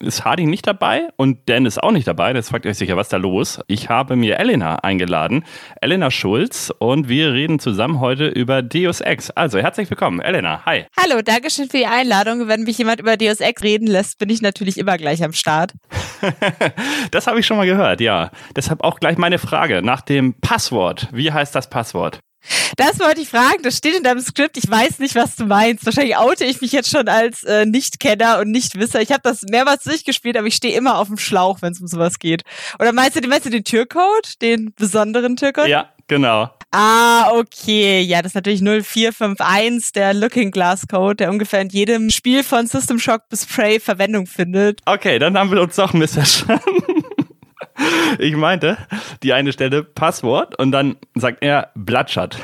ist Hardy nicht dabei und Dan ist auch nicht dabei. Jetzt fragt ihr euch sicher, was ist da los? Ich habe mir Elena eingeladen, Elena Schulz, und wir reden zusammen heute über Deus Ex. Also herzlich willkommen, Elena. Hi. Hallo, danke schön für die Einladung. Wenn mich jemand über Deus Ex reden lässt, bin ich natürlich immer gleich am Start. das habe ich schon mal gehört, ja. Deshalb auch gleich meine Frage nach dem Passwort. Wie heißt das Passwort? Das wollte ich fragen. Das steht in deinem Skript. Ich weiß nicht, was du meinst. Wahrscheinlich oute ich mich jetzt schon als äh, Nicht-Kenner und Nicht-Wisser. Ich habe das mehrmals durchgespielt, aber ich stehe immer auf dem Schlauch, wenn es um sowas geht. Oder meinst du, meinst du den Türcode? Den besonderen Türcode? Ja, genau. Ah, okay. Ja, das ist natürlich 0451, der Looking Glass Code, der ungefähr in jedem Spiel von System Shock bis Prey Verwendung findet. Okay, dann haben wir uns doch missverstanden. Ich meinte, die eine Stelle Passwort und dann sagt er Bloodshot.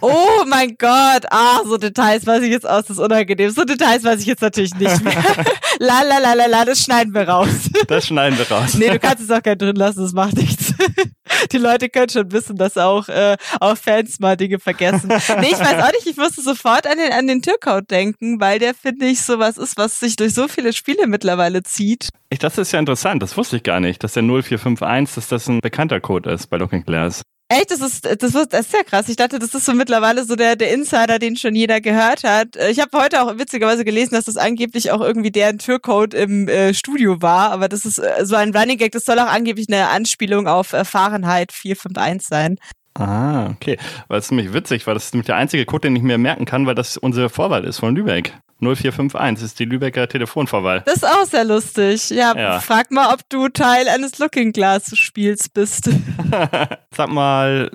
Oh mein Gott, ah, so Details weiß ich jetzt aus, das ist unangenehm. So Details weiß ich jetzt natürlich nicht mehr. la la la la la, das schneiden wir raus. Das schneiden wir raus. Nee, du kannst es auch gerne drin lassen, das macht nichts. Die Leute können schon wissen, dass auch, äh, auch Fans mal Dinge vergessen. Nee, ich weiß auch nicht, ich musste sofort an den, an den Türcode denken, weil der, finde ich, sowas ist, was sich durch so viele Spiele mittlerweile zieht. Ich, das ist ja interessant, das wusste ich gar nicht, dass der 0451, dass das ein bekannter Code ist bei Looking Glass. Echt, das ist, das, ist, das ist ja krass. Ich dachte, das ist so mittlerweile so der, der Insider, den schon jeder gehört hat. Ich habe heute auch witzigerweise gelesen, dass das angeblich auch irgendwie deren Türcode im äh, Studio war. Aber das ist äh, so ein Running Gag. Das soll auch angeblich eine Anspielung auf äh, Fahrenheit 451 sein. Ah, okay. Weil es nämlich witzig, weil das ist nämlich der einzige Code, den ich mir merken kann, weil das unsere Vorwahl ist von Lübeck. 0451 ist die Lübecker Telefonvorwahl. Das ist auch sehr lustig. Ja, ja. frag mal, ob du Teil eines Looking Glass Spiels bist. Sag mal,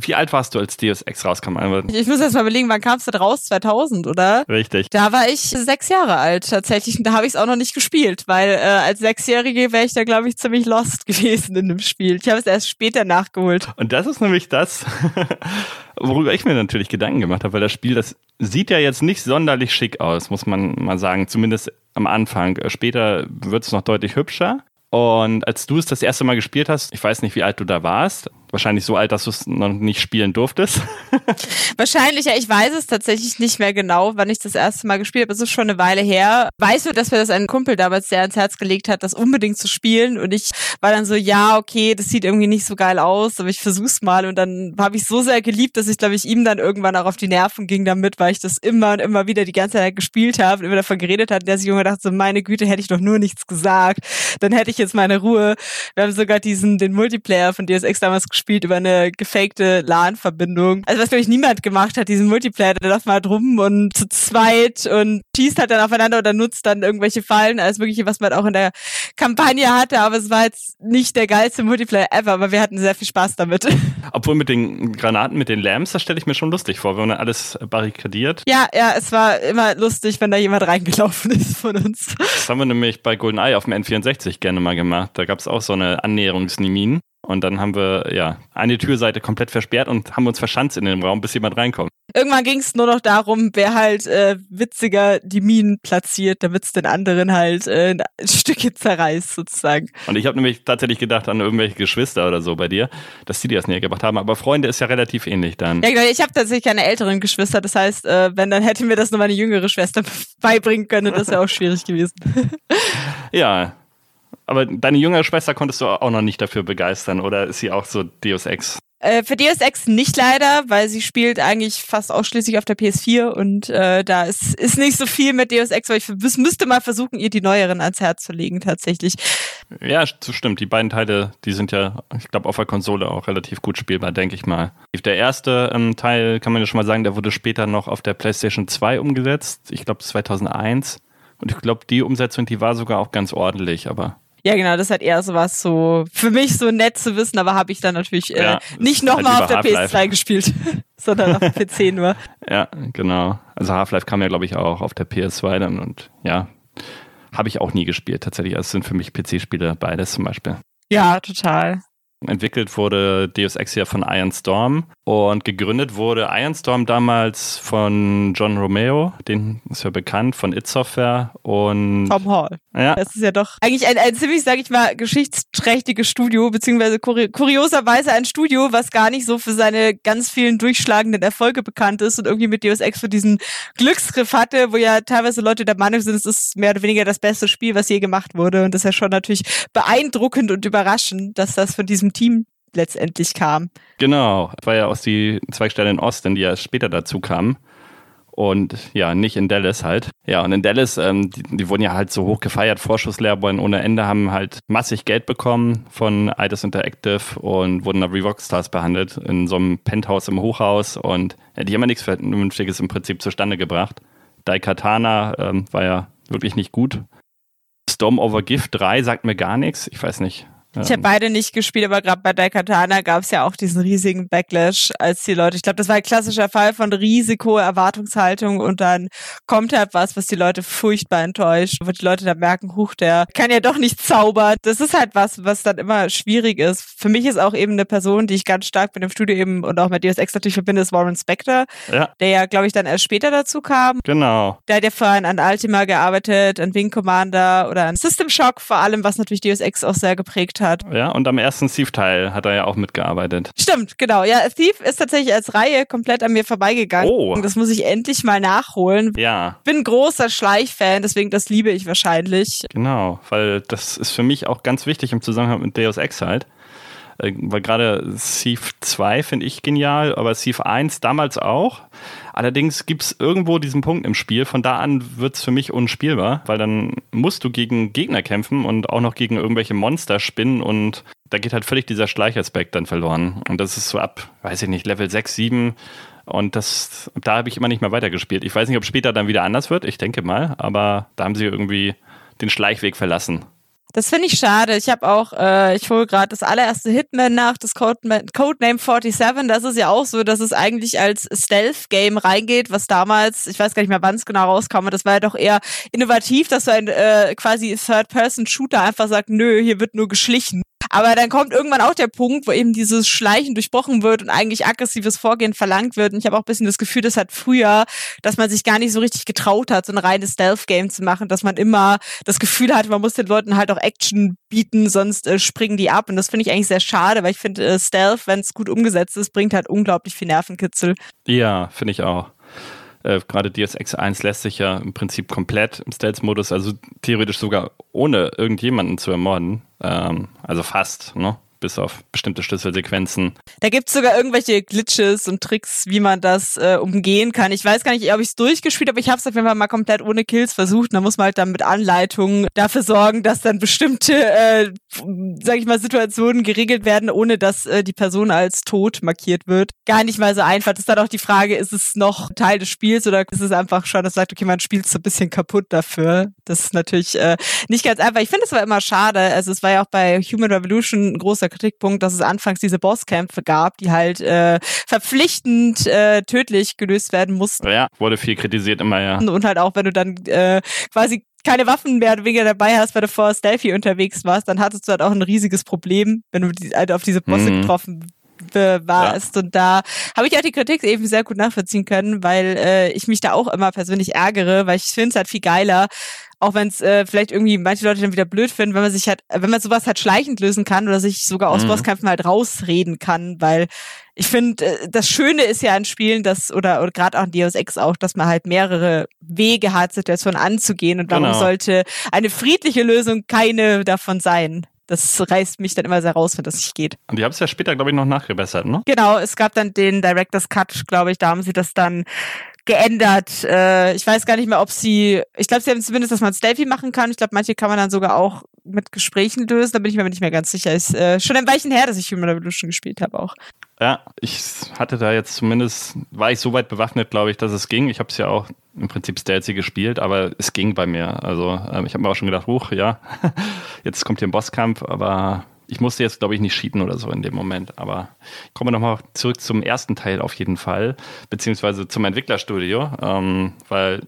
wie alt warst du, als Deus Ex rauskam? Ich muss erst mal überlegen, wann kam es denn raus? 2000, oder? Richtig. Da war ich sechs Jahre alt tatsächlich und da habe ich es auch noch nicht gespielt, weil äh, als Sechsjährige wäre ich da, glaube ich, ziemlich lost gewesen in dem Spiel. Ich habe es erst später nachgeholt. Und das ist nämlich das, worüber ich mir natürlich Gedanken gemacht habe, weil das Spiel, das sieht ja jetzt nicht sonderlich schick aus, muss man mal sagen, zumindest am Anfang. Später wird es noch deutlich hübscher. Und als du es das erste Mal gespielt hast, ich weiß nicht, wie alt du da warst, wahrscheinlich so alt, dass du es noch nicht spielen durftest. wahrscheinlich, ja, ich weiß es tatsächlich nicht mehr genau, wann ich das erste Mal gespielt habe. Es ist schon eine Weile her. Weißt du, dass mir das ein Kumpel damals sehr ans Herz gelegt hat, das unbedingt zu spielen. Und ich war dann so, ja, okay, das sieht irgendwie nicht so geil aus, aber ich versuch's mal. Und dann habe ich so sehr geliebt, dass ich, glaube ich, ihm dann irgendwann auch auf die Nerven ging damit, weil ich das immer und immer wieder die ganze Zeit gespielt habe und immer davon geredet hat. Der sich Junge dachte so, meine Güte, hätte ich doch nur nichts gesagt. Dann hätte ich jetzt meine Ruhe. Wir haben sogar diesen, den Multiplayer von DSX damals gespielt über eine gefakte LAN-Verbindung. Also was, glaube ich, niemand gemacht hat, diesen Multiplayer. Der läuft mal drum und zu zweit und schießt halt dann aufeinander oder nutzt dann irgendwelche Fallen. Alles mögliche, was man auch in der Kampagne hatte. Aber es war jetzt nicht der geilste Multiplayer ever, aber wir hatten sehr viel Spaß damit. Obwohl mit den Granaten, mit den Lamps, das stelle ich mir schon lustig vor, wenn man alles barrikadiert. Ja, ja, es war immer lustig, wenn da jemand reingelaufen ist von uns. Das haben wir nämlich bei GoldenEye auf dem N64 gerne mal gemacht. Da gab es auch so eine Annäherungsnimin. Und dann haben wir ja eine Türseite komplett versperrt und haben uns verschanzt in den Raum, bis jemand reinkommt. Irgendwann ging es nur noch darum, wer halt äh, witziger die Minen platziert, damit es den anderen halt äh, ein Stückchen zerreißt sozusagen. Und ich habe nämlich tatsächlich gedacht an irgendwelche Geschwister oder so bei dir, dass die dir das näher gebracht haben. Aber Freunde ist ja relativ ähnlich dann. Ja, genau. Ich habe tatsächlich keine älteren Geschwister. Das heißt, äh, wenn, dann hätte mir das nur meine jüngere Schwester beibringen können. Das wäre auch schwierig gewesen. ja, aber deine jüngere Schwester konntest du auch noch nicht dafür begeistern, oder ist sie auch so Deus Ex? Äh, für Deus Ex nicht leider, weil sie spielt eigentlich fast ausschließlich auf der PS4 und äh, da ist, ist nicht so viel mit Deus Ex, weil ich müsste mal versuchen, ihr die neueren ans Herz zu legen tatsächlich. Ja, das stimmt. Die beiden Teile, die sind ja, ich glaube, auf der Konsole auch relativ gut spielbar, denke ich mal. Der erste ähm, Teil, kann man ja schon mal sagen, der wurde später noch auf der PlayStation 2 umgesetzt. Ich glaube 2001. Und ich glaube, die Umsetzung, die war sogar auch ganz ordentlich, aber ja, genau, das hat eher so was so für mich so nett zu wissen, aber habe ich dann natürlich äh, ja, nicht nochmal halt auf der PS2 gespielt, sondern auf dem PC nur. Ja, genau. Also Half-Life kam ja, glaube ich, auch auf der PS2 dann und ja, habe ich auch nie gespielt tatsächlich. Also sind für mich PC-Spiele beides zum Beispiel. Ja, total. Entwickelt wurde Deus Ex ja von Iron Storm. Und gegründet wurde Ironstorm damals von John Romeo, den ist ja bekannt, von It Software und Tom Hall. Ja. Das ist ja doch eigentlich ein, ein ziemlich, sag ich mal, geschichtsträchtiges Studio, beziehungsweise kuri kurioserweise ein Studio, was gar nicht so für seine ganz vielen durchschlagenden Erfolge bekannt ist und irgendwie mit Deus Ex für diesen Glücksgriff hatte, wo ja teilweise Leute der Meinung sind, es ist mehr oder weniger das beste Spiel, was je gemacht wurde. Und das ist ja schon natürlich beeindruckend und überraschend, dass das von diesem Team letztendlich kam. Genau, war ja aus die Zweigstelle in Austin, die ja später dazu kamen. Und ja, nicht in Dallas halt. Ja, und in Dallas, ähm, die, die, wurden ja halt so hoch gefeiert, Vorschusslehrbäume ohne Ende, haben halt massig Geld bekommen von Eidos Interactive und wurden auf Revox-Stars behandelt in so einem Penthouse im Hochhaus. Und ja, die haben ja nichts Vernünftiges im Prinzip zustande gebracht. Daikatana ähm, war ja wirklich nicht gut. Storm over Gift 3 sagt mir gar nichts. Ich weiß nicht. Ich habe beide nicht gespielt, aber gerade bei Daikatana gab es ja auch diesen riesigen Backlash, als die Leute, ich glaube, das war ein klassischer Fall von Risiko, Erwartungshaltung und dann kommt halt was, was die Leute furchtbar enttäuscht, wo die Leute dann merken, huch, der kann ja doch nicht zaubern. Das ist halt was, was dann immer schwierig ist. Für mich ist auch eben eine Person, die ich ganz stark mit dem Studio eben und auch mit Deus Ex natürlich verbinde, ist Warren Spector, ja. der ja, glaube ich, dann erst später dazu kam. Genau. Der hat ja vorhin an Ultima gearbeitet, an Wing Commander oder an System Shock vor allem, was natürlich Deus Ex auch sehr geprägt hat hat. Ja, und am ersten Thief-Teil hat er ja auch mitgearbeitet. Stimmt, genau. Ja, Thief ist tatsächlich als Reihe komplett an mir vorbeigegangen. Oh. Das muss ich endlich mal nachholen. Ja. Bin großer Schleichfan, deswegen das liebe ich wahrscheinlich. Genau, weil das ist für mich auch ganz wichtig im Zusammenhang mit Deus Ex halt äh, weil gerade Thief 2 finde ich genial, aber Thief 1 damals auch. Allerdings gibt es irgendwo diesen Punkt im Spiel, von da an wird es für mich unspielbar, weil dann musst du gegen Gegner kämpfen und auch noch gegen irgendwelche Monster spinnen und da geht halt völlig dieser Schleichaspekt dann verloren. Und das ist so ab, weiß ich nicht, Level 6, 7 und das, da habe ich immer nicht mehr weitergespielt. Ich weiß nicht, ob später dann wieder anders wird, ich denke mal, aber da haben sie irgendwie den Schleichweg verlassen. Das finde ich schade. Ich habe auch, äh, ich hole gerade das allererste Hitman nach, das Codename, Codename 47. Das ist ja auch so, dass es eigentlich als Stealth-Game reingeht, was damals, ich weiß gar nicht mehr, wann es genau rauskam, aber das war ja doch eher innovativ, dass so ein äh, quasi Third-Person-Shooter einfach sagt, nö, hier wird nur geschlichen. Aber dann kommt irgendwann auch der Punkt, wo eben dieses Schleichen durchbrochen wird und eigentlich aggressives Vorgehen verlangt wird. Und ich habe auch ein bisschen das Gefühl, das hat früher, dass man sich gar nicht so richtig getraut hat, so ein reines Stealth-Game zu machen, dass man immer das Gefühl hatte, man muss den Leuten halt auch Action bieten, sonst äh, springen die ab. Und das finde ich eigentlich sehr schade, weil ich finde, äh, Stealth, wenn es gut umgesetzt ist, bringt halt unglaublich viel Nervenkitzel. Ja, finde ich auch. Äh, gerade DSX 1 lässt sich ja im Prinzip komplett im Stealth-Modus, also theoretisch sogar ohne irgendjemanden zu ermorden, ähm, also fast, ne? Bis auf bestimmte Schlüsselsequenzen. Da gibt es sogar irgendwelche Glitches und Tricks, wie man das äh, umgehen kann. Ich weiß gar nicht, ob ich es durchgespielt habe, ich habe es auf jeden Fall mal komplett ohne Kills versucht. Da muss man halt dann mit Anleitungen dafür sorgen, dass dann bestimmte, äh, sag ich mal, Situationen geregelt werden, ohne dass äh, die Person als tot markiert wird. Gar nicht mal so einfach. Das ist dann auch die Frage, ist es noch Teil des Spiels oder ist es einfach schon, dass sagt, okay, man spielt so ein bisschen kaputt dafür. Das ist natürlich äh, nicht ganz einfach. Ich finde es aber immer schade. Also es war ja auch bei Human Revolution ein großer Kritikpunkt, dass es anfangs diese Bosskämpfe gab, die halt äh, verpflichtend äh, tödlich gelöst werden mussten. Ja, wurde viel kritisiert immer, ja. Und halt auch, wenn du dann äh, quasi keine Waffen mehr oder weniger dabei hast, weil du vor Stealthy unterwegs warst, dann hattest du halt auch ein riesiges Problem, wenn du die, halt auf diese Bosse mhm. getroffen warst. Ja. Und da habe ich auch die Kritik eben sehr gut nachvollziehen können, weil äh, ich mich da auch immer persönlich ärgere, weil ich finde es halt viel geiler, auch wenn es äh, vielleicht irgendwie manche Leute dann wieder blöd finden, wenn man sich halt, wenn man sowas halt schleichend lösen kann oder sich sogar aus mhm. Bosskämpfen halt rausreden kann, weil ich finde, äh, das Schöne ist ja an Spielen, dass, oder, oder gerade auch in Deus Ex auch, dass man halt mehrere Wege hat, Situationen anzugehen und warum genau. sollte eine friedliche Lösung keine davon sein? Das reißt mich dann immer sehr raus, wenn das nicht geht. Und die haben es ja später, glaube ich, noch nachgebessert, ne? Genau, es gab dann den Director's Cut, glaube ich, da haben sie das dann geändert. Äh, ich weiß gar nicht mehr, ob sie, ich glaube, sie haben zumindest, dass man Stealthy machen kann. Ich glaube, manche kann man dann sogar auch mit Gesprächen lösen. Da bin ich mir nicht mehr ganz sicher. Ist äh, schon ein Weichen her, dass ich Human Revolution gespielt habe auch. Ja, ich hatte da jetzt zumindest, war ich so weit bewaffnet, glaube ich, dass es ging. Ich habe es ja auch im Prinzip Stealthy gespielt, aber es ging bei mir. Also ähm, ich habe mir auch schon gedacht, hoch, ja, jetzt kommt hier ein Bosskampf, aber ich musste jetzt, glaube ich, nicht cheaten oder so in dem Moment. Aber kommen wir nochmal zurück zum ersten Teil auf jeden Fall, beziehungsweise zum Entwicklerstudio, ähm, weil,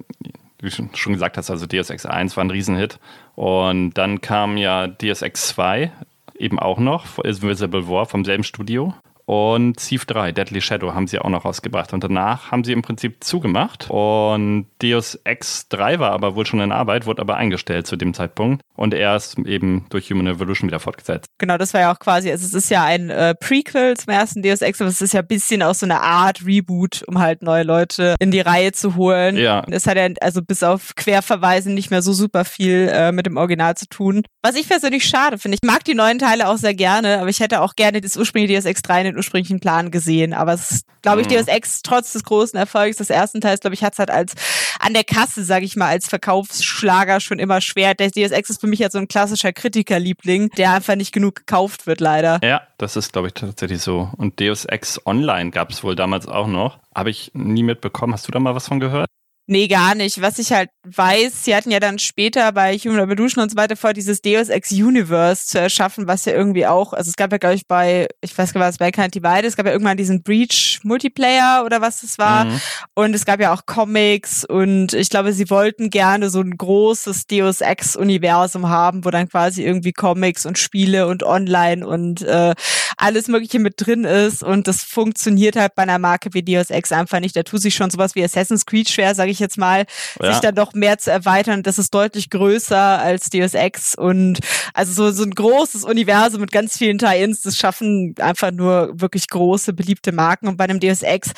wie du schon gesagt hast, also DSX 1 war ein Riesenhit. Und dann kam ja DSX 2 eben auch noch, Invisible War vom selben Studio. Und Thief 3, Deadly Shadow, haben sie auch noch rausgebracht. Und danach haben sie im Prinzip zugemacht. Und Deus Ex 3 war aber wohl schon in Arbeit, wurde aber eingestellt zu dem Zeitpunkt. Und erst eben durch Human Evolution wieder fortgesetzt. Genau, das war ja auch quasi, also es ist ja ein äh, Prequel zum ersten Deus Ex, aber es ist ja ein bisschen auch so eine Art Reboot, um halt neue Leute in die Reihe zu holen. Ja. Es hat ja also bis auf Querverweisen nicht mehr so super viel äh, mit dem Original zu tun. Was ich persönlich schade finde. Ich mag die neuen Teile auch sehr gerne, aber ich hätte auch gerne das ursprüngliche Deus Ex 3 in den ursprünglichen Plan gesehen. Aber es ist, glaube ich, mhm. Deus Ex trotz des großen Erfolgs des ersten Teils, glaube ich, hat es halt als an der Kasse, sage ich mal, als Verkaufsschlager schon immer schwer. Der Deus Ex ist für mich halt so ein klassischer Kritikerliebling, der einfach nicht genug gekauft wird, leider. Ja, das ist, glaube ich, tatsächlich so. Und Deus Ex Online gab es wohl damals auch noch. Habe ich nie mitbekommen. Hast du da mal was von gehört? Nee, gar nicht. Was ich halt weiß, sie hatten ja dann später bei Human Revolution und so weiter vor, dieses Deus Ex Universe zu erschaffen, was ja irgendwie auch, also es gab ja, glaube ich, bei, ich weiß gar nicht, was bei Kind Divide, es gab ja irgendwann diesen Breach Multiplayer oder was das war. Mhm. Und es gab ja auch Comics und ich glaube, sie wollten gerne so ein großes Deus Ex Universum haben, wo dann quasi irgendwie Comics und Spiele und Online und äh, alles Mögliche mit drin ist. Und das funktioniert halt bei einer Marke wie Deus Ex einfach nicht. Da tut sich schon sowas wie Assassin's Creed schwer, sage ich ich jetzt mal, ja. sich dann doch mehr zu erweitern. Das ist deutlich größer als Deus Ex und also so, so ein großes Universum mit ganz vielen Tie-Ins, das schaffen einfach nur wirklich große, beliebte Marken. Und bei einem Deus Ex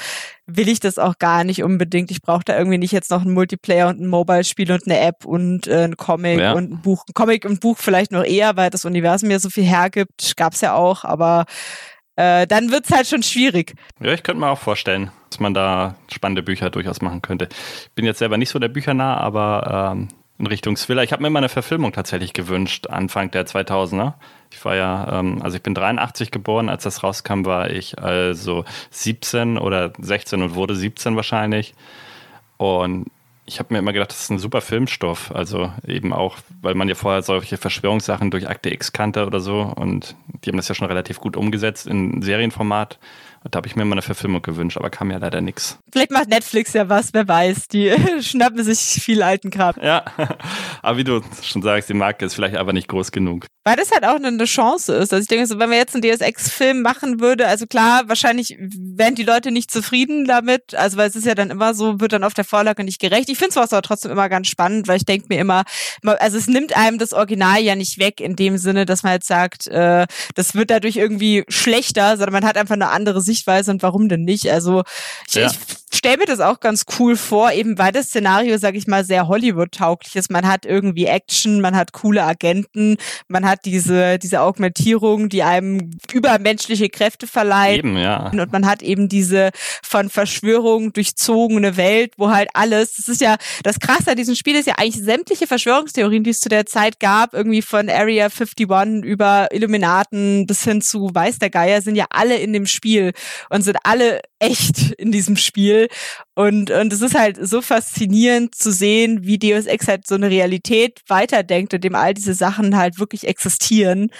will ich das auch gar nicht unbedingt. Ich brauche da irgendwie nicht jetzt noch ein Multiplayer und ein Mobile-Spiel und eine App und äh, ein Comic ja. und ein Buch. Ein Comic und ein Buch vielleicht noch eher, weil das Universum ja so viel hergibt. Gab's ja auch, aber äh, dann wird's halt schon schwierig. Ja, ich könnte mir auch vorstellen, dass man da spannende Bücher durchaus machen könnte. Ich bin jetzt selber nicht so der Büchernah, aber ähm, in Richtung Thriller. Ich habe mir mal eine Verfilmung tatsächlich gewünscht, Anfang der 2000er. Ich war ja, ähm, also ich bin 83 geboren, als das rauskam, war ich also 17 oder 16 und wurde 17 wahrscheinlich. Und ich habe mir immer gedacht, das ist ein super Filmstoff. Also eben auch, weil man ja vorher solche Verschwörungssachen durch Akte X kannte oder so. Und die haben das ja schon relativ gut umgesetzt in Serienformat. Da habe ich mir mal eine Verfilmung gewünscht, aber kam ja leider nichts. Vielleicht macht Netflix ja was, wer weiß. Die schnappen sich viel alten Kram. Ja, aber wie du schon sagst, die Marke ist vielleicht aber nicht groß genug. Weil das halt auch eine Chance ist. Also ich denke so, wenn man jetzt einen DSX-Film machen würde, also klar, wahrscheinlich wären die Leute nicht zufrieden damit. Also weil es ist ja dann immer so, wird dann auf der Vorlage nicht gerecht. Ich finde es aber trotzdem immer ganz spannend, weil ich denke mir immer, also es nimmt einem das Original ja nicht weg in dem Sinne, dass man jetzt sagt, äh, das wird dadurch irgendwie schlechter, sondern man hat einfach eine andere Sichtweise und warum denn nicht? Also ich, ja. ich stelle mir das auch ganz cool vor, eben weil das Szenario, sag ich mal, sehr Hollywood-tauglich ist. Man hat irgendwie Action, man hat coole Agenten, man hat diese, diese Augmentierung, die einem übermenschliche Kräfte verleiht. Eben, ja. Und man hat eben diese von Verschwörung durchzogene Welt, wo halt alles, das ist ja, das Krasse an diesem Spiel ist ja eigentlich sämtliche Verschwörungstheorien, die es zu der Zeit gab, irgendwie von Area 51 über Illuminaten bis hin zu Weiß der Geier, sind ja alle in dem Spiel und sind alle echt in diesem Spiel. Und, und es ist halt so faszinierend zu sehen, wie Deus Ex halt so eine Realität weiterdenkt und dem all diese Sachen halt wirklich existieren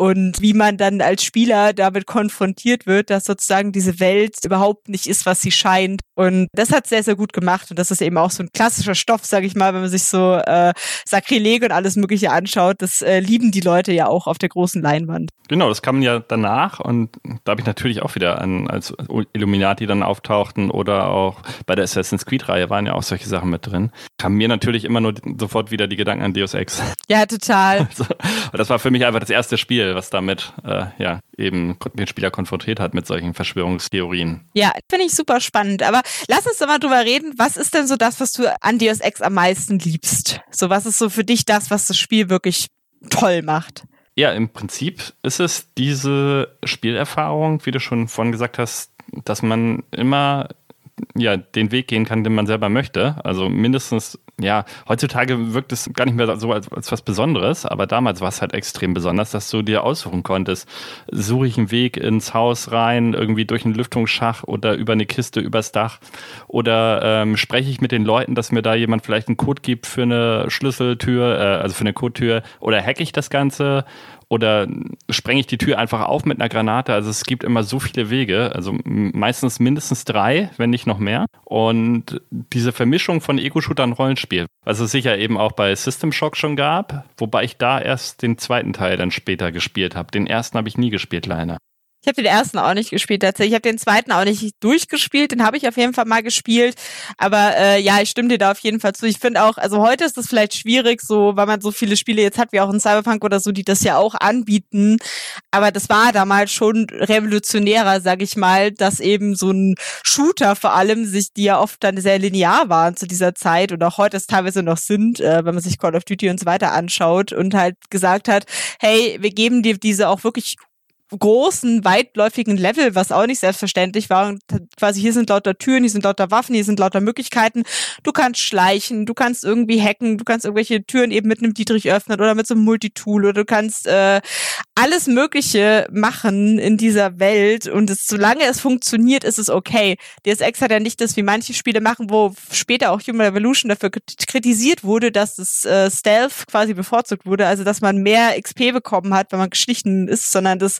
und wie man dann als Spieler damit konfrontiert wird, dass sozusagen diese Welt überhaupt nicht ist, was sie scheint. Und das hat sehr, sehr gut gemacht. Und das ist eben auch so ein klassischer Stoff, sage ich mal, wenn man sich so äh, Sakrileg und alles Mögliche anschaut. Das äh, lieben die Leute ja auch auf der großen Leinwand. Genau, das kam ja danach und da habe ich natürlich auch wieder an, als Illuminati dann auftauchten oder auch bei der Assassin's Creed-Reihe waren ja auch solche Sachen mit drin. Kamen mir natürlich immer nur sofort wieder die Gedanken an Deus Ex. Ja, total. Also, das war für mich einfach das erste Spiel was damit äh, ja eben den Spieler konfrontiert hat mit solchen Verschwörungstheorien. Ja, finde ich super spannend. Aber lass uns doch mal drüber reden. Was ist denn so das, was du an Deus Ex am meisten liebst? So, was ist so für dich das, was das Spiel wirklich toll macht? Ja, im Prinzip ist es diese Spielerfahrung, wie du schon vorhin gesagt hast, dass man immer ja, den Weg gehen kann, den man selber möchte. Also mindestens, ja, heutzutage wirkt es gar nicht mehr so als, als was Besonderes, aber damals war es halt extrem besonders, dass du dir aussuchen konntest, suche ich einen Weg ins Haus rein, irgendwie durch einen Lüftungsschacht oder über eine Kiste übers Dach? Oder ähm, spreche ich mit den Leuten, dass mir da jemand vielleicht einen Code gibt für eine Schlüsseltür, äh, also für eine Codetür? Oder hacke ich das Ganze oder sprenge ich die Tür einfach auf mit einer Granate. Also es gibt immer so viele Wege, also meistens mindestens drei, wenn nicht noch mehr. Und diese Vermischung von Ego-Shooter und Rollenspiel, was es sicher eben auch bei System Shock schon gab, wobei ich da erst den zweiten Teil dann später gespielt habe. Den ersten habe ich nie gespielt, leider. Ich habe den ersten auch nicht gespielt tatsächlich. Ich habe den zweiten auch nicht durchgespielt. Den habe ich auf jeden Fall mal gespielt. Aber äh, ja, ich stimme dir da auf jeden Fall zu. Ich finde auch, also heute ist das vielleicht schwierig, so weil man so viele Spiele jetzt hat, wie auch in Cyberpunk oder so, die das ja auch anbieten. Aber das war damals schon revolutionärer, sag ich mal, dass eben so ein Shooter vor allem sich, die ja oft dann sehr linear waren zu dieser Zeit und auch heute es teilweise noch sind, äh, wenn man sich Call of Duty und so weiter anschaut und halt gesagt hat, hey, wir geben dir diese auch wirklich großen, weitläufigen Level, was auch nicht selbstverständlich war. Und quasi hier sind lauter Türen, hier sind lauter Waffen, hier sind lauter Möglichkeiten. Du kannst schleichen, du kannst irgendwie hacken, du kannst irgendwelche Türen eben mit einem Dietrich öffnen oder mit so einem Multitool oder du kannst äh, alles Mögliche machen in dieser Welt und es, solange es funktioniert, ist es okay. DSX hat ja nicht das, wie manche Spiele machen, wo später auch Human Revolution dafür kritisiert wurde, dass das äh, Stealth quasi bevorzugt wurde, also dass man mehr XP bekommen hat, wenn man geschlichen ist, sondern das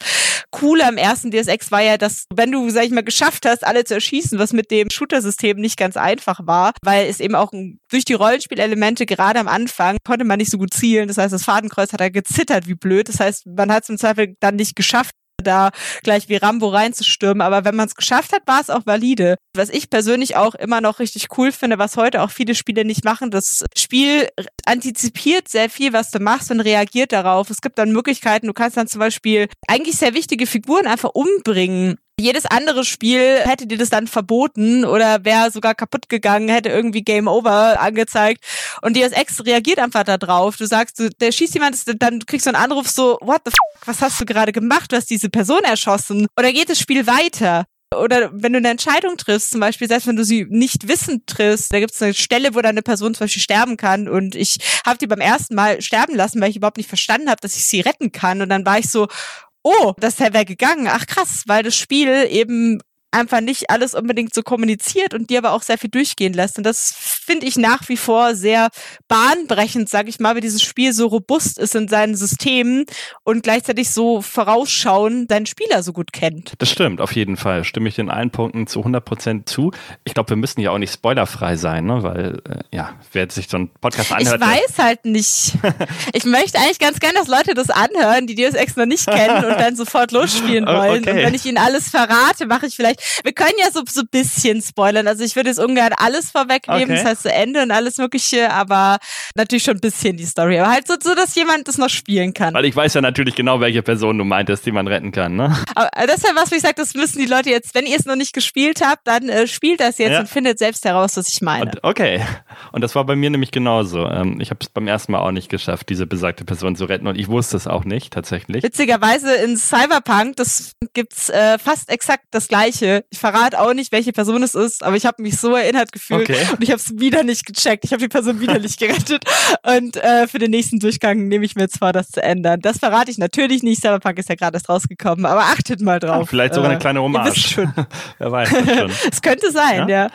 Coole am ersten DSX war ja, dass wenn du, sag ich mal, geschafft hast, alle zu erschießen, was mit dem Shooter-System nicht ganz einfach war, weil es eben auch durch die Rollenspielelemente gerade am Anfang konnte man nicht so gut zielen. Das heißt, das Fadenkreuz hat er gezittert wie blöd. Das heißt, man hat es im Zweifel dann nicht geschafft, da gleich wie Rambo reinzustürmen. Aber wenn man es geschafft hat, war es auch valide. Was ich persönlich auch immer noch richtig cool finde, was heute auch viele Spiele nicht machen, das Spiel antizipiert sehr viel, was du machst und reagiert darauf. Es gibt dann Möglichkeiten, du kannst dann zum Beispiel eigentlich sehr wichtige Figuren einfach umbringen jedes andere Spiel hätte dir das dann verboten oder wäre sogar kaputt gegangen, hätte irgendwie Game Over angezeigt. Und DSX reagiert einfach da drauf. Du sagst, du, der schießt jemand, dann kriegst du einen Anruf so, what the fuck, was hast du gerade gemacht? Du hast diese Person erschossen. Oder geht das Spiel weiter? Oder wenn du eine Entscheidung triffst, zum Beispiel, selbst wenn du sie nicht wissend triffst, da gibt es eine Stelle, wo deine Person zum Beispiel sterben kann und ich habe die beim ersten Mal sterben lassen, weil ich überhaupt nicht verstanden habe, dass ich sie retten kann. Und dann war ich so, oh, das wäre gegangen. Ach krass, weil das Spiel eben einfach nicht alles unbedingt so kommuniziert und dir aber auch sehr viel durchgehen lässt. Und das finde ich nach wie vor sehr bahnbrechend, sage ich mal, weil dieses Spiel so robust ist in seinen Systemen und gleichzeitig so vorausschauen deinen Spieler so gut kennt. Das stimmt, auf jeden Fall. Stimme ich in allen Punkten zu 100 Prozent zu. Ich glaube, wir müssen ja auch nicht spoilerfrei sein, ne? weil, äh, ja, wer sich so einen Podcast anhört. Ich weiß halt nicht. ich möchte eigentlich ganz gerne, dass Leute das anhören, die Deus Ex noch nicht kennen und dann sofort losspielen wollen. Okay. Und wenn ich ihnen alles verrate, mache ich vielleicht wir können ja so, so ein bisschen spoilern. Also ich würde jetzt ungern alles vorwegnehmen, okay. das heißt so Ende und alles Mögliche, aber natürlich schon ein bisschen die Story. Aber halt so, so, dass jemand das noch spielen kann. Weil ich weiß ja natürlich genau, welche Person du meintest, die man retten kann, ne? Aber das ist ja was, wie ich sage, das müssen die Leute jetzt, wenn ihr es noch nicht gespielt habt, dann äh, spielt das jetzt ja. und findet selbst heraus, was ich meine. Und, okay. Und das war bei mir nämlich genauso. Ähm, ich habe es beim ersten Mal auch nicht geschafft, diese besagte Person zu retten und ich wusste es auch nicht, tatsächlich. Witzigerweise in Cyberpunk, das gibt's äh, fast exakt das gleiche ich verrate auch nicht, welche Person es ist, aber ich habe mich so erinnert gefühlt okay. und ich habe es wieder nicht gecheckt. Ich habe die Person wieder nicht gerettet und äh, für den nächsten Durchgang nehme ich mir jetzt vor, das zu ändern. Das verrate ich natürlich nicht. Cyberpunk ist ja gerade erst rausgekommen, aber achtet mal drauf. Ja, vielleicht sogar eine äh, kleine Hommage. Wer weiß das schon. es könnte sein, ja. ja.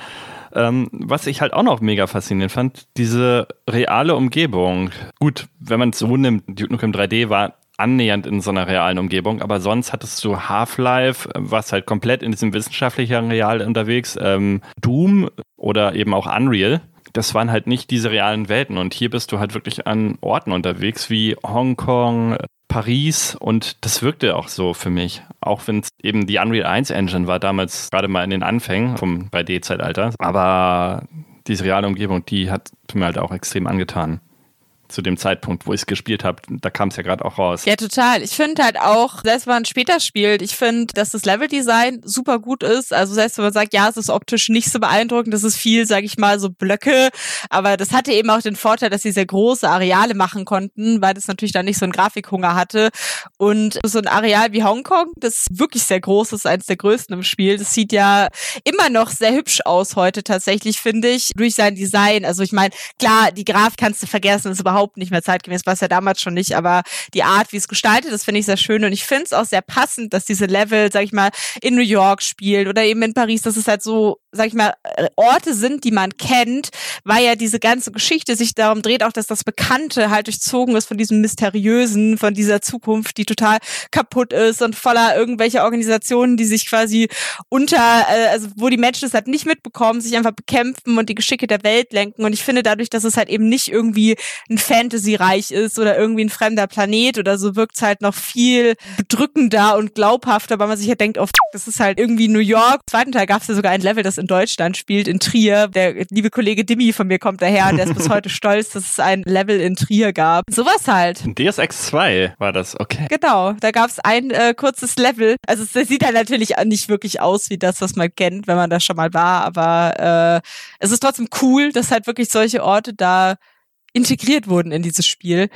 Ähm, was ich halt auch noch mega faszinierend fand, diese reale Umgebung. Gut, wenn man es so nimmt, Duke Nukem 3D war annähernd in so einer realen Umgebung, aber sonst hattest du Half-Life, was halt komplett in diesem wissenschaftlichen Real unterwegs, ähm, Doom oder eben auch Unreal. Das waren halt nicht diese realen Welten und hier bist du halt wirklich an Orten unterwegs wie Hongkong, Paris und das wirkte auch so für mich. Auch wenn es eben die Unreal 1 Engine war, damals gerade mal in den Anfängen vom 3D-Zeitalter. Aber diese reale Umgebung, die hat mir halt auch extrem angetan zu dem Zeitpunkt, wo ich es gespielt habe. Da kam es ja gerade auch raus. Ja, total. Ich finde halt auch, selbst wenn man später spielt, ich finde, dass das Leveldesign super gut ist. Also selbst wenn man sagt, ja, es ist optisch nicht so beeindruckend, das ist viel, sag ich mal, so Blöcke. Aber das hatte eben auch den Vorteil, dass sie sehr große Areale machen konnten, weil das natürlich dann nicht so einen Grafikhunger hatte. Und so ein Areal wie Hongkong, das wirklich sehr groß ist, eines der größten im Spiel. Das sieht ja immer noch sehr hübsch aus heute tatsächlich, finde ich, durch sein Design. Also ich meine, klar, die Grafik kannst du vergessen, ist überhaupt überhaupt nicht mehr zeitgemäß, war ja damals schon nicht, aber die Art, wie es gestaltet ist, finde ich sehr schön und ich finde es auch sehr passend, dass diese Level, sag ich mal, in New York spielen oder eben in Paris, dass es halt so, sag ich mal, Orte sind, die man kennt, weil ja diese ganze Geschichte sich darum dreht, auch dass das Bekannte halt durchzogen ist von diesem Mysteriösen, von dieser Zukunft, die total kaputt ist und voller irgendwelcher Organisationen, die sich quasi unter, äh, also wo die Menschen es halt nicht mitbekommen, sich einfach bekämpfen und die Geschicke der Welt lenken und ich finde dadurch, dass es halt eben nicht irgendwie ein fantasyreich ist oder irgendwie ein fremder Planet oder so wirkt es halt noch viel bedrückender und glaubhafter, weil man sich ja denkt, oh, das ist halt irgendwie New York. Im zweiten Teil gab es ja sogar ein Level, das in Deutschland spielt, in Trier. Der liebe Kollege Dimmi von mir kommt daher und der ist bis heute stolz, dass es ein Level in Trier gab. Sowas halt. DSX 2 war das, okay. Genau, da gab es ein äh, kurzes Level. Also es sieht halt natürlich nicht wirklich aus wie das, was man kennt, wenn man da schon mal war, aber äh, es ist trotzdem cool, dass halt wirklich solche Orte da integriert wurden in dieses Spiel.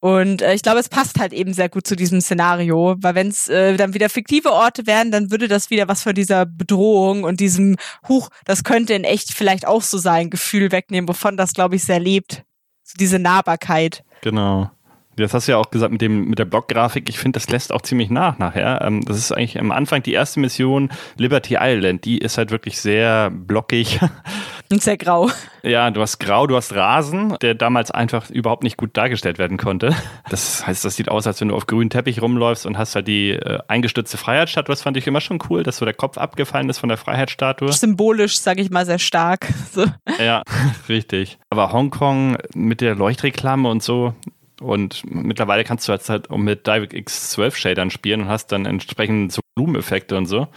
Und äh, ich glaube, es passt halt eben sehr gut zu diesem Szenario, weil wenn es äh, dann wieder fiktive Orte wären, dann würde das wieder was von dieser Bedrohung und diesem Huch, das könnte in echt vielleicht auch so sein, Gefühl wegnehmen, wovon das, glaube ich, sehr lebt. So diese Nahbarkeit. Genau. Das hast du ja auch gesagt mit dem mit der Blockgrafik. Ich finde, das lässt auch ziemlich nach nachher. Ähm, das ist eigentlich am Anfang die erste Mission Liberty Island. Die ist halt wirklich sehr blockig. Und sehr grau. Ja, du hast grau, du hast Rasen, der damals einfach überhaupt nicht gut dargestellt werden konnte. Das heißt, das sieht aus, als wenn du auf grünen Teppich rumläufst und hast halt die äh, eingestützte Freiheitsstatue. Das fand ich immer schon cool, dass so der Kopf abgefallen ist von der Freiheitsstatue. Symbolisch, sage ich mal, sehr stark. So. Ja, richtig. Aber Hongkong mit der Leuchtreklame und so, und mittlerweile kannst du jetzt halt mit DirectX 12 Shadern spielen und hast dann entsprechend so Blumeneffekte und so.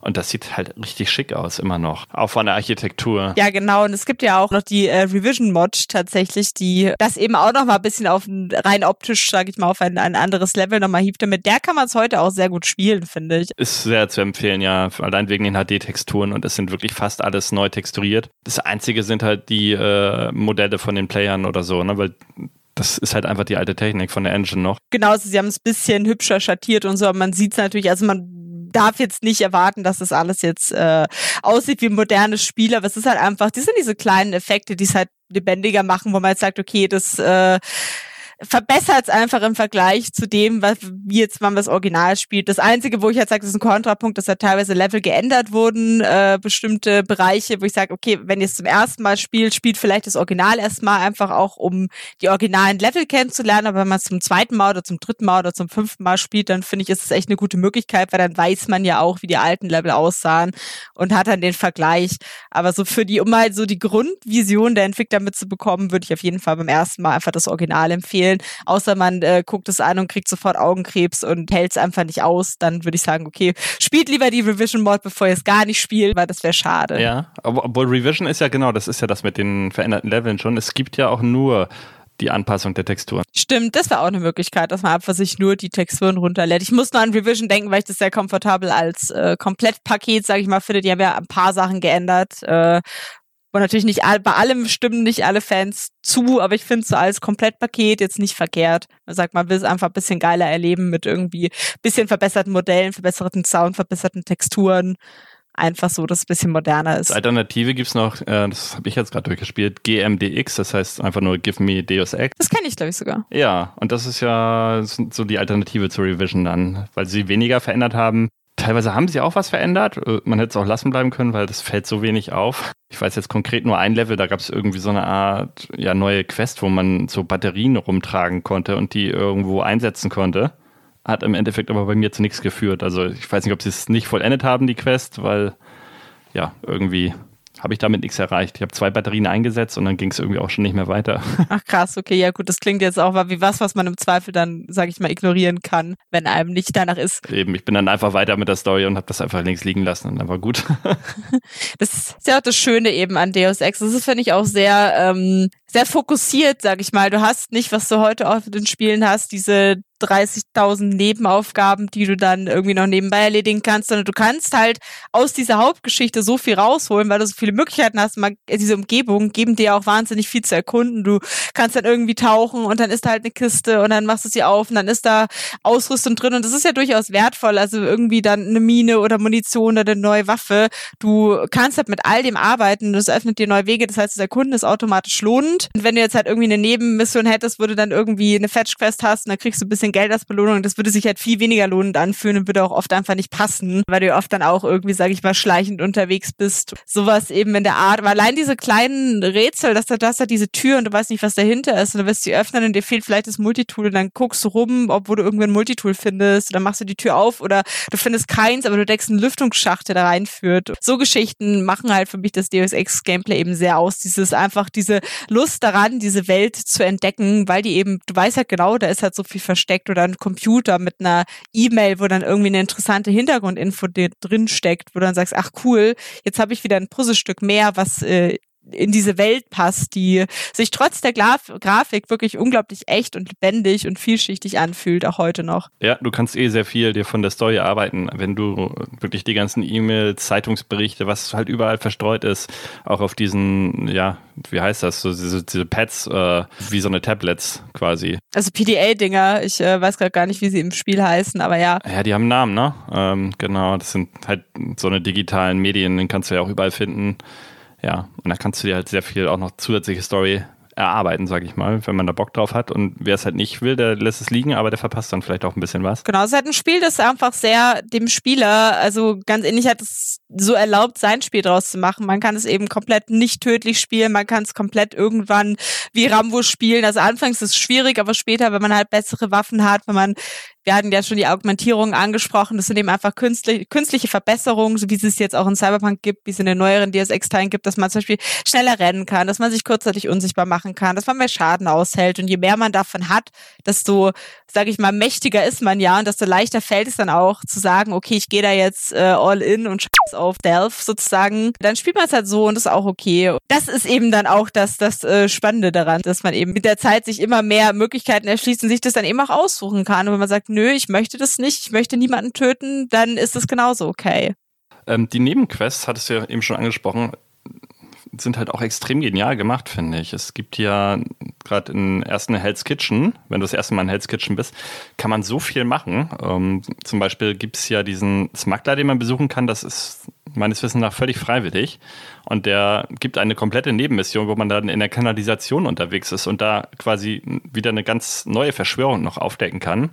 Und das sieht halt richtig schick aus, immer noch. Auch von der Architektur. Ja, genau. Und es gibt ja auch noch die äh, Revision-Mod tatsächlich, die das eben auch noch mal ein bisschen auf ein, rein optisch, sage ich mal, auf ein, ein anderes Level nochmal hieft. Mit der kann man es heute auch sehr gut spielen, finde ich. Ist sehr zu empfehlen, ja. Allein wegen den HD-Texturen. Und es sind wirklich fast alles neu texturiert. Das Einzige sind halt die äh, Modelle von den Playern oder so, ne? Weil das ist halt einfach die alte Technik von der Engine noch. Genau, also sie haben es ein bisschen hübscher schattiert und so, aber man sieht es natürlich, also man darf jetzt nicht erwarten, dass das alles jetzt äh, aussieht wie ein modernes Spiel, aber es ist halt einfach, die sind diese kleinen Effekte, die es halt lebendiger machen, wo man jetzt sagt, okay, das äh, verbessert es einfach im Vergleich zu dem, was wie jetzt man das Original spielt. Das Einzige, wo ich halt sage, das ist ein Kontrapunkt, dass da teilweise Level geändert wurden, äh, bestimmte Bereiche, wo ich sage, okay, wenn ihr es zum ersten Mal spielt, spielt vielleicht das Original erstmal einfach auch, um die originalen Level kennenzulernen, aber wenn man es zum zweiten Mal oder zum dritten Mal oder zum fünften Mal spielt, dann finde ich, ist es echt eine gute Möglichkeit, weil dann weiß man ja auch, wie die alten Level aussahen und hat dann den Vergleich. Aber so für die, um mal so die Grundvision der Entwickler mitzubekommen, würde ich auf jeden Fall beim ersten Mal einfach das Original empfehlen empfehlen, außer man äh, guckt es an und kriegt sofort Augenkrebs und hält es einfach nicht aus, dann würde ich sagen, okay, spielt lieber die Revision Mod, bevor ihr es gar nicht spielt, weil das wäre schade. Ja, aber obwohl Revision ist ja genau, das ist ja das mit den veränderten Leveln schon. Es gibt ja auch nur die Anpassung der Texturen. Stimmt, das wäre auch eine Möglichkeit, dass man einfach sich nur die Texturen runterlädt. Ich muss nur an Revision denken, weil ich das sehr komfortabel als äh, Komplettpaket, sage ich mal, finde. Die haben ja ein paar Sachen geändert, äh, und natürlich nicht all, bei allem stimmen nicht alle Fans zu, aber ich finde es so als Komplettpaket jetzt nicht verkehrt. Man sagt, man will es einfach ein bisschen geiler erleben mit irgendwie bisschen verbesserten Modellen, verbesserten Sound, verbesserten Texturen. Einfach so, dass es ein bisschen moderner ist. Als Alternative gibt es noch, äh, das habe ich jetzt gerade durchgespielt, GMDX, das heißt einfach nur Give Me Deus Ex. Das kenne ich, glaube ich, sogar. Ja, und das ist ja so die Alternative zur Revision dann, weil sie weniger verändert haben, Teilweise haben sie auch was verändert. Äh, man hätte es auch lassen bleiben können, weil das fällt so wenig auf. Ich weiß jetzt konkret nur ein Level, da gab es irgendwie so eine Art ja, neue Quest, wo man so Batterien rumtragen konnte und die irgendwo einsetzen konnte. Hat im Endeffekt aber bei mir zu nichts geführt. Also ich weiß nicht, ob sie es nicht vollendet haben, die Quest, weil ja, irgendwie habe ich damit nichts erreicht. Ich habe zwei Batterien eingesetzt und dann ging es irgendwie auch schon nicht mehr weiter. Ach krass, okay, ja gut, das klingt jetzt auch wie was, was man im Zweifel dann, sage ich mal, ignorieren kann, wenn einem nicht danach ist. Eben, ich bin dann einfach weiter mit der Story und habe das einfach links liegen lassen und dann war gut. das ist ja auch das Schöne eben an Deus Ex. Das ist, finde ich, auch sehr, ähm, sehr fokussiert, sag ich mal. Du hast nicht, was du heute auch in den Spielen hast, diese 30.000 Nebenaufgaben, die du dann irgendwie noch nebenbei erledigen kannst, sondern du kannst halt aus dieser Hauptgeschichte so viel rausholen, weil du so viele Möglichkeiten hast. diese Umgebung geben dir auch wahnsinnig viel zu erkunden. Du kannst dann irgendwie tauchen und dann ist da halt eine Kiste und dann machst du sie auf und dann ist da Ausrüstung drin und das ist ja durchaus wertvoll. Also irgendwie dann eine Mine oder Munition oder eine neue Waffe. Du kannst halt mit all dem arbeiten. Das öffnet dir neue Wege. Das heißt, das Erkunden ist automatisch lohnend. Und wenn du jetzt halt irgendwie eine Nebenmission hättest, wo du dann irgendwie eine Fetch-Quest hast und dann kriegst du ein bisschen bisschen Geld als Belohnung. Das würde sich halt viel weniger lohnend anfühlen und würde auch oft einfach nicht passen, weil du oft dann auch irgendwie, sage ich mal, schleichend unterwegs bist. Sowas eben in der Art. Aber allein diese kleinen Rätsel, dass da das hat diese Tür und du weißt nicht, was dahinter ist und du wirst sie öffnen und dir fehlt vielleicht das Multitool und dann guckst du rum, obwohl du irgendwann ein Multitool findest, dann machst du die Tür auf oder du findest keins, aber du deckst einen Lüftungsschacht, der da reinführt. So Geschichten machen halt für mich das Deus Ex Gameplay eben sehr aus. Dieses einfach diese Lust daran, diese Welt zu entdecken, weil die eben, du weißt halt genau, da ist halt so viel versteckt oder ein Computer mit einer E-Mail, wo dann irgendwie eine interessante Hintergrundinfo drin steckt, wo dann sagst, ach cool, jetzt habe ich wieder ein Puzzlestück mehr, was äh, in diese Welt passt, die sich trotz der Graf Grafik wirklich unglaublich echt und lebendig und vielschichtig anfühlt, auch heute noch. Ja, du kannst eh sehr viel dir von der Story arbeiten, wenn du wirklich die ganzen E-Mails, Zeitungsberichte, was halt überall verstreut ist, auch auf diesen, ja, wie heißt das, so diese, diese Pads, äh, wie so eine Tablets quasi. Also PDA-Dinger, ich äh, weiß gerade gar nicht, wie sie im Spiel heißen, aber ja. Ja, die haben einen Namen, ne? Ähm, genau, das sind halt so eine digitalen Medien, den kannst du ja auch überall finden. Ja, und da kannst du dir halt sehr viel auch noch zusätzliche Story erarbeiten, sage ich mal, wenn man da Bock drauf hat. Und wer es halt nicht will, der lässt es liegen, aber der verpasst dann vielleicht auch ein bisschen was. Genau, es ist halt ein Spiel, das einfach sehr dem Spieler, also ganz ähnlich hat es so erlaubt, sein Spiel draus zu machen. Man kann es eben komplett nicht tödlich spielen, man kann es komplett irgendwann wie Rambo spielen. Also anfangs ist es schwierig, aber später, wenn man halt bessere Waffen hat, wenn man wir hatten ja schon die Augmentierung angesprochen. Das sind eben einfach künstliche, künstliche Verbesserungen, so wie es es jetzt auch in Cyberpunk gibt, wie es in den neueren DSX-Teilen gibt, dass man zum Beispiel schneller rennen kann, dass man sich kurzzeitig unsichtbar machen kann, dass man mehr Schaden aushält. Und je mehr man davon hat, desto, sage ich mal, mächtiger ist man ja und desto leichter fällt es dann auch zu sagen, okay, ich gehe da jetzt äh, all in und scheiß auf Delph sozusagen. Dann spielt man es halt so und das ist auch okay. Das ist eben dann auch das, das äh, Spannende daran, dass man eben mit der Zeit sich immer mehr Möglichkeiten erschließt und sich das dann eben auch aussuchen kann. Und wenn man sagt, nö, ich möchte das nicht, ich möchte niemanden töten, dann ist es genauso okay. Ähm, die Nebenquests, hattest du ja eben schon angesprochen, sind halt auch extrem genial gemacht, finde ich. Es gibt ja gerade in ersten Hell's Kitchen, wenn du das erste Mal in Hell's Kitchen bist, kann man so viel machen. Ähm, zum Beispiel gibt es ja diesen Smuggler, den man besuchen kann. Das ist meines Wissens nach völlig freiwillig. Und der gibt eine komplette Nebenmission, wo man dann in der Kanalisation unterwegs ist und da quasi wieder eine ganz neue Verschwörung noch aufdecken kann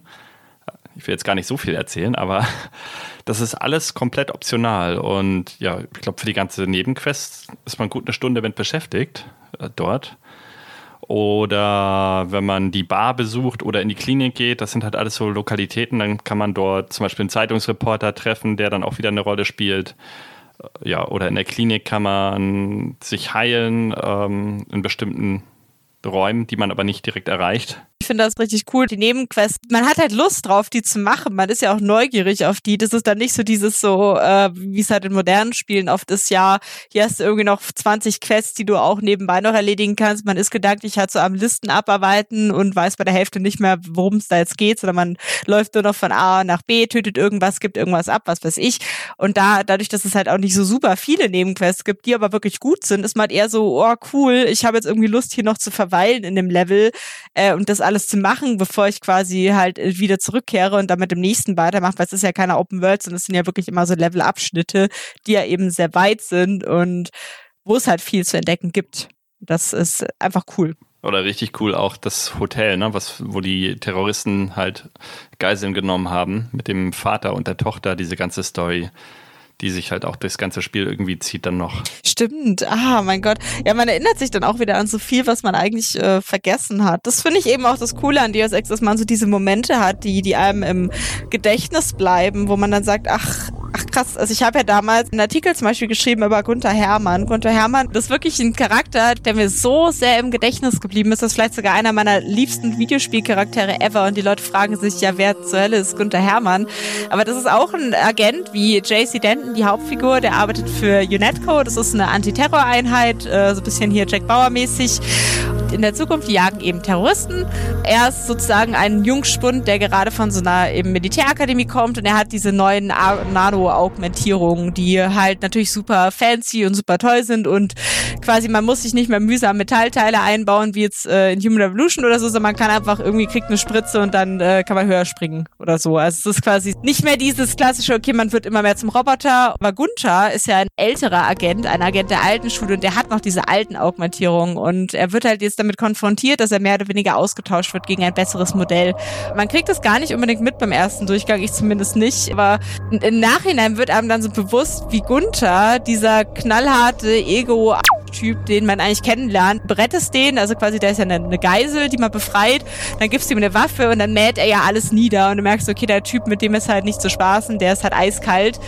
ich will jetzt gar nicht so viel erzählen, aber das ist alles komplett optional. Und ja, ich glaube, für die ganze Nebenquest ist man gut eine Stunde mit beschäftigt äh, dort. Oder wenn man die Bar besucht oder in die Klinik geht, das sind halt alles so Lokalitäten, dann kann man dort zum Beispiel einen Zeitungsreporter treffen, der dann auch wieder eine Rolle spielt. Äh, ja, oder in der Klinik kann man sich heilen ähm, in bestimmten Räumen, die man aber nicht direkt erreicht. Ich finde das richtig cool. Die Nebenquests, man hat halt Lust drauf, die zu machen. Man ist ja auch neugierig auf die. Das ist dann nicht so dieses so, äh, wie es halt in modernen Spielen oft ist, ja, hier hast du irgendwie noch 20 Quests, die du auch nebenbei noch erledigen kannst. Man ist gedanklich halt so am Listen abarbeiten und weiß bei der Hälfte nicht mehr, worum es da jetzt geht, sondern man läuft nur noch von A nach B, tötet irgendwas, gibt irgendwas ab, was weiß ich. Und da, dadurch, dass es halt auch nicht so super viele Nebenquests gibt, die aber wirklich gut sind, ist man eher so, oh cool, ich habe jetzt irgendwie Lust, hier noch zu verweilen in dem Level äh, und das alles zu machen, bevor ich quasi halt äh, wieder zurückkehre und dann mit dem nächsten weitermache, weil es ist ja keine Open World, sondern es sind ja wirklich immer so Level-Abschnitte, die ja eben sehr weit sind und wo es halt viel zu entdecken gibt. Das ist einfach cool. Oder richtig cool auch das Hotel, ne, was, wo die Terroristen halt Geiseln genommen haben, mit dem Vater und der Tochter, diese ganze Story die sich halt auch durchs ganze Spiel irgendwie zieht dann noch. Stimmt, ah, mein Gott. Ja, man erinnert sich dann auch wieder an so viel, was man eigentlich äh, vergessen hat. Das finde ich eben auch das Coole an Deus Ex, dass man so diese Momente hat, die, die einem im Gedächtnis bleiben, wo man dann sagt, ach, ach krass, also ich habe ja damals einen Artikel zum Beispiel geschrieben über Gunther Hermann. Gunther Hermann ist wirklich ein Charakter, der mir so sehr im Gedächtnis geblieben ist. Das ist vielleicht sogar einer meiner liebsten Videospielcharaktere ever. Und die Leute fragen sich ja, wer zur Hölle ist Gunther Hermann? Aber das ist auch ein Agent wie JC Denton, die Hauptfigur, der arbeitet für UNETCO. Das ist eine Antiterroreinheit, äh, so ein bisschen hier Jack Bauer mäßig in der Zukunft, jagen eben Terroristen. Er ist sozusagen ein Jungspund, der gerade von so einer eben Militärakademie kommt und er hat diese neuen Nano-Augmentierungen, die halt natürlich super fancy und super toll sind und quasi man muss sich nicht mehr mühsam Metallteile einbauen, wie jetzt äh, in Human Revolution oder so, sondern man kann einfach irgendwie kriegt eine Spritze und dann äh, kann man höher springen oder so. Also es ist quasi nicht mehr dieses klassische, okay, man wird immer mehr zum Roboter. Aber Gunther ist ja ein älterer Agent, ein Agent der alten Schule und der hat noch diese alten Augmentierungen und er wird halt jetzt damit konfrontiert, dass er mehr oder weniger ausgetauscht wird gegen ein besseres Modell. Man kriegt das gar nicht unbedingt mit beim ersten Durchgang, ich zumindest nicht, aber im Nachhinein wird einem dann so bewusst, wie Gunther, dieser knallharte Ego Typ, den man eigentlich kennenlernt, berettest den, also quasi der ist ja eine, eine Geisel, die man befreit, dann gibst du ihm eine Waffe und dann mäht er ja alles nieder und du merkst, okay, der Typ, mit dem ist halt nicht zu spaßen, der ist halt eiskalt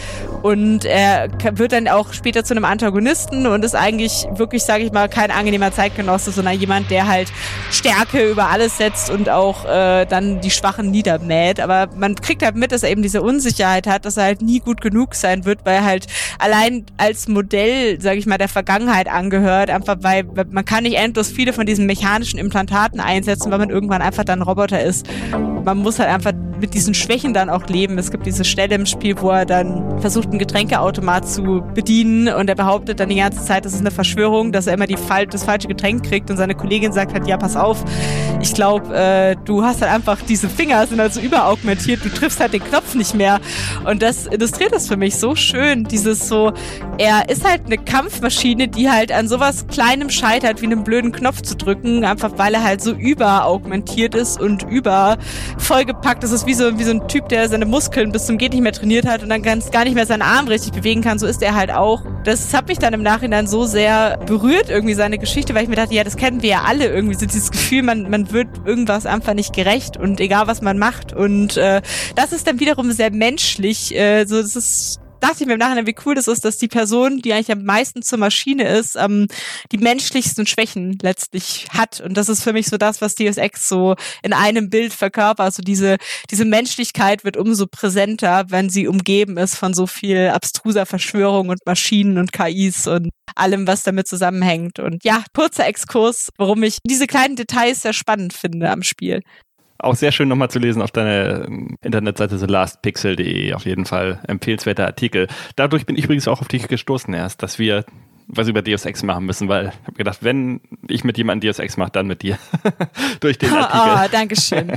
und er wird dann auch später zu einem Antagonisten und ist eigentlich wirklich, sage ich mal, kein angenehmer Zeitgenosse, sondern jemand, der halt Stärke über alles setzt und auch äh, dann die Schwachen niedermäht. Aber man kriegt halt mit, dass er eben diese Unsicherheit hat, dass er halt nie gut genug sein wird, weil halt allein als Modell, sage ich mal, der Vergangenheit angehört, einfach weil man kann nicht endlos viele von diesen mechanischen Implantaten einsetzen, weil man irgendwann einfach dann Roboter ist. Man muss halt einfach mit diesen Schwächen dann auch leben. Es gibt diese Stelle im Spiel, wo er dann versucht, einen Getränkeautomat zu bedienen und er behauptet dann die ganze Zeit, das ist eine Verschwörung, dass er immer die, das falsche Getränk kriegt und seine Kollegin sagt halt, ja, pass auf, ich glaube, äh, du hast halt einfach diese Finger sind halt so überaugmentiert, du triffst halt den Knopf nicht mehr und das illustriert das für mich so schön, dieses so, er ist halt eine Kampfmaschine, die halt an sowas Kleinem scheitert, wie einen blöden Knopf zu drücken, einfach weil er halt so überaugmentiert ist und über vollgepackt. Ist wie so, wie so ein Typ, der seine Muskeln bis zum geht nicht mehr trainiert hat und dann ganz gar nicht mehr seinen Arm richtig bewegen kann. So ist er halt auch. Das hat mich dann im Nachhinein so sehr berührt, irgendwie seine Geschichte, weil ich mir dachte, ja, das kennen wir ja alle irgendwie. So dieses Gefühl, man, man wird irgendwas einfach nicht gerecht und egal was man macht. Und äh, das ist dann wiederum sehr menschlich. Äh, so, das ist dachte ich mir im Nachhinein, wie cool das ist, dass die Person, die eigentlich am meisten zur Maschine ist, ähm, die menschlichsten Schwächen letztlich hat. Und das ist für mich so das, was Deus Ex so in einem Bild verkörpert. Also diese, diese Menschlichkeit wird umso präsenter, wenn sie umgeben ist von so viel abstruser Verschwörung und Maschinen und KIs und allem, was damit zusammenhängt. Und ja, kurzer Exkurs, warum ich diese kleinen Details sehr spannend finde am Spiel. Auch sehr schön nochmal zu lesen auf deiner ähm, Internetseite thelastpixel.de. Auf jeden Fall empfehlenswerter Artikel. Dadurch bin ich übrigens auch auf dich gestoßen erst, dass wir was über Deus Ex machen müssen, weil ich habe gedacht, wenn ich mit jemandem Deus Ex mache, dann mit dir. Durch den Artikel. Oh, danke schön.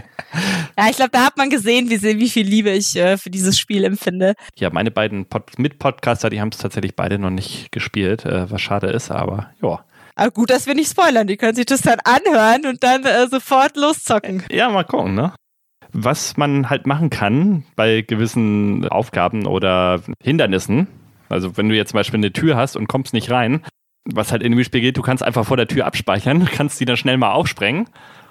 ja, ich glaube, da hat man gesehen, wie, wie viel Liebe ich äh, für dieses Spiel empfinde. Ja, meine beiden Pod Mit-Podcaster, die haben es tatsächlich beide noch nicht gespielt, äh, was schade ist, aber ja. Aber gut, dass wir nicht spoilern. Die können sich das dann anhören und dann äh, sofort loszocken. Ja, mal gucken, ne? Was man halt machen kann bei gewissen Aufgaben oder Hindernissen, also wenn du jetzt zum Beispiel eine Tür hast und kommst nicht rein, was halt in dem Spiel geht, du kannst einfach vor der Tür abspeichern, kannst die dann schnell mal aufsprengen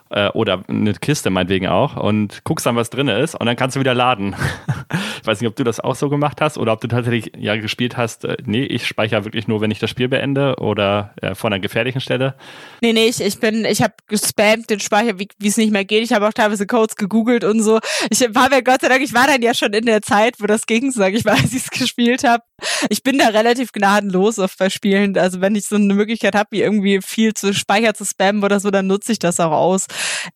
äh, oder eine Kiste meinetwegen auch und guckst dann, was drin ist und dann kannst du wieder laden. ich weiß nicht, ob du das auch so gemacht hast oder ob du tatsächlich ja gespielt hast, äh, nee, ich speichere wirklich nur, wenn ich das Spiel beende oder äh, vor einer gefährlichen Stelle. Nee, nee, ich, ich bin, ich habe gespammt den Speicher, wie es nicht mehr geht. Ich habe auch teilweise Codes gegoogelt und so. Ich war mir Gott sei Dank, ich war dann ja schon in der Zeit, wo das ging, sag ich mal, als ich es gespielt habe. Ich bin da relativ gnadenlos oft bei Spielen. Also wenn ich so eine Möglichkeit habe, wie irgendwie viel zu Speicher zu spammen oder so, dann nutze ich das auch aus.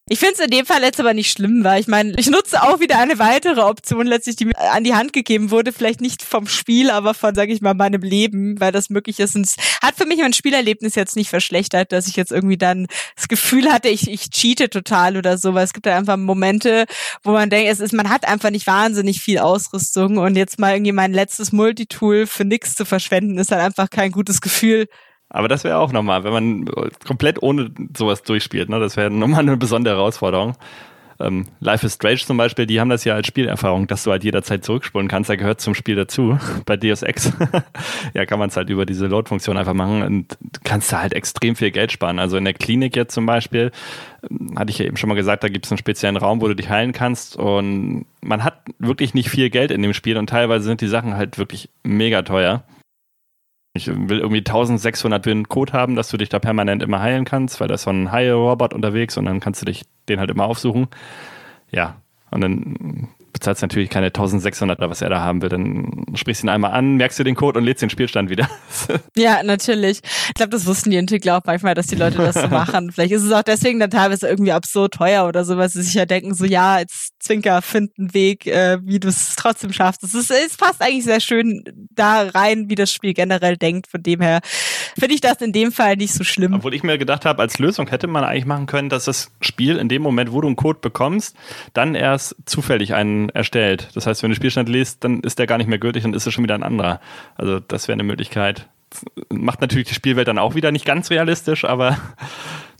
Ich finde es in dem Fall jetzt aber nicht schlimm, weil ich meine, ich nutze auch wieder eine weitere Option letztlich, die mir an die Hand gegeben wurde, vielleicht nicht vom Spiel, aber von, sage ich mal, meinem Leben, weil das möglich ist. Und es hat für mich mein Spielerlebnis jetzt nicht verschlechtert, dass ich jetzt irgendwie dann das Gefühl hatte, ich, ich cheate total oder so, weil es gibt da einfach Momente, wo man denkt, es ist, man hat einfach nicht wahnsinnig viel Ausrüstung und jetzt mal irgendwie mein letztes Multitool für nichts zu verschwenden, ist halt einfach kein gutes Gefühl. Aber das wäre auch nochmal, wenn man komplett ohne sowas durchspielt, ne? das wäre nochmal eine besondere Herausforderung. Ähm, Life is Strange zum Beispiel, die haben das ja als Spielerfahrung, dass du halt jederzeit zurückspulen kannst. Da gehört zum Spiel dazu. Bei Deus Ex ja, kann man es halt über diese Load-Funktion einfach machen und kannst da halt extrem viel Geld sparen. Also in der Klinik jetzt zum Beispiel, ähm, hatte ich ja eben schon mal gesagt, da gibt es einen speziellen Raum, wo du dich heilen kannst und man hat wirklich nicht viel Geld in dem Spiel und teilweise sind die Sachen halt wirklich mega teuer. Ich will irgendwie 1600 für einen Code haben, dass du dich da permanent immer heilen kannst, weil da ist so ein Heil-Robot unterwegs und dann kannst du dich den halt immer aufsuchen. Ja, und dann bezahlst natürlich keine 1600 oder was er da haben will. Dann sprichst du ihn einmal an, merkst du den Code und lädst den Spielstand wieder. ja, natürlich. Ich glaube, das wussten die Entwickler auch manchmal, dass die Leute das so machen. Vielleicht ist es auch deswegen dann teilweise irgendwie absurd teuer oder so, weil sie sich ja denken, so ja, jetzt Zwinker, find einen Weg, äh, wie du es trotzdem schaffst. Es, ist, es passt eigentlich sehr schön da rein, wie das Spiel generell denkt. Von dem her finde ich das in dem Fall nicht so schlimm. Obwohl ich mir gedacht habe, als Lösung hätte man eigentlich machen können, dass das Spiel in dem Moment, wo du einen Code bekommst, dann erst zufällig einen erstellt. Das heißt, wenn du Spielstand liest, dann ist der gar nicht mehr gültig, dann ist es schon wieder ein anderer. Also das wäre eine Möglichkeit. Macht natürlich die Spielwelt dann auch wieder nicht ganz realistisch, aber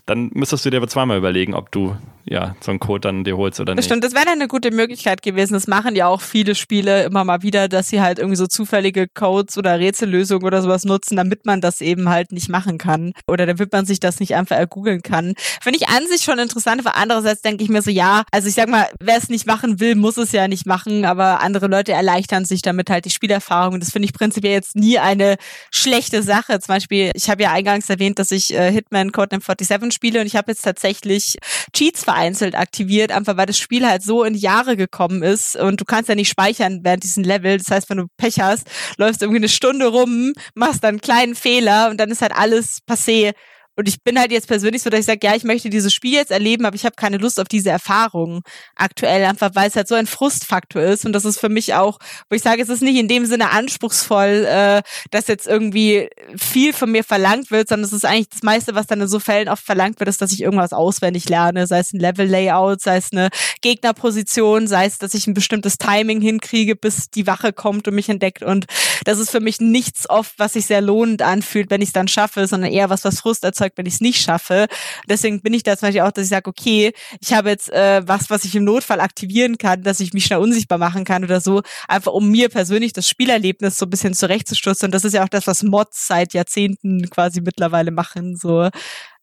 dann müsstest du dir aber zweimal überlegen, ob du ja so einen Code dann dir holst oder nicht. Stimmt, das wäre eine gute Möglichkeit gewesen. Das machen ja auch viele Spiele immer mal wieder, dass sie halt irgendwie so zufällige Codes oder Rätsellösungen oder sowas nutzen, damit man das eben halt nicht machen kann oder damit man sich das nicht einfach ergoogeln kann. Finde ich an sich schon interessant, aber andererseits denke ich mir so, ja, also ich sag mal, wer es nicht machen will, muss es ja nicht machen, aber andere Leute erleichtern sich damit halt die Spielerfahrung. Das finde ich prinzipiell jetzt nie eine schlechte Sache. Zum Beispiel, ich habe ja eingangs erwähnt, dass ich äh, Hitman Codename 47 spiele und ich habe jetzt tatsächlich Cheats vereinzelt aktiviert, einfach weil das Spiel halt so in Jahre gekommen ist und du kannst ja nicht speichern während diesen Level. Das heißt, wenn du Pech hast, läufst irgendwie eine Stunde rum, machst dann einen kleinen Fehler und dann ist halt alles passé. Und ich bin halt jetzt persönlich so, dass ich sage, ja, ich möchte dieses Spiel jetzt erleben, aber ich habe keine Lust auf diese Erfahrung aktuell, einfach weil es halt so ein Frustfaktor ist. Und das ist für mich auch, wo ich sage, es ist nicht in dem Sinne anspruchsvoll, äh, dass jetzt irgendwie viel von mir verlangt wird, sondern es ist eigentlich das meiste, was dann in so Fällen oft verlangt wird, ist, dass ich irgendwas auswendig lerne, sei es ein Level-Layout, sei es eine Gegnerposition, sei es, dass ich ein bestimmtes Timing hinkriege, bis die Wache kommt und mich entdeckt. Und das ist für mich nichts oft, was sich sehr lohnend anfühlt, wenn ich es dann schaffe, sondern eher was, was Frust erzeugt erzeugt, wenn ich es nicht schaffe. Deswegen bin ich da zum Beispiel auch, dass ich sage, okay, ich habe jetzt äh, was, was ich im Notfall aktivieren kann, dass ich mich schnell unsichtbar machen kann oder so, einfach um mir persönlich das Spielerlebnis so ein bisschen zurechtzustutzen. Und das ist ja auch das, was Mods seit Jahrzehnten quasi mittlerweile machen. So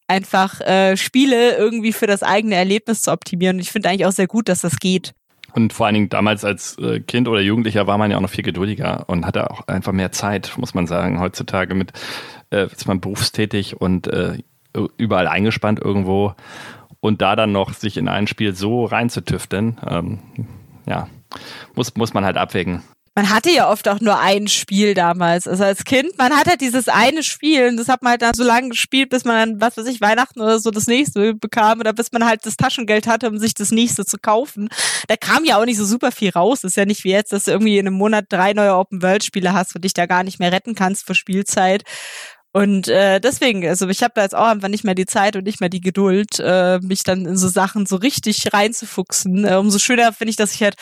einfach äh, Spiele irgendwie für das eigene Erlebnis zu optimieren. Und ich finde eigentlich auch sehr gut, dass das geht. Und vor allen Dingen damals als äh, Kind oder Jugendlicher war man ja auch noch viel geduldiger und hatte auch einfach mehr Zeit, muss man sagen. Heutzutage mit äh, ist man berufstätig und äh, überall eingespannt irgendwo und da dann noch sich in ein Spiel so reinzutüfteln, ähm, ja, muss, muss man halt abwägen man hatte ja oft auch nur ein Spiel damals. Also als Kind, man hat halt dieses eine Spiel und das hat man halt dann so lange gespielt, bis man dann, was weiß ich, Weihnachten oder so das nächste bekam oder bis man halt das Taschengeld hatte, um sich das nächste zu kaufen. Da kam ja auch nicht so super viel raus. Ist ja nicht wie jetzt, dass du irgendwie in einem Monat drei neue Open-World-Spiele hast und dich da gar nicht mehr retten kannst für Spielzeit. Und äh, deswegen, also ich habe da jetzt auch einfach nicht mehr die Zeit und nicht mehr die Geduld, äh, mich dann in so Sachen so richtig reinzufuchsen. Äh, umso schöner finde ich, dass ich halt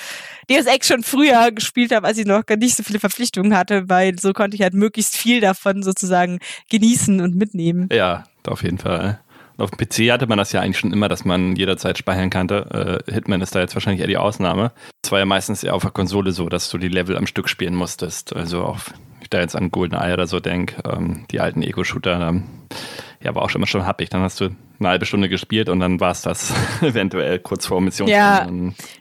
Deus Ex schon früher gespielt habe, als ich noch gar nicht so viele Verpflichtungen hatte, weil so konnte ich halt möglichst viel davon sozusagen genießen und mitnehmen. Ja, auf jeden Fall. Auf dem PC hatte man das ja eigentlich schon immer, dass man jederzeit speichern kannte. Äh, Hitman ist da jetzt wahrscheinlich eher die Ausnahme. Es war ja meistens eher auf der Konsole so, dass du die Level am Stück spielen musstest. Also auch ich da jetzt an GoldenEye oder so denke, ähm, die alten Ego-Shooter, ähm, ja, war auch schon immer schon happig. Dann hast du eine halbe Stunde gespielt und dann war es das eventuell kurz vor Mission. Ja,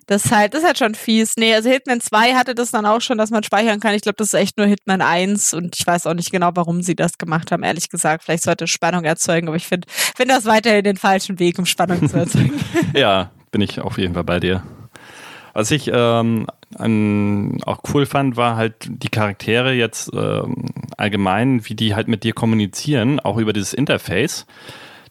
das ist halt, das ist halt schon fies. Nee, also Hitman 2 hatte das dann auch schon, dass man speichern kann. Ich glaube, das ist echt nur Hitman 1 und ich weiß auch nicht genau, warum sie das gemacht haben, ehrlich gesagt. Vielleicht sollte Spannung erzeugen, aber ich finde find das weiterhin den falschen Weg, um Spannung zu erzeugen. ja, bin ich auf jeden Fall bei dir. Was ich ähm, an, auch cool fand, war halt die Charaktere jetzt ähm, allgemein, wie die halt mit dir kommunizieren, auch über dieses Interface.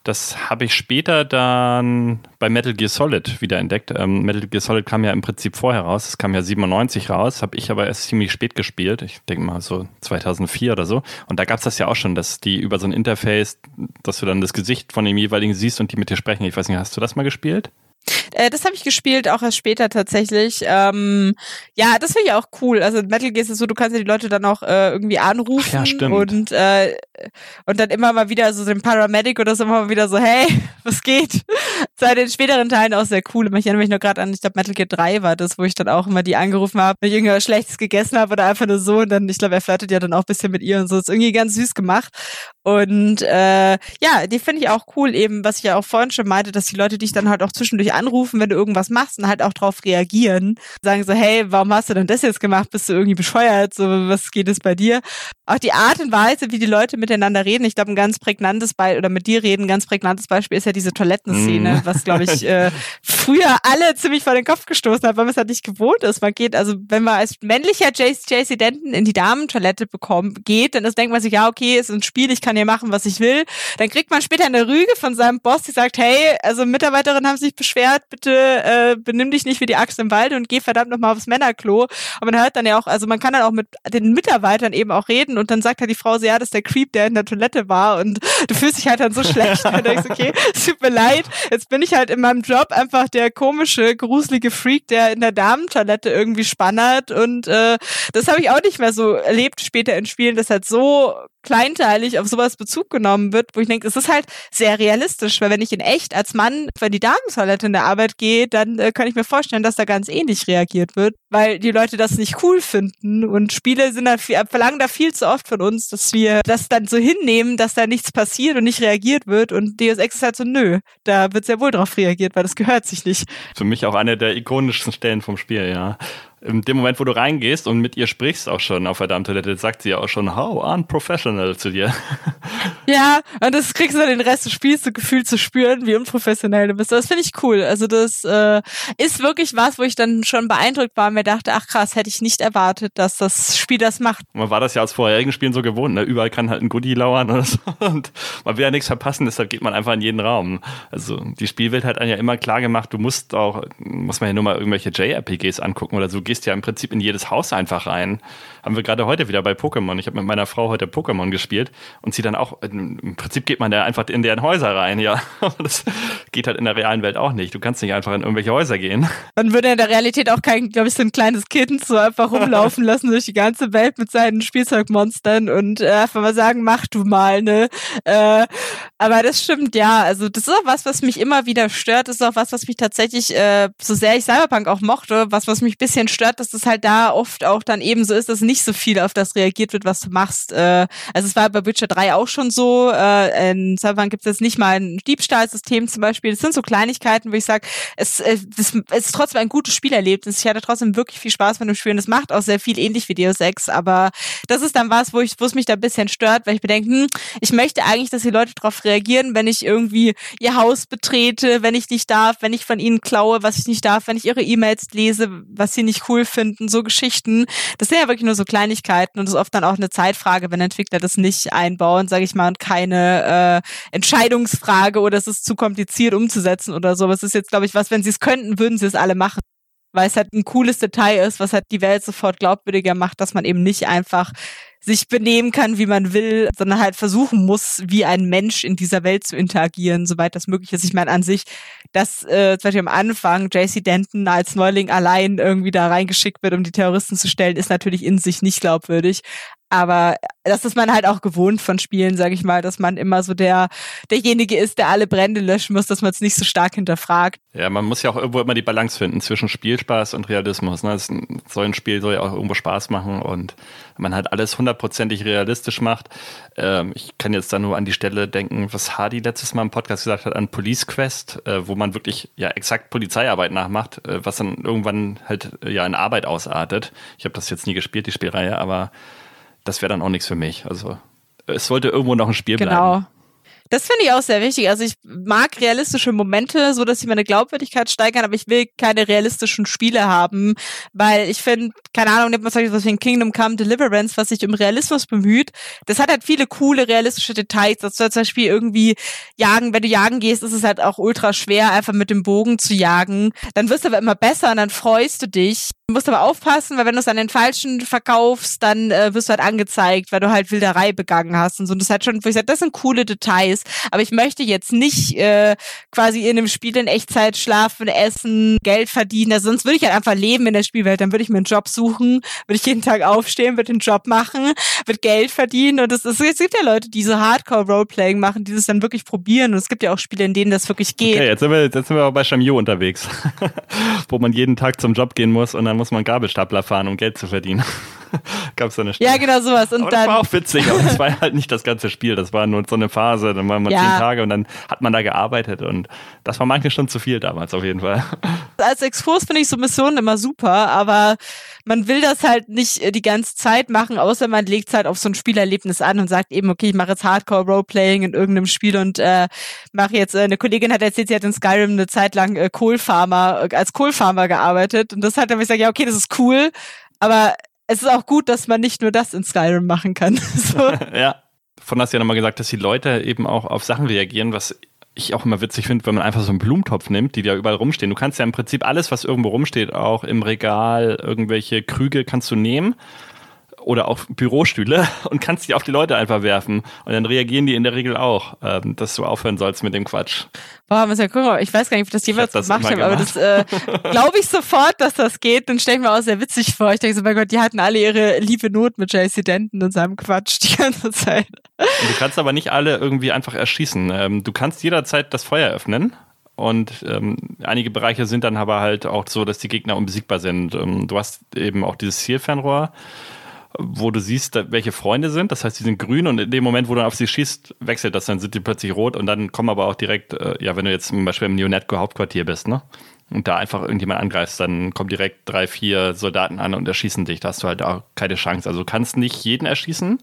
Das habe ich später dann bei Metal Gear Solid wieder entdeckt. Ähm, Metal Gear Solid kam ja im Prinzip vorher raus. Es kam ja 97 raus, habe ich aber erst ziemlich spät gespielt. Ich denke mal so 2004 oder so. Und da gab es das ja auch schon, dass die über so ein Interface, dass du dann das Gesicht von dem jeweiligen siehst und die mit dir sprechen. Ich weiß nicht, hast du das mal gespielt? Äh, das habe ich gespielt, auch erst später tatsächlich. Ähm, ja, das finde ich auch cool. Also Metal Gear ist so, du kannst ja die Leute dann auch äh, irgendwie anrufen Ach ja, stimmt. und äh, und dann immer mal wieder so den Paramedic oder so immer mal wieder so, hey, was geht? Seit den späteren Teilen auch sehr cool. Ich erinnere mich noch gerade an, ich glaube Metal Gear 3 war das, wo ich dann auch immer die angerufen habe, wenn ich irgendwas Schlechtes gegessen habe oder einfach nur so und dann, ich glaube, er flirtet ja dann auch ein bisschen mit ihr und so. Das ist irgendwie ganz süß gemacht. Und äh, ja, die finde ich auch cool, eben, was ich ja auch vorhin schon meinte, dass die Leute dich dann halt auch zwischendurch anrufen, wenn du irgendwas machst und halt auch drauf reagieren. Sagen so, hey, warum hast du denn das jetzt gemacht? Bist du irgendwie bescheuert? So, was geht es bei dir? Auch die Art und Weise, wie die Leute miteinander reden. Ich glaube, ein ganz prägnantes Beispiel, oder mit dir reden, ein ganz prägnantes Beispiel ist ja diese Toilettenszene, mm. was, glaube ich, äh, früher alle ziemlich vor den Kopf gestoßen hat, weil man es halt nicht gewohnt ist. Man geht, also wenn man als männlicher JC Denton in die Damentoilette bekommt, geht, dann ist, denkt man sich, ja, okay, ist ein Spiel, ich kann hier machen, was ich will. Dann kriegt man später eine Rüge von seinem Boss, die sagt, hey, also Mitarbeiterinnen haben sich beschwert, bitte äh, benimm dich nicht wie die Axt im Wald und geh verdammt nochmal aufs Männerklo. Aber man hört dann ja auch, also man kann dann auch mit den Mitarbeitern eben auch reden und dann sagt halt die Frau so, ja, das ist der Creep, der in der Toilette war und du fühlst dich halt dann so schlecht. und denkst, okay, es tut mir leid, jetzt bin ich halt in meinem Job einfach der komische, gruselige Freak, der in der Damentoilette irgendwie spannert und äh, das habe ich auch nicht mehr so erlebt später in Spielen, dass halt so kleinteilig auf sowas sowas Bezug genommen wird, wo ich denke, es ist halt sehr realistisch, weil wenn ich in echt als Mann für die Damentoilette in der Arbeit gehe, dann äh, kann ich mir vorstellen, dass da ganz ähnlich reagiert wird, weil die Leute das nicht cool finden und Spiele sind da viel, verlangen da viel zu oft von uns, dass wir das dann so hinnehmen, dass da nichts passiert und nicht reagiert wird und Deus Ex ist halt so, nö, da wird sehr wohl drauf reagiert, weil das gehört sich nicht. Für mich auch eine der ikonischsten Stellen vom Spiel, ja in dem Moment, wo du reingehst und mit ihr sprichst auch schon auf der Damentoilette, sagt sie ja auch schon, how unprofessional zu dir. Ja, und das kriegst du dann den Rest des Spiels so gefühlt zu spüren, wie unprofessionell du bist. Das finde ich cool. Also das äh, ist wirklich was, wo ich dann schon beeindruckt war und mir dachte, ach krass, hätte ich nicht erwartet, dass das Spiel das macht. Man war das ja aus vorherigen Spielen so gewohnt, ne? überall kann halt ein Goodie lauern oder so. und man will ja nichts verpassen, deshalb geht man einfach in jeden Raum. Also die Spielwelt hat einem ja immer klar gemacht, du musst auch, muss man ja nur mal irgendwelche JRPGs angucken oder so, gehst ja im Prinzip in jedes Haus einfach rein. Haben wir gerade heute wieder bei Pokémon. Ich habe mit meiner Frau heute Pokémon gespielt und sie dann auch, im Prinzip geht man da einfach in deren Häuser rein, ja. Das geht halt in der realen Welt auch nicht. Du kannst nicht einfach in irgendwelche Häuser gehen. Man würde in der Realität auch kein, glaube ich, so ein kleines Kind so einfach rumlaufen lassen durch die ganze Welt mit seinen Spielzeugmonstern und äh, einfach mal sagen, mach du mal, ne? Äh, aber das stimmt, ja. Also das ist auch was, was mich immer wieder stört. Das ist auch was, was mich tatsächlich, äh, so sehr ich Cyberpunk auch mochte, was, was mich ein bisschen stört, dass das halt da oft auch dann eben so ist, dass nicht so viel auf das reagiert wird, was du machst. Äh, also es war bei Witcher 3 auch schon so. Äh, in Cyberpunk gibt es jetzt nicht mal ein Diebstahlsystem zum Beispiel. Das sind so Kleinigkeiten, wo ich sage, es, es, es ist trotzdem ein gutes Spielerlebnis. Ich hatte trotzdem wirklich viel Spaß mit dem Spielen. Es macht auch sehr viel ähnlich wie Deus Ex, aber das ist dann was, wo ich, wo es mich da ein bisschen stört, weil ich bedenke, hm, ich möchte eigentlich, dass die Leute darauf reagieren, wenn ich irgendwie ihr Haus betrete, wenn ich nicht darf, wenn ich von ihnen klaue, was ich nicht darf, wenn ich ihre E-Mails lese, was sie nicht cool finden, so Geschichten. Das sind ja wirklich nur so Kleinigkeiten und ist oft dann auch eine Zeitfrage, wenn Entwickler das nicht einbauen, sage ich mal, und keine äh, Entscheidungsfrage oder es ist zu kompliziert umzusetzen oder so. Aber es ist jetzt, glaube ich, was, wenn sie es könnten, würden sie es alle machen weil es halt ein cooles Detail ist, was halt die Welt sofort glaubwürdiger macht, dass man eben nicht einfach sich benehmen kann, wie man will, sondern halt versuchen muss, wie ein Mensch in dieser Welt zu interagieren, soweit das möglich ist. Ich meine an sich, dass äh, zum Beispiel am Anfang JC Denton als Neuling allein irgendwie da reingeschickt wird, um die Terroristen zu stellen, ist natürlich in sich nicht glaubwürdig. Aber das ist man halt auch gewohnt von Spielen, sage ich mal, dass man immer so der derjenige ist, der alle Brände löschen muss, dass man es nicht so stark hinterfragt. Ja, man muss ja auch irgendwo immer die Balance finden zwischen Spielspaß und Realismus. Ne? Das, so ein Spiel soll ja auch irgendwo Spaß machen und man halt alles hundertprozentig realistisch macht. Ähm, ich kann jetzt da nur an die Stelle denken, was Hardy letztes Mal im Podcast gesagt hat, an Police Quest, äh, wo man wirklich ja exakt Polizeiarbeit nachmacht, äh, was dann irgendwann halt äh, ja in Arbeit ausartet. Ich habe das jetzt nie gespielt, die Spielreihe, aber das wäre dann auch nichts für mich. Also es sollte irgendwo noch ein Spiel genau. bleiben. Genau. Das finde ich auch sehr wichtig. Also ich mag realistische Momente, so dass sie meine Glaubwürdigkeit steigern, aber ich will keine realistischen Spiele haben, weil ich finde, keine Ahnung, nimmt man zum Beispiel was Kingdom Come Deliverance, was sich um Realismus bemüht. Das hat halt viele coole realistische Details. Also zum Beispiel irgendwie jagen, wenn du jagen gehst, ist es halt auch ultra schwer, einfach mit dem Bogen zu jagen. Dann wirst du aber immer besser und dann freust du dich. Du musst aber aufpassen, weil wenn du es an den Falschen verkaufst, dann äh, wirst du halt angezeigt, weil du halt Wilderei begangen hast und so. Und das hat schon, wo ich sage, das sind coole Details. Aber ich möchte jetzt nicht äh, quasi in einem Spiel in Echtzeit schlafen, essen, Geld verdienen. Also sonst würde ich halt einfach leben in der Spielwelt. Dann würde ich mir einen Job suchen, würde ich jeden Tag aufstehen, würde den Job machen, würde Geld verdienen. Und es, es, gibt ja Leute, die so Hardcore-Roleplaying machen, die das dann wirklich probieren. Und es gibt ja auch Spiele, in denen das wirklich geht. Okay, jetzt sind wir, jetzt sind wir bei Shamio unterwegs, wo man jeden Tag zum Job gehen muss und dann muss man Gabelstapler fahren, um Geld zu verdienen. Gab es da eine Stelle. Ja, genau sowas. Und aber dann, das war auch witzig, aber das war halt nicht das ganze Spiel. Das war nur so eine Phase. Dann waren wir ja. zehn Tage und dann hat man da gearbeitet und das war manchmal schon zu viel damals auf jeden Fall. Als Exkurs finde ich so Missionen immer super, aber man will das halt nicht die ganze Zeit machen, außer man legt es halt auf so ein Spielerlebnis an und sagt eben, okay, ich mache jetzt Hardcore Roleplaying in irgendeinem Spiel und äh, mache jetzt, äh, eine Kollegin hat erzählt, sie hat in Skyrim eine Zeit lang äh, Kohlfarmer, äh, als Kohlfarmer gearbeitet und das hat dann gesagt, ja, okay, das ist cool, aber es ist auch gut, dass man nicht nur das in Skyrim machen kann. so. ja. Von hast du ja nochmal gesagt, dass die Leute eben auch auf Sachen reagieren, was ich auch immer witzig finde, wenn man einfach so einen Blumentopf nimmt, die da überall rumstehen. Du kannst ja im Prinzip alles, was irgendwo rumsteht, auch im Regal, irgendwelche Krüge kannst du nehmen oder auch Bürostühle und kannst die auf die Leute einfach werfen. Und dann reagieren die in der Regel auch, ähm, dass du aufhören sollst mit dem Quatsch. Boah, ja gucken, ich weiß gar nicht, ob ich das jemals ich gemacht habe, aber das äh, glaube ich sofort, dass das geht. Dann stelle ich mir auch sehr witzig vor. Ich denke so, mein Gott, die hatten alle ihre liebe Not mit JC Denton und seinem Quatsch die ganze Zeit. du kannst aber nicht alle irgendwie einfach erschießen. Ähm, du kannst jederzeit das Feuer öffnen. Und ähm, einige Bereiche sind dann aber halt auch so, dass die Gegner unbesiegbar sind. Ähm, du hast eben auch dieses Zielfernrohr, wo du siehst, welche Freunde sind. Das heißt, die sind grün und in dem Moment, wo du auf sie schießt, wechselt das, dann sind die plötzlich rot und dann kommen aber auch direkt, äh, ja, wenn du jetzt zum Beispiel im Neonetco Hauptquartier bist, ne? Und da einfach irgendjemand angreifst, dann kommen direkt drei, vier Soldaten an und erschießen dich. Da hast du halt auch keine Chance. Also du kannst nicht jeden erschießen.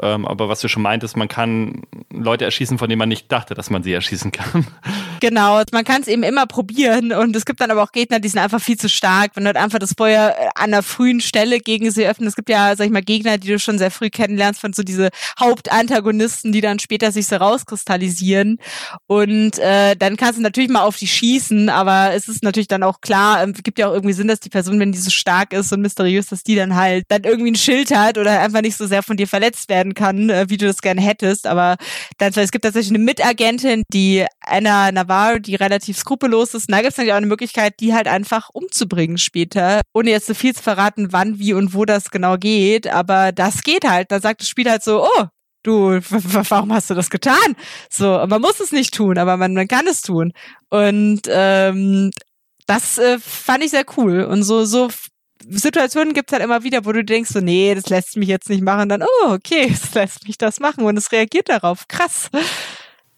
Ähm, aber was du schon meintest, man kann Leute erschießen, von denen man nicht dachte, dass man sie erschießen kann. Genau, man kann es eben immer probieren und es gibt dann aber auch Gegner, die sind einfach viel zu stark, wenn du halt einfach das Feuer äh, an einer frühen Stelle gegen sie öffnen. Es gibt ja, sag ich mal, Gegner, die du schon sehr früh kennenlernst, von so diese Hauptantagonisten, die dann später sich so rauskristallisieren. Und äh, dann kannst du natürlich mal auf die schießen, aber es ist natürlich dann auch klar, es gibt ja auch irgendwie Sinn, dass die Person, wenn die so stark ist und mysteriös, dass die dann halt dann irgendwie ein Schild hat oder einfach nicht so sehr von dir verletzt werden kann, äh, wie du das gerne hättest. Aber dann, es gibt tatsächlich eine Mitagentin, die Anna Navarro die relativ skrupellos ist. Und da gibt es natürlich auch eine Möglichkeit, die halt einfach umzubringen später. Ohne jetzt so viel zu verraten, wann, wie und wo das genau geht. Aber das geht halt. Da sagt das Spiel halt so, oh, du, warum hast du das getan? So, man muss es nicht tun, aber man, man kann es tun. Und ähm, das äh, fand ich sehr cool. Und so, so Situationen gibt es halt immer wieder, wo du denkst, so, nee, das lässt mich jetzt nicht machen. dann, oh, okay, es lässt mich das machen und es reagiert darauf. Krass.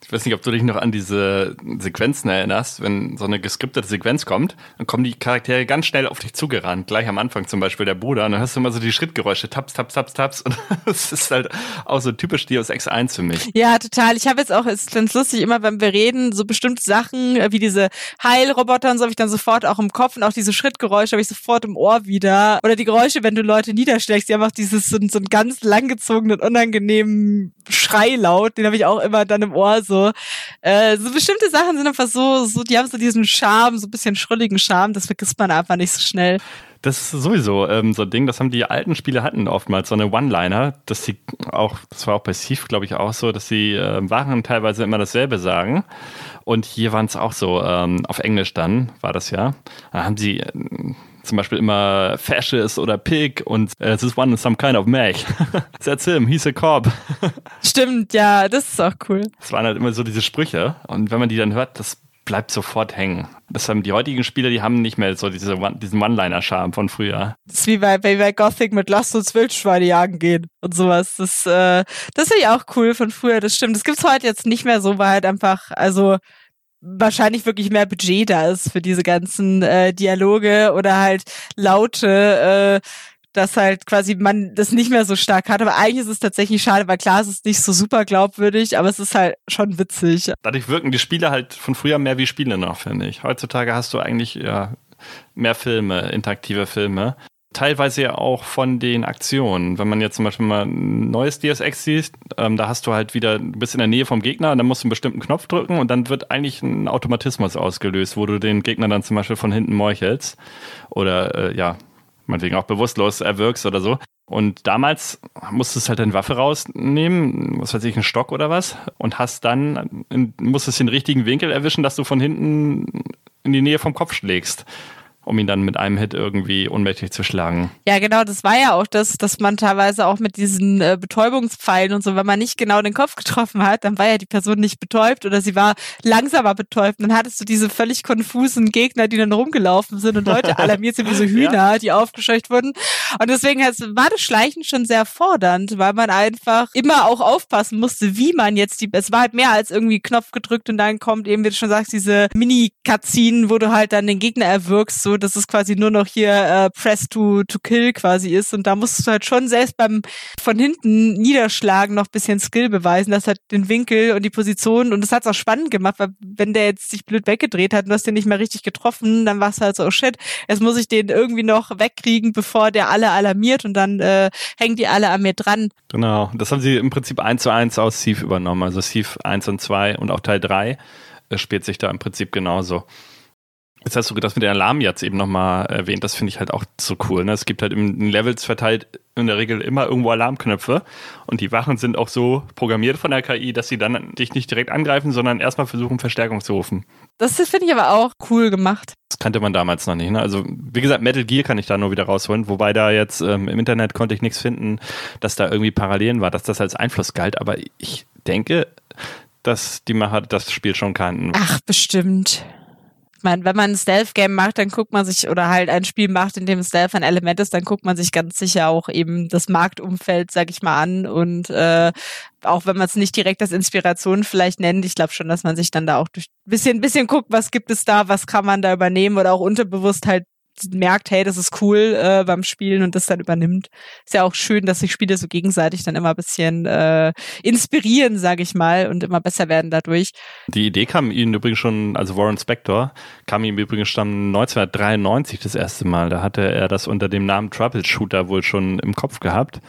Ich weiß nicht, ob du dich noch an diese Sequenzen erinnerst, wenn so eine geskriptete Sequenz kommt, dann kommen die Charaktere ganz schnell auf dich zugerannt. Gleich am Anfang zum Beispiel der Bruder. Und dann hast du immer so die Schrittgeräusche, taps, taps, taps, taps. Und das ist halt auch so typisch Deus Ex 1 für mich. Ja, total. Ich habe jetzt auch, es ist ganz lustig, immer wenn wir reden, so bestimmte Sachen äh, wie diese Heilroboter und so habe ich dann sofort auch im Kopf und auch diese Schrittgeräusche habe ich sofort im Ohr wieder. Oder die Geräusche, wenn du Leute niederschlägst, die auch dieses so, so einen ganz langgezogenen, unangenehmen Schreilaut, den habe ich auch immer dann im Ohr so so. Äh, so bestimmte Sachen sind einfach so, so, die haben so diesen Charme, so ein bisschen schrulligen Charme, das vergisst man einfach nicht so schnell. Das ist sowieso ähm, so ein Ding, das haben die alten Spiele hatten oftmals, so eine One-Liner, dass sie auch, das war auch bei Thief, glaube ich, auch so, dass sie äh, Waren teilweise immer dasselbe sagen. Und hier waren es auch so, ähm, auf Englisch dann war das ja. Da haben sie äh, zum Beispiel immer Fascist oder Pig und uh, this one is some kind of mech. That's him, he's a cop. Stimmt, ja, das ist auch cool. Das waren halt immer so diese Sprüche und wenn man die dann hört, das bleibt sofort hängen. Das haben die heutigen Spieler, die haben nicht mehr so diese, diesen One-Liner-Charme von früher. Das ist wie bei, bei, bei Gothic mit Lasst uns Wildschweine jagen gehen und sowas. Das, äh, das finde ich auch cool von früher, das stimmt. Das gibt's heute jetzt nicht mehr so, weil halt einfach, also wahrscheinlich wirklich mehr Budget da ist für diese ganzen äh, Dialoge oder halt Laute, äh, dass halt quasi man das nicht mehr so stark hat. Aber eigentlich ist es tatsächlich schade, weil klar, es ist nicht so super glaubwürdig, aber es ist halt schon witzig. Dadurch wirken die Spiele halt von früher mehr wie Spiele noch, finde ich. Heutzutage hast du eigentlich ja mehr Filme, interaktive Filme teilweise ja auch von den Aktionen. Wenn man jetzt zum Beispiel mal ein neues DSX sieht, ähm, da hast du halt wieder, du bist in der Nähe vom Gegner und dann musst du einen bestimmten Knopf drücken und dann wird eigentlich ein Automatismus ausgelöst, wo du den Gegner dann zum Beispiel von hinten meuchelst oder äh, ja, meinetwegen auch bewusstlos erwirkst oder so. Und damals musstest du halt deine Waffe rausnehmen, was weiß ich, einen Stock oder was, und hast dann, musstest den richtigen Winkel erwischen, dass du von hinten in die Nähe vom Kopf schlägst um ihn dann mit einem Hit irgendwie ohnmächtig zu schlagen. Ja, genau, das war ja auch das, dass man teilweise auch mit diesen äh, Betäubungspfeilen und so, wenn man nicht genau den Kopf getroffen hat, dann war ja die Person nicht betäubt oder sie war langsamer betäubt. Und dann hattest du diese völlig konfusen Gegner, die dann rumgelaufen sind und Leute alarmiert sind wie so Hühner, ja. die aufgescheucht wurden. Und deswegen war das Schleichen schon sehr fordernd, weil man einfach immer auch aufpassen musste, wie man jetzt die, es war halt mehr als irgendwie Knopf gedrückt und dann kommt eben, wie du schon sagst, diese Mini-Cutscene, wo du halt dann den Gegner erwirkst, so dass es quasi nur noch hier äh, Press to, to Kill quasi ist. Und da musst du halt schon selbst beim von hinten Niederschlagen noch bisschen Skill beweisen. Das hat den Winkel und die Position und das hat es auch spannend gemacht, weil wenn der jetzt sich blöd weggedreht hat und du hast den nicht mehr richtig getroffen, dann war es halt so, oh shit, jetzt muss ich den irgendwie noch wegkriegen, bevor der alle alarmiert und dann äh, hängen die alle an mir dran. Genau, das haben sie im Prinzip eins zu eins aus Thief übernommen. Also Thief 1 und 2 und auch Teil 3 äh, spielt sich da im Prinzip genauso. Jetzt hast du das mit den Alarm jetzt eben nochmal erwähnt, das finde ich halt auch so cool. Ne? Es gibt halt in Levels verteilt in der Regel immer irgendwo Alarmknöpfe und die Wachen sind auch so programmiert von der KI, dass sie dann dich nicht direkt angreifen, sondern erstmal versuchen, Verstärkung zu rufen. Das finde ich aber auch cool gemacht. Das kannte man damals noch nicht. Ne? Also wie gesagt, Metal Gear kann ich da nur wieder rausholen, wobei da jetzt ähm, im Internet konnte ich nichts finden, dass da irgendwie Parallelen war, dass das als Einfluss galt. Aber ich denke, dass die Macher das Spiel schon kannten. Ach, bestimmt meine, wenn man ein Stealth-Game macht, dann guckt man sich, oder halt ein Spiel macht, in dem Stealth ein Element ist, dann guckt man sich ganz sicher auch eben das Marktumfeld, sag ich mal, an. Und äh, auch wenn man es nicht direkt als Inspiration vielleicht nennt, ich glaube schon, dass man sich dann da auch durch bisschen, bisschen guckt, was gibt es da, was kann man da übernehmen oder auch unterbewusst halt merkt, hey, das ist cool äh, beim Spielen und das dann übernimmt. Ist ja auch schön, dass sich Spiele so gegenseitig dann immer ein bisschen äh, inspirieren, sage ich mal, und immer besser werden dadurch. Die Idee kam Ihnen übrigens schon, also Warren Spector, kam ihm übrigens schon 1993 das erste Mal. Da hatte er das unter dem Namen Troubleshooter wohl schon im Kopf gehabt.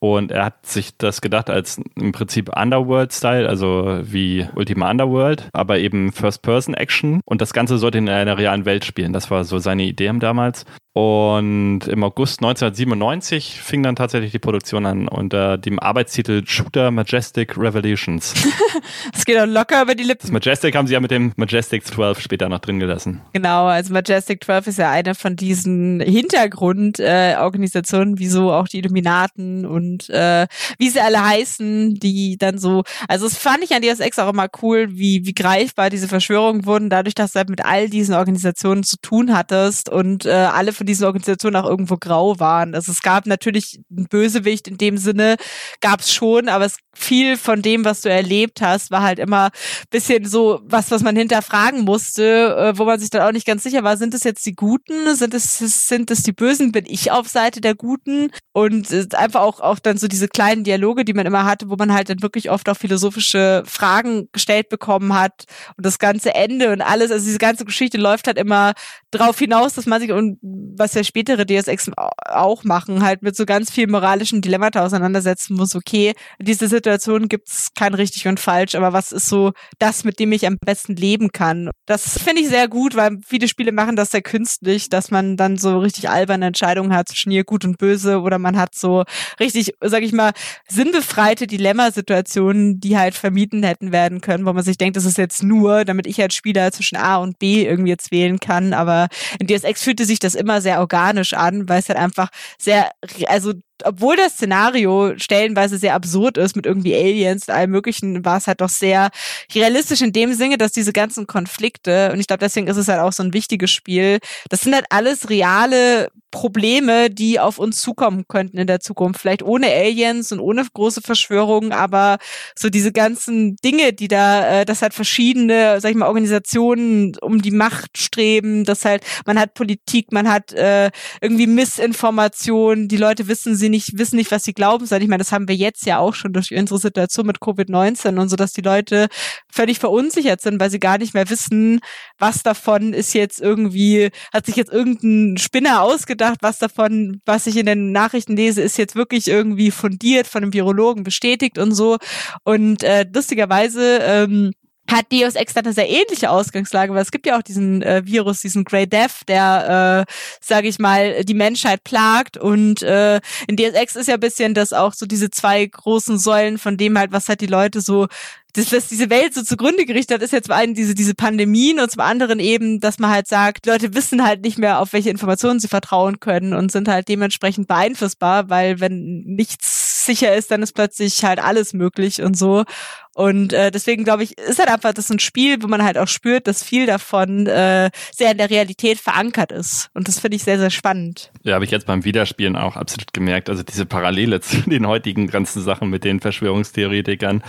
Und er hat sich das gedacht als im Prinzip Underworld-Style, also wie Ultima Underworld, aber eben First-Person-Action. Und das Ganze sollte in einer realen Welt spielen. Das war so seine Idee damals. Und im August 1997 fing dann tatsächlich die Produktion an unter dem Arbeitstitel Shooter Majestic Revolutions. das geht auch locker über die Lippen. Das Majestic haben sie ja mit dem Majestic 12 später noch drin gelassen. Genau, also Majestic 12 ist ja eine von diesen Hintergrundorganisationen, äh, wie so auch die Illuminaten und äh, wie sie alle heißen, die dann so, also das fand ich an DSX auch immer cool, wie, wie greifbar diese Verschwörungen wurden, dadurch, dass du halt mit all diesen Organisationen zu tun hattest und äh, alle von diesen Organisationen auch irgendwo grau waren. Also es gab natürlich einen Bösewicht in dem Sinne, gab es schon, aber es viel von dem, was du erlebt hast, war halt immer bisschen so was, was man hinterfragen musste, äh, wo man sich dann auch nicht ganz sicher war, sind es jetzt die Guten, sind es, sind es die Bösen, bin ich auf Seite der Guten? Und äh, einfach auch, auch dann so diese kleinen Dialoge, die man immer hatte, wo man halt dann wirklich oft auch philosophische Fragen gestellt bekommen hat und das ganze Ende und alles, also diese ganze Geschichte läuft halt immer drauf hinaus, dass man sich und was ja spätere DSX auch machen, halt mit so ganz vielen moralischen Dilemmata auseinandersetzen muss, okay, diese Situation gibt's kein richtig und falsch, aber was ist so das, mit dem ich am besten leben kann? Das finde ich sehr gut, weil viele Spiele machen das sehr künstlich, dass man dann so richtig alberne Entscheidungen hat zwischen hier gut und böse oder man hat so richtig, sag ich mal, sinnbefreite Dilemmasituationen, die halt vermieden hätten werden können, wo man sich denkt, das ist jetzt nur, damit ich als Spieler zwischen A und B irgendwie jetzt wählen kann, aber in DSX fühlte sich das immer sehr organisch an, weil es halt einfach sehr, also obwohl das Szenario stellenweise sehr absurd ist mit irgendwie Aliens und allem möglichen, war es halt doch sehr realistisch in dem Sinne, dass diese ganzen Konflikte, und ich glaube, deswegen ist es halt auch so ein wichtiges Spiel, das sind halt alles reale Probleme, die auf uns zukommen könnten in der Zukunft. Vielleicht ohne Aliens und ohne große Verschwörungen, aber so diese ganzen Dinge, die da, äh, das halt verschiedene, sag ich mal, Organisationen um die Macht streben, das halt, man hat Politik, man hat äh, irgendwie Missinformation, die Leute wissen sie nicht, wissen nicht, was sie glauben sollen. Ich meine, das haben wir jetzt ja auch schon durch unsere Situation mit Covid-19 und so, dass die Leute völlig verunsichert sind, weil sie gar nicht mehr wissen, was davon ist jetzt irgendwie, hat sich jetzt irgendein Spinner ausgedacht, gedacht, was davon, was ich in den Nachrichten lese, ist jetzt wirklich irgendwie fundiert von einem Virologen bestätigt und so. Und äh, lustigerweise ähm, hat Deus Ex dann eine sehr ähnliche Ausgangslage, weil es gibt ja auch diesen äh, Virus, diesen Grey Death, der, äh, sage ich mal, die Menschheit plagt. Und äh, in Deus Ex ist ja ein bisschen das auch so diese zwei großen Säulen von dem halt, was halt die Leute so das, was diese Welt so zugrunde gerichtet hat, ist jetzt zum einen diese, diese Pandemien und zum anderen eben, dass man halt sagt, Leute wissen halt nicht mehr, auf welche Informationen sie vertrauen können und sind halt dementsprechend beeinflussbar, weil wenn nichts sicher ist, dann ist plötzlich halt alles möglich und so. Und äh, deswegen glaube ich, ist halt einfach das ein Spiel, wo man halt auch spürt, dass viel davon äh, sehr in der Realität verankert ist. Und das finde ich sehr, sehr spannend. Ja, habe ich jetzt beim Wiederspielen auch absolut gemerkt. Also diese Parallele zu den heutigen ganzen Sachen mit den Verschwörungstheoretikern.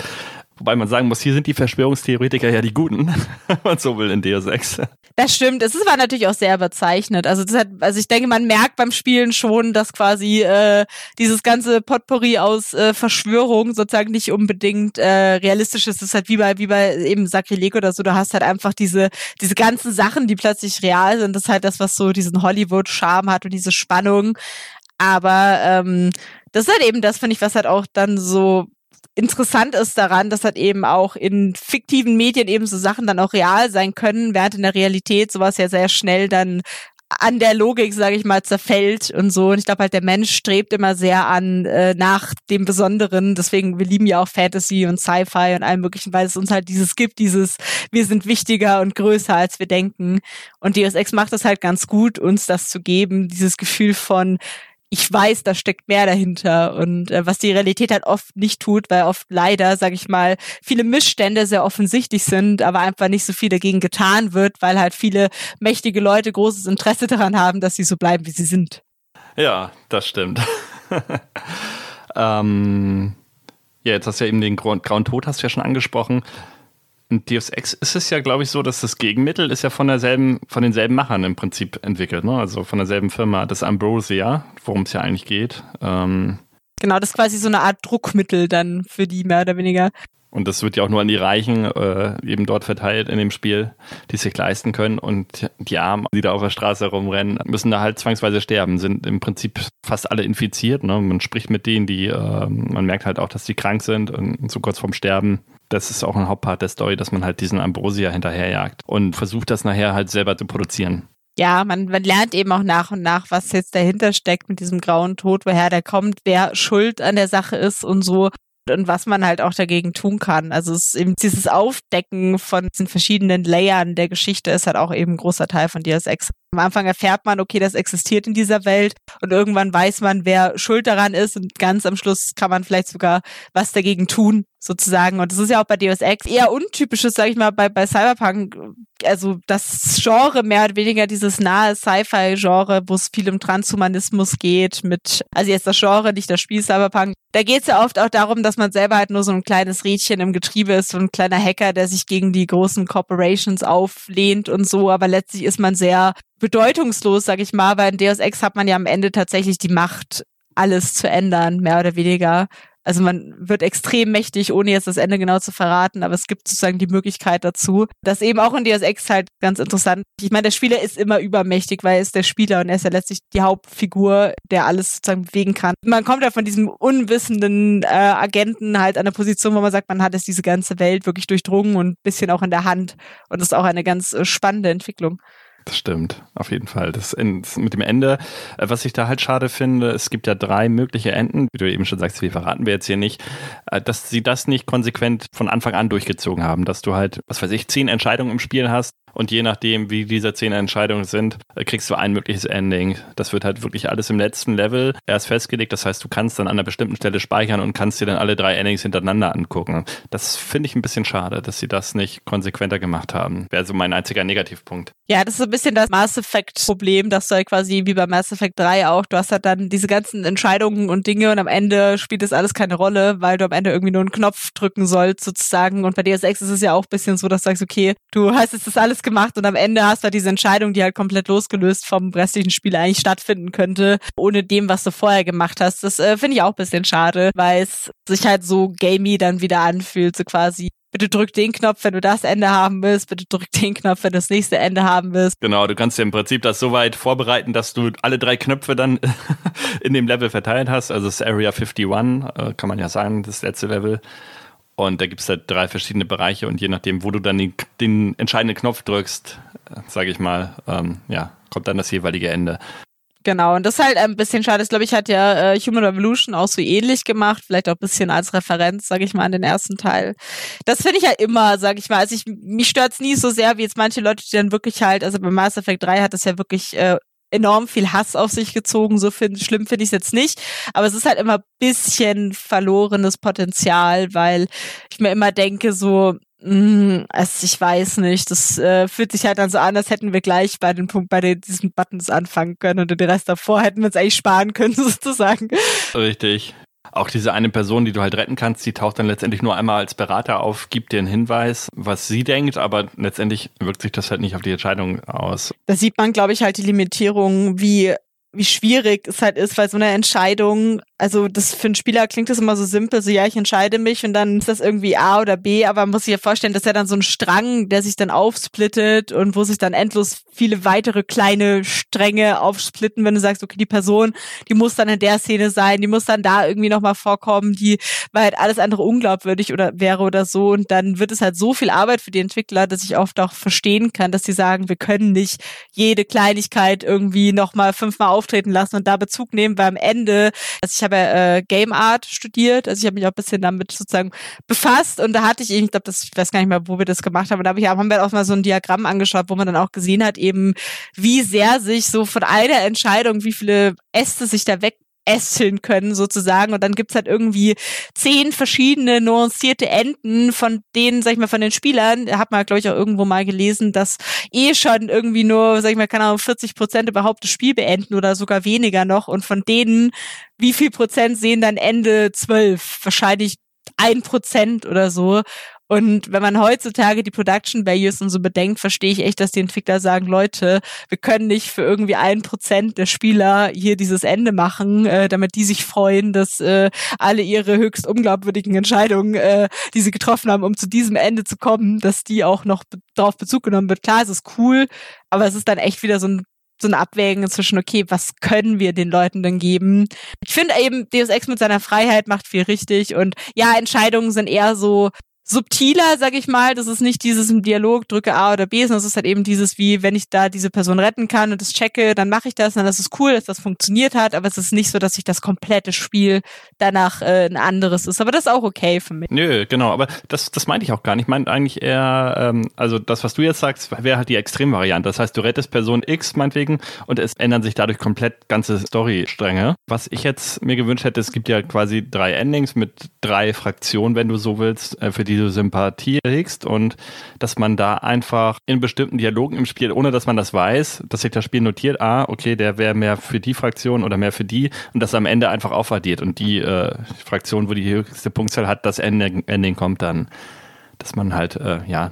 Wobei man sagen muss, hier sind die Verschwörungstheoretiker ja die Guten, wenn man so will, in Deus Ex. Das stimmt. Es war natürlich auch sehr überzeichnet. Also, das hat, also ich denke, man merkt beim Spielen schon, dass quasi äh, dieses ganze Potpourri aus äh, Verschwörung sozusagen nicht unbedingt äh, realistisch ist. Das ist halt wie bei, wie bei eben Sakrileg oder so. Du hast halt einfach diese, diese ganzen Sachen, die plötzlich real sind. Das ist halt das, was so diesen Hollywood-Charme hat und diese Spannung. Aber ähm, das ist halt eben das, finde ich, was halt auch dann so interessant ist daran, dass halt eben auch in fiktiven Medien eben so Sachen dann auch real sein können, während in der Realität sowas ja sehr schnell dann an der Logik, sage ich mal, zerfällt und so. Und ich glaube halt, der Mensch strebt immer sehr an äh, nach dem Besonderen. Deswegen, wir lieben ja auch Fantasy und Sci-Fi und allem möglichen, weil es uns halt dieses gibt, dieses, wir sind wichtiger und größer, als wir denken. Und Deus Ex macht es halt ganz gut, uns das zu geben, dieses Gefühl von, ich weiß, da steckt mehr dahinter und äh, was die Realität halt oft nicht tut, weil oft leider, sage ich mal, viele Missstände sehr offensichtlich sind, aber einfach nicht so viel dagegen getan wird, weil halt viele mächtige Leute großes Interesse daran haben, dass sie so bleiben, wie sie sind. Ja, das stimmt. ähm, ja, jetzt hast du ja eben den Grauen Tod hast du ja schon angesprochen. Deus Ex ist es ja, glaube ich, so, dass das Gegenmittel ist ja von derselben, von denselben Machern im Prinzip entwickelt, ne? Also von derselben Firma, das Ambrosia, worum es ja eigentlich geht. Ähm genau, das ist quasi so eine Art Druckmittel dann für die mehr oder weniger. Und das wird ja auch nur an die Reichen äh, eben dort verteilt in dem Spiel, die es sich leisten können. Und die Armen, die da auf der Straße rumrennen, müssen da halt zwangsweise sterben, sind im Prinzip fast alle infiziert. Ne? Man spricht mit denen, die, äh, man merkt halt auch, dass die krank sind und so kurz vorm Sterben das ist auch ein Hauptpart der Story, dass man halt diesen Ambrosia hinterherjagt und versucht das nachher halt selber zu produzieren. Ja, man, man lernt eben auch nach und nach, was jetzt dahinter steckt mit diesem grauen Tod, woher der kommt, wer schuld an der Sache ist und so und was man halt auch dagegen tun kann. Also es ist eben dieses Aufdecken von diesen verschiedenen Layern der Geschichte ist halt auch eben ein großer Teil von Deus Ex. Am Anfang erfährt man, okay, das existiert in dieser Welt und irgendwann weiß man, wer schuld daran ist und ganz am Schluss kann man vielleicht sogar was dagegen tun, sozusagen. Und das ist ja auch bei Deus Ex eher untypisches, sag ich mal, bei, bei Cyberpunk. Also das Genre mehr oder weniger dieses nahe Sci-Fi-Genre, wo es viel um Transhumanismus geht, mit, also jetzt das Genre, nicht das Spiel Cyberpunk. Da geht es ja oft auch darum, dass man selber halt nur so ein kleines Rädchen im Getriebe ist, so ein kleiner Hacker, der sich gegen die großen Corporations auflehnt und so, aber letztlich ist man sehr bedeutungslos, sag ich mal, weil in Deus Ex hat man ja am Ende tatsächlich die Macht, alles zu ändern, mehr oder weniger. Also man wird extrem mächtig, ohne jetzt das Ende genau zu verraten, aber es gibt sozusagen die Möglichkeit dazu. Das eben auch in Deus Ex halt ganz interessant. Ich meine, der Spieler ist immer übermächtig, weil er ist der Spieler und er ist ja letztlich die Hauptfigur, der alles sozusagen bewegen kann. Man kommt ja von diesem unwissenden äh, Agenten halt an eine Position, wo man sagt, man hat jetzt diese ganze Welt wirklich durchdrungen und bisschen auch in der Hand. Und das ist auch eine ganz äh, spannende Entwicklung. Das stimmt, auf jeden Fall. Das, das, mit dem Ende, äh, was ich da halt schade finde, es gibt ja drei mögliche Enden, wie du eben schon sagst, wie verraten wir jetzt hier nicht, äh, dass sie das nicht konsequent von Anfang an durchgezogen haben, dass du halt, was weiß ich, zehn Entscheidungen im Spiel hast und je nachdem, wie diese zehn Entscheidungen sind, äh, kriegst du ein mögliches Ending. Das wird halt wirklich alles im letzten Level erst festgelegt. Das heißt, du kannst dann an einer bestimmten Stelle speichern und kannst dir dann alle drei Endings hintereinander angucken. Das finde ich ein bisschen schade, dass sie das nicht konsequenter gemacht haben. Wäre so mein einziger Negativpunkt. Ja, das ist ein bisschen das Mass Effect-Problem, dass du halt quasi wie bei Mass Effect 3 auch, du hast halt dann diese ganzen Entscheidungen und Dinge und am Ende spielt das alles keine Rolle, weil du am Ende irgendwie nur einen Knopf drücken sollst sozusagen. Und bei DSX ist es ja auch ein bisschen so, dass du sagst, okay, du hast jetzt das alles gemacht und am Ende hast du halt diese Entscheidung, die halt komplett losgelöst vom restlichen Spiel eigentlich stattfinden könnte, ohne dem, was du vorher gemacht hast. Das äh, finde ich auch ein bisschen schade, weil es sich halt so gamey dann wieder anfühlt, so quasi. Bitte drück den Knopf, wenn du das Ende haben willst. Bitte drück den Knopf, wenn du das nächste Ende haben willst. Genau, du kannst dir im Prinzip das so weit vorbereiten, dass du alle drei Knöpfe dann in dem Level verteilt hast. Also das Area 51, äh, kann man ja sagen, das letzte Level. Und da gibt es halt drei verschiedene Bereiche und je nachdem, wo du dann den, den entscheidenden Knopf drückst, sage ich mal, ähm, ja, kommt dann das jeweilige Ende. Genau, und das ist halt ein bisschen schade. Das glaube ich hat ja äh, Human Revolution auch so ähnlich gemacht, vielleicht auch ein bisschen als Referenz, sage ich mal, an den ersten Teil. Das finde ich ja immer, sage ich mal. Also ich, mich stört's nie so sehr, wie jetzt manche Leute, die dann wirklich halt, also bei Mass Effect 3 hat das ja wirklich äh, enorm viel Hass auf sich gezogen. So find, schlimm finde ich es jetzt nicht. Aber es ist halt immer bisschen verlorenes Potenzial, weil ich mir immer denke, so, mh, also ich weiß nicht, das äh, fühlt sich halt dann so an, als hätten wir gleich bei den Punkt, bei den, diesen Buttons anfangen können und den Rest davor hätten wir uns eigentlich sparen können, sozusagen. Richtig. Auch diese eine Person, die du halt retten kannst, die taucht dann letztendlich nur einmal als Berater auf, gibt dir einen Hinweis, was sie denkt, aber letztendlich wirkt sich das halt nicht auf die Entscheidung aus. Da sieht man, glaube ich, halt die Limitierung, wie wie schwierig es halt ist, weil so eine Entscheidung, also das für einen Spieler klingt das immer so simpel, so ja, ich entscheide mich und dann ist das irgendwie A oder B, aber man muss sich ja vorstellen, dass ja dann so ein Strang, der sich dann aufsplittet und wo sich dann endlos viele weitere kleine Stränge aufsplitten, wenn du sagst, okay, die Person, die muss dann in der Szene sein, die muss dann da irgendwie nochmal vorkommen, die, weil halt alles andere unglaubwürdig oder wäre oder so und dann wird es halt so viel Arbeit für die Entwickler, dass ich oft auch verstehen kann, dass sie sagen, wir können nicht jede Kleinigkeit irgendwie nochmal fünfmal auftreten lassen und da Bezug nehmen, weil am Ende, also ich habe ja äh, Game Art studiert, also ich habe mich auch ein bisschen damit sozusagen befasst und da hatte ich ich glaube, ich weiß gar nicht mehr, wo wir das gemacht haben, da habe ich, haben wir auch mal so ein Diagramm angeschaut, wo man dann auch gesehen hat, eben, wie sehr sich so von einer Entscheidung, wie viele Äste sich da weg ästeln können sozusagen und dann gibt's halt irgendwie zehn verschiedene nuancierte Enden von denen, sag ich mal, von den Spielern, hat man glaube ich auch irgendwo mal gelesen, dass eh schon irgendwie nur, sag ich mal, keine Ahnung, 40 Prozent überhaupt das Spiel beenden oder sogar weniger noch und von denen, wie viel Prozent sehen dann Ende zwölf? Wahrscheinlich ein Prozent oder so. Und wenn man heutzutage die Production Values und so bedenkt, verstehe ich echt, dass die Entwickler sagen, Leute, wir können nicht für irgendwie ein Prozent der Spieler hier dieses Ende machen, äh, damit die sich freuen, dass äh, alle ihre höchst unglaubwürdigen Entscheidungen, äh, die sie getroffen haben, um zu diesem Ende zu kommen, dass die auch noch be darauf Bezug genommen wird. Klar, es ist cool, aber es ist dann echt wieder so ein so ein Abwägen zwischen, okay, was können wir den Leuten denn geben? Ich finde eben, Deus Ex mit seiner Freiheit macht viel richtig und ja, Entscheidungen sind eher so subtiler, sag ich mal. Das ist nicht dieses im Dialog, drücke A oder B, sondern es ist halt eben dieses, wie wenn ich da diese Person retten kann und das checke, dann mache ich das, dann ist es cool, dass das funktioniert hat, aber es ist nicht so, dass sich das komplette Spiel danach äh, ein anderes ist. Aber das ist auch okay für mich. Nö, genau, aber das, das meinte ich auch gar nicht. Ich meinte eigentlich eher, ähm, also das, was du jetzt sagst, wäre halt die Extremvariante. Das heißt, du rettest Person X meinetwegen und es ändern sich dadurch komplett ganze Storystränge. Was ich jetzt mir gewünscht hätte, es gibt ja quasi drei Endings mit drei Fraktionen, wenn du so willst, äh, für die du Sympathie hegst und dass man da einfach in bestimmten Dialogen im Spiel, ohne dass man das weiß, dass sich das Spiel notiert, ah, okay, der wäre mehr für die Fraktion oder mehr für die und das am Ende einfach aufaddiert und die äh, Fraktion, wo die höchste Punktzahl hat, das Ending, Ending kommt dann, dass man halt, äh, ja,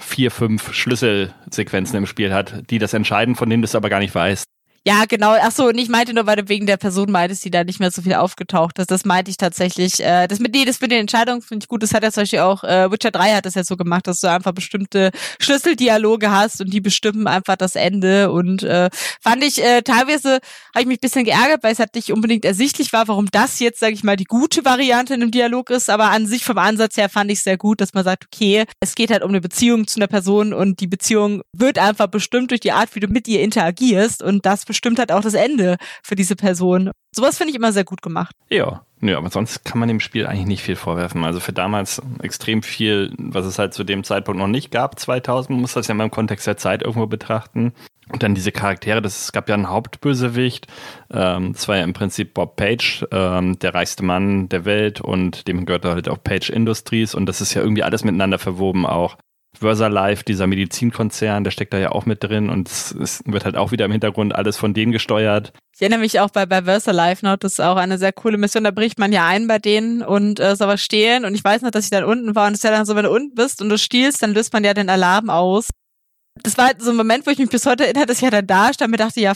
vier, fünf Schlüsselsequenzen im Spiel hat, die das entscheiden, von denen du es aber gar nicht weißt. Ja, genau. Ach so, und ich meinte nur, weil du wegen der Person meintest, die da nicht mehr so viel aufgetaucht ist. Das meinte ich tatsächlich. Äh, das mit, nee, das mit den Entscheidungen finde ich gut. Das hat ja zum Beispiel auch, äh, Witcher 3 hat das ja so gemacht, dass du einfach bestimmte Schlüsseldialoge hast und die bestimmen einfach das Ende. Und äh, fand ich, äh, teilweise habe ich mich ein bisschen geärgert, weil es halt nicht unbedingt ersichtlich war, warum das jetzt, sage ich mal, die gute Variante in einem Dialog ist. Aber an sich vom Ansatz her fand ich sehr gut, dass man sagt, okay, es geht halt um eine Beziehung zu einer Person und die Beziehung wird einfach bestimmt durch die Art, wie du mit ihr interagierst. Und das halt auch das Ende für diese Person. Sowas finde ich immer sehr gut gemacht. Ja, ja, aber sonst kann man dem Spiel eigentlich nicht viel vorwerfen. Also für damals extrem viel, was es halt zu dem Zeitpunkt noch nicht gab, 2000, man muss das ja mal im Kontext der Zeit irgendwo betrachten. Und dann diese Charaktere, das, es gab ja einen Hauptbösewicht, ähm, das war ja im Prinzip Bob Page, ähm, der reichste Mann der Welt und dem gehört halt auch Page Industries und das ist ja irgendwie alles miteinander verwoben auch. VersaLife, dieser Medizinkonzern, der steckt da ja auch mit drin und es, es, wird halt auch wieder im Hintergrund alles von denen gesteuert. Ich erinnere mich auch bei, bei VersaLife noch, das ist auch eine sehr coole Mission, da bricht man ja ein bei denen und äh, soll was stehlen und ich weiß noch, dass ich dann unten war und es ist ja dann so, wenn du unten bist und du stiehlst, dann löst man ja den Alarm aus. Das war halt so ein Moment, wo ich mich bis heute erinnere, dass ich ja dann da stand und mir dachte, ja,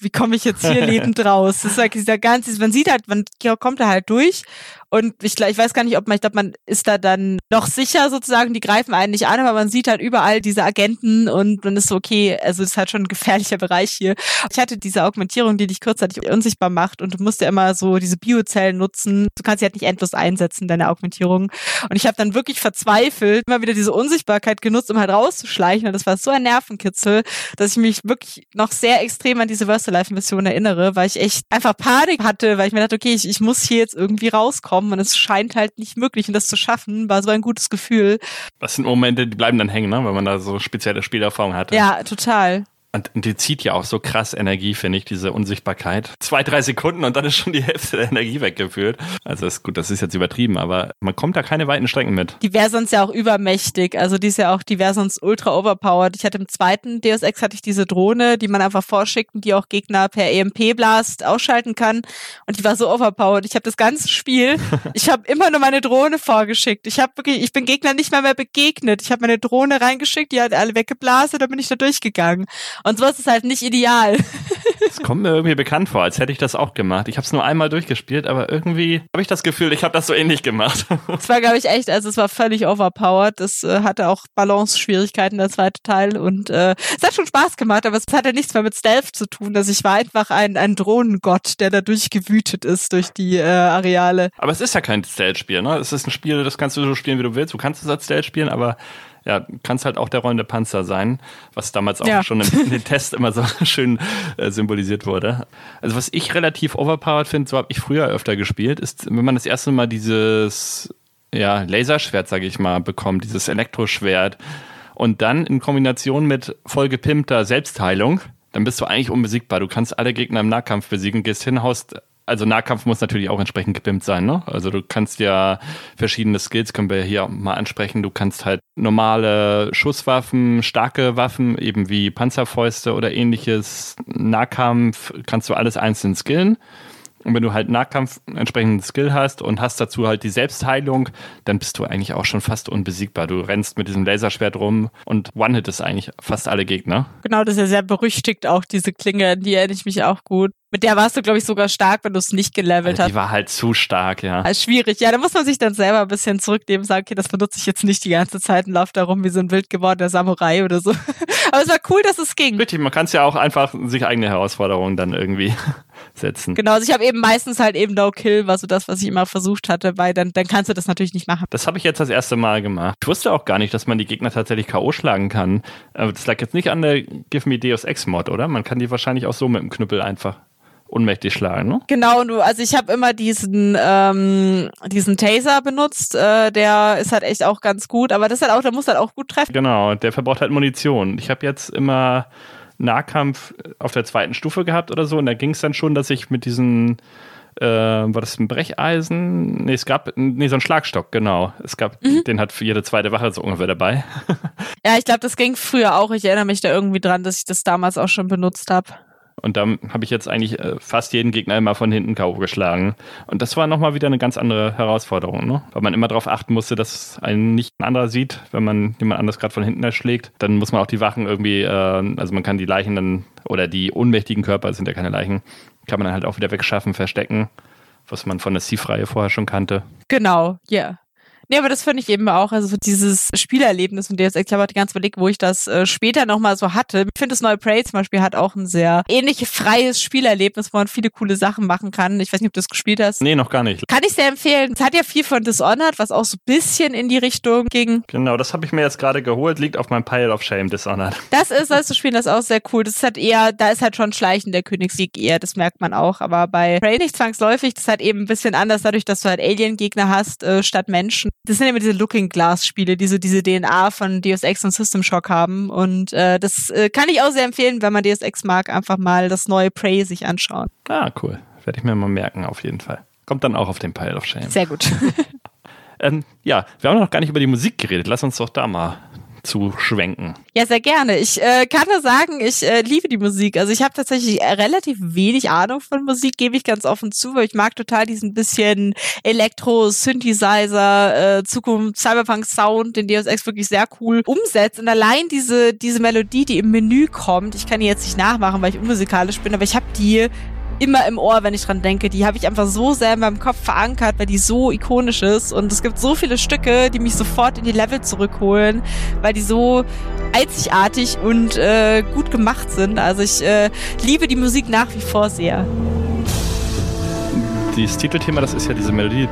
wie komme ich jetzt hier lebend raus? Das ist halt dieser ganze, man sieht halt, man kommt da halt durch und ich, ich weiß gar nicht, ob man, ich glaube, man ist da dann noch sicher sozusagen, die greifen einen nicht an, aber man sieht halt überall diese Agenten und man ist so, okay, also das ist halt schon ein gefährlicher Bereich hier. Ich hatte diese Augmentierung, die dich kurzzeitig unsichtbar macht und du musst ja immer so diese Biozellen nutzen. Du kannst sie halt nicht endlos einsetzen, deine Augmentierung. Und ich habe dann wirklich verzweifelt immer wieder diese Unsichtbarkeit genutzt, um halt rauszuschleichen. Und das war so ein Nervenkitzel, dass ich mich wirklich noch sehr extrem an diese Versa-Life-Mission erinnere, weil ich echt einfach Panik hatte, weil ich mir dachte, okay, ich, ich muss hier jetzt irgendwie rauskommen kommen und es scheint halt nicht möglich und das zu schaffen, war so ein gutes Gefühl. Das sind Momente, die bleiben dann hängen, ne? wenn man da so spezielle Spielerfahrung hatte. Ja, total. Und, die zieht ja auch so krass Energie, finde ich, diese Unsichtbarkeit. Zwei, drei Sekunden und dann ist schon die Hälfte der Energie weggeführt. Also ist gut, das ist jetzt übertrieben, aber man kommt da keine weiten Strecken mit. Die wäre sonst ja auch übermächtig. Also die ist ja auch, die wäre sonst ultra overpowered. Ich hatte im zweiten Deus Ex hatte ich diese Drohne, die man einfach vorschickt und die auch Gegner per EMP-Blast ausschalten kann. Und die war so overpowered. Ich habe das ganze Spiel, ich habe immer nur meine Drohne vorgeschickt. Ich habe wirklich, ich bin Gegner nicht mehr mehr begegnet. Ich habe meine Drohne reingeschickt, die hat alle weggeblasen, dann bin ich da durchgegangen. Und sowas ist halt nicht ideal. Es kommt mir irgendwie bekannt vor, als hätte ich das auch gemacht. Ich habe es nur einmal durchgespielt, aber irgendwie habe ich das Gefühl, ich habe das so ähnlich gemacht. Es war, glaube ich, echt, also es war völlig overpowered. Es äh, hatte auch Balance-Schwierigkeiten, der zweite Teil. Und äh, es hat schon Spaß gemacht, aber es hatte nichts mehr mit Stealth zu tun. Also ich war einfach ein, ein Drohnengott, der da durchgewütet ist durch die äh, Areale. Aber es ist ja kein Stealth-Spiel, ne? Es ist ein Spiel, das kannst du so spielen, wie du willst. Du kannst es als Stealth spielen, aber ja, kannst halt auch der rollende Panzer sein, was damals auch Ja. schon im, in den Test immer so schön äh, symbolisiert wurde. Also was ich relativ overpowered finde, so habe ich früher öfter gespielt, ist, wenn man das erste Mal dieses ja, Laserschwert, sage ich mal, bekommt, dieses Elektroschwert und dann in Kombination mit voll gepimpter Selbstheilung, dann bist du eigentlich unbesiegbar. Du kannst alle Gegner im Nahkampf besiegen, gehst hin, haust also Nahkampf muss natürlich auch entsprechend gepimpt sein, ne? Also du kannst ja verschiedene Skills, können wir hier mal ansprechen. Du kannst halt normale Schusswaffen, starke Waffen, eben wie Panzerfäuste oder ähnliches, Nahkampf, kannst du alles einzeln skillen. Und wenn du halt Nahkampf entsprechenden Skill hast und hast dazu halt die Selbstheilung, dann bist du eigentlich auch schon fast unbesiegbar. Du rennst mit diesem Laserschwert rum und one-hittest eigentlich fast alle Gegner. Genau, das ist ja sehr berüchtigt auch, diese Klinge, an die erinnere ich mich auch gut. Mit der warst du, glaube ich, sogar stark, wenn du es nicht gelevelt Also hast. die war halt zu stark, ja. Also schwierig. Ja, da muss man sich dann selber ein bisschen zurücknehmen und sagen, okay, das benutze ich jetzt nicht die ganze Zeit und laufe da rum wie so ein wild gewordener Samurai oder so. Aber es war cool, dass es ging. Richtig, man kann es ja auch einfach sich eigene Herausforderungen dann irgendwie setzen. Genau, also ich habe eben meistens halt eben No-Kill, war so das, was ich immer versucht hatte, weil dann, dann kannst du das natürlich nicht machen. Das habe ich jetzt das erste Mal gemacht. Ich wusste auch gar nicht, dass man die Gegner tatsächlich K.O. schlagen kann. Aber das lag jetzt nicht an der Give Me Deus Ex Mod, oder? Man kann die wahrscheinlich auch so mit dem Knüppel einfach unmächtig schlagen, ne? Genau, und du, also ich habe immer diesen, ähm, diesen Taser benutzt, äh, der ist halt echt auch ganz gut, aber das halt auch, der muss halt auch gut treffen. Genau, der verbraucht halt Munition. Ich habe jetzt immer Nahkampf auf der zweiten Stufe gehabt oder so und da ging es dann schon, dass ich mit diesen äh, war das ein Brecheisen? Nee, es gab, nee, so ein Schlagstock, genau. Es gab, den hat für jede zweite Wache so ungefähr dabei. Ja, ich glaube, das ging früher auch. Ich erinnere mich da irgendwie dran, dass ich das damals auch schon benutzt habe. Und dann habe ich jetzt eigentlich äh, fast jeden Gegner immer von hinten K.O. geschlagen. Und das war nochmal wieder eine ganz andere Herausforderung, ne? Weil man immer darauf achten musste, dass einen nicht ein anderer sieht, wenn man jemand anders gerade von hinten erschlägt. Dann muss man auch die Wachen irgendwie, äh, also man kann die Leichen dann, oder die ohnmächtigen Körper, es sind ja keine Leichen, kann man dann halt auch wieder wegschaffen, verstecken, was man von der Thief-Reihe vorher schon kannte. Genau, ja. Nee, aber das finde ich eben auch, also so dieses Spielerlebnis und jetzt, ich habe auch die ganze überlegt, wo ich das äh, später nochmal so hatte. Ich finde, das neue Prey zum Beispiel hat auch ein sehr ähnliches freies Spielerlebnis, wo man viele coole Sachen machen kann. Ich weiß nicht, ob du das gespielt hast. Nee, noch gar nicht. Kann ich sehr empfehlen. Es hat ja viel von Dishonored, was auch so ein bisschen in die Richtung ging. Genau, das habe ich mir jetzt gerade geholt, liegt auf meinem Pile of Shame Dishonored. Das ist, als du spielen, das ist auch sehr cool. Das ist halt eher, da ist halt schon Schleichen der Königssieg eher, das merkt man auch. Aber bei Prey nicht zwangsläufig, das ist halt eben ein bisschen anders, dadurch, dass du halt Alien-Gegner hast, äh, statt Menschen. Das sind immer diese Looking Glass-Spiele, die so diese DNA von Deus Ex und System Shock haben. Und äh, das äh, kann ich auch sehr empfehlen, wenn man Deus Ex mag, einfach mal das neue Prey sich anschauen. Ah, cool. Werde ich mir mal merken, auf jeden Fall. Kommt dann auch auf den Pile of Shame. Sehr gut. Ähm, ja, wir haben noch gar nicht über die Musik geredet. Lass uns doch da mal zu schwenken. Ja, sehr gerne. Ich äh, kann nur sagen, ich äh, liebe die Musik. Also ich habe tatsächlich äh, relativ wenig Ahnung von Musik, gebe ich ganz offen zu, weil ich mag total diesen bisschen Elektro, Synthesizer, äh, Zukunft, Cyberpunk Sound, den Deus Ex wirklich sehr cool umsetzt. Und allein diese diese Melodie, die im Menü kommt, ich kann die jetzt nicht nachmachen, weil ich unmusikalisch bin, aber ich habe die immer im Ohr, wenn ich dran denke. Die habe ich einfach so sehr in meinem Kopf verankert, weil die so ikonisch ist. Und es gibt so viele Stücke, die mich sofort in die Level zurückholen, weil die so einzigartig und äh, gut gemacht sind. Also ich äh, liebe die Musik nach wie vor sehr. Dieses Titelthema, das ist ja diese Melodie.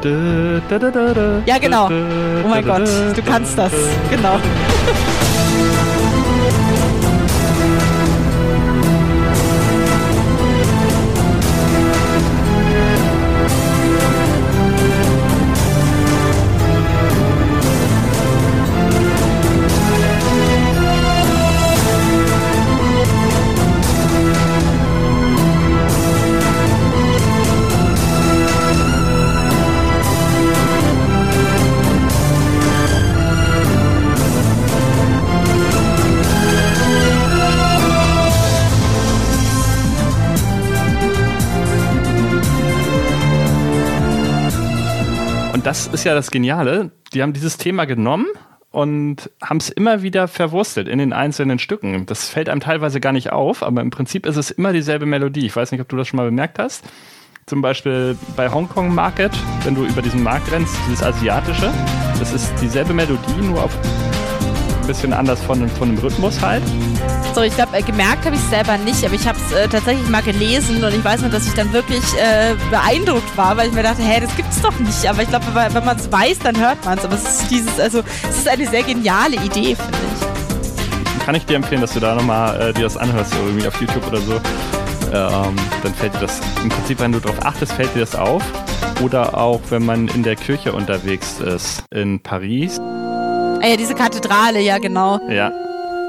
Ja, genau. Oh mein Gott, du kannst das. da. Genau. das ist ja das Geniale. Die haben dieses Thema genommen und haben es immer wieder verwurstelt in den einzelnen Stücken. Das fällt einem teilweise gar nicht auf, aber im Prinzip ist es immer dieselbe Melodie. Ich weiß nicht, ob du das schon mal bemerkt hast. Zum Beispiel bei Hongkong Market, wenn du über diesen Markt rennst, dieses asiatische, das ist dieselbe Melodie, nur auf ein bisschen anders von, von dem Rhythmus halt. So, ich glaube, äh, gemerkt habe ich es selber nicht, aber ich habe es äh, tatsächlich mal gelesen und ich weiß noch, dass ich dann wirklich äh, beeindruckt war, weil ich mir dachte, hä, das gibt's doch nicht. Aber ich glaube, wenn man es weiß, dann hört man es. Aber es ist dieses, also es ist eine sehr geniale Idee, finde ich. Kann ich dir empfehlen, dass du da nochmal äh, dir das anhörst, irgendwie auf YouTube oder so. Ähm, dann fällt dir das, im Prinzip, wenn du darauf achtest, fällt dir das auf. Oder auch, wenn man in der Kirche unterwegs ist in Paris. Ah ja, diese Kathedrale, ja, genau. Ja,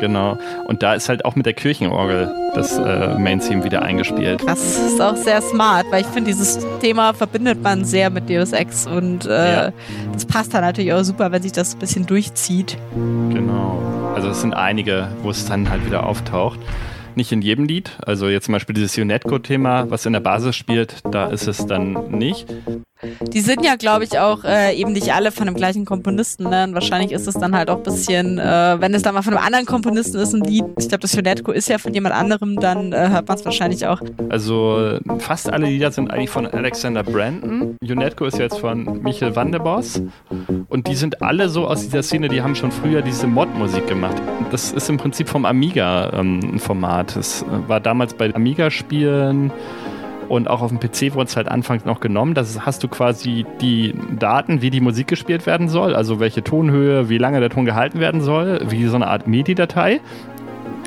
Genau. Und da ist halt auch mit der Kirchenorgel das äh, Main-Theme wieder eingespielt. Das ist auch sehr smart, weil ich finde, dieses Thema verbindet man sehr mit Deus Ex und äh, ja. das passt dann natürlich auch super, wenn sich das ein bisschen durchzieht. Genau. Also es sind einige, wo es dann halt wieder auftaucht nicht in jedem Lied. Also jetzt zum Beispiel dieses Unetco-Thema, was in der Basis spielt, da ist es dann nicht. Die sind ja, glaube ich, auch äh, eben nicht alle von dem gleichen Komponisten. Ne? Und wahrscheinlich ist es dann halt auch ein bisschen, äh, wenn es dann mal von einem anderen Komponisten ist, ein Lied, ich glaube, das Unetco ist ja von jemand anderem, dann äh, hört man es wahrscheinlich auch. Also fast alle Lieder sind eigentlich von Alexander Brandon. Unetco ist jetzt von Michael Vandebos. Und die sind alle so aus dieser Szene, die haben schon früher diese Mod-Musik gemacht. Das ist im Prinzip vom Amiga-Format. Ähm, es war damals bei Amiga-Spielen und auch auf dem PC wurde es halt anfangs noch genommen. Das hast du quasi die Daten, wie die Musik gespielt werden soll, also welche Tonhöhe, wie lange der Ton gehalten werden soll, wie so eine Art MIDI-Datei.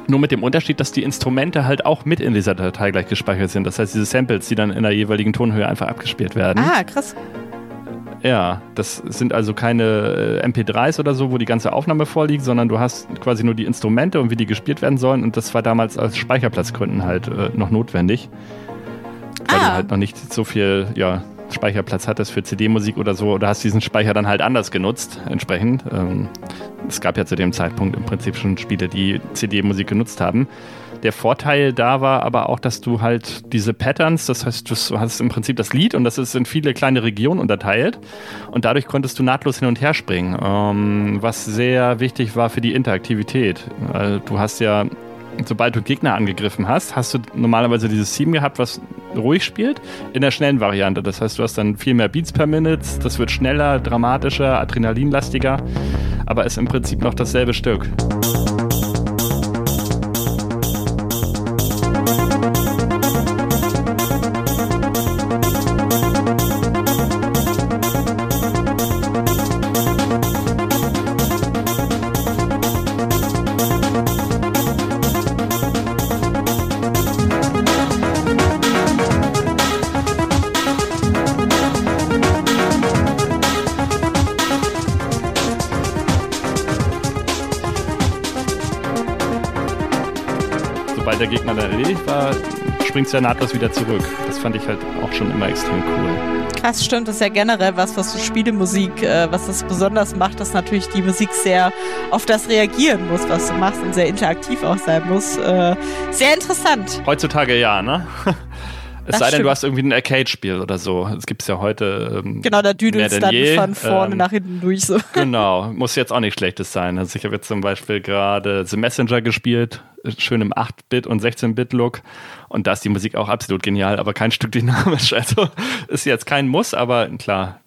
Nur mit dem Unterschied, dass die Instrumente halt auch mit in dieser Datei gleich gespeichert sind. Das heißt, diese Samples, die dann in der jeweiligen Tonhöhe einfach abgespielt werden. Ah, krass. Ja, das sind also keine äh, MP3s oder so, wo die ganze Aufnahme vorliegt, sondern du hast quasi nur die Instrumente und wie die gespielt werden sollen. Und das war damals aus Speicherplatzgründen halt äh, noch notwendig. Weil ah. du halt noch nicht so viel ja, Speicherplatz hattest für CD-Musik oder so. Oder hast diesen Speicher dann halt anders genutzt, entsprechend. Ähm, es gab ja zu dem Zeitpunkt im Prinzip schon Spiele, die CD-Musik genutzt haben. Der Vorteil da war aber auch, dass du halt diese Patterns, das heißt, du hast im Prinzip das Lied und das ist in viele kleine Regionen unterteilt und dadurch konntest du nahtlos hin und her springen, ähm, was sehr wichtig war für die Interaktivität. du hast ja sobald du Gegner angegriffen hast, hast du normalerweise dieses Theme gehabt, was ruhig spielt, in der schnellen Variante. Das heißt, du hast dann viel mehr Beats per Minute, das wird schneller, dramatischer, adrenalinlastiger, aber ist im Prinzip noch dasselbe Stück. Springt es ja nahtlos wieder zurück. Das fand ich halt auch schon immer extrem cool. Krass, stimmt. Das ist ja generell was, was so Spielemusik, äh, was das besonders macht, dass natürlich die Musik sehr auf das reagieren muss, was du machst und sehr interaktiv auch sein muss. Äh, sehr interessant. Heutzutage ja, ne? Es das sei denn, du hast irgendwie ein Arcade-Spiel oder so. Das gibt es ja heute. Ähm, genau, da düdelst dann je. von vorne ähm, nach hinten durch. So. Genau, muss jetzt auch nicht schlechtes sein. Also ich habe jetzt zum Beispiel gerade The Messenger gespielt schön im 8-Bit- und 16-Bit-Look. Und da ist die Musik auch absolut genial, aber kein Stück dynamisch. Also ist jetzt kein Muss, aber klar,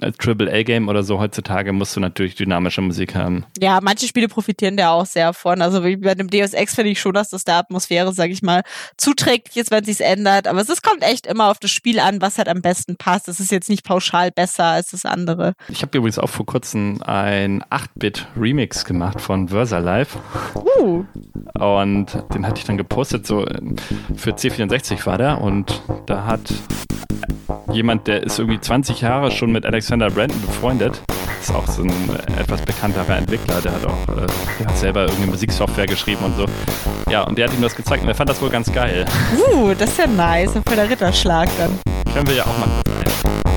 als Triple-A-Game oder so heutzutage musst du natürlich dynamische Musik haben. Ja, manche Spiele profitieren da auch sehr von. Also wie bei dem Deus Ex finde ich schon, dass das der Atmosphäre, sage ich mal, zuträglich ist, wenn es sich ändert. Aber es kommt echt immer auf das Spiel an, was halt am besten passt. Es ist jetzt nicht pauschal besser als das andere. Ich habe übrigens auch vor kurzem ein 8-Bit-Remix gemacht von Versa Live. Uh. Und den hatte ich dann gepostet, so für C64 war der. Und da hat jemand, der ist irgendwie 20 Jahre schon mit Alexander Brandon befreundet. Ist auch so ein etwas bekannterer Entwickler, der hat auch äh, der hat selber irgendwie Musiksoftware geschrieben und so. Ja, und der hat ihm das gezeigt und er fand das wohl ganz geil. Uh, das ist ja nice, für der Ritterschlag dann. Können wir ja auch mal kurz ein.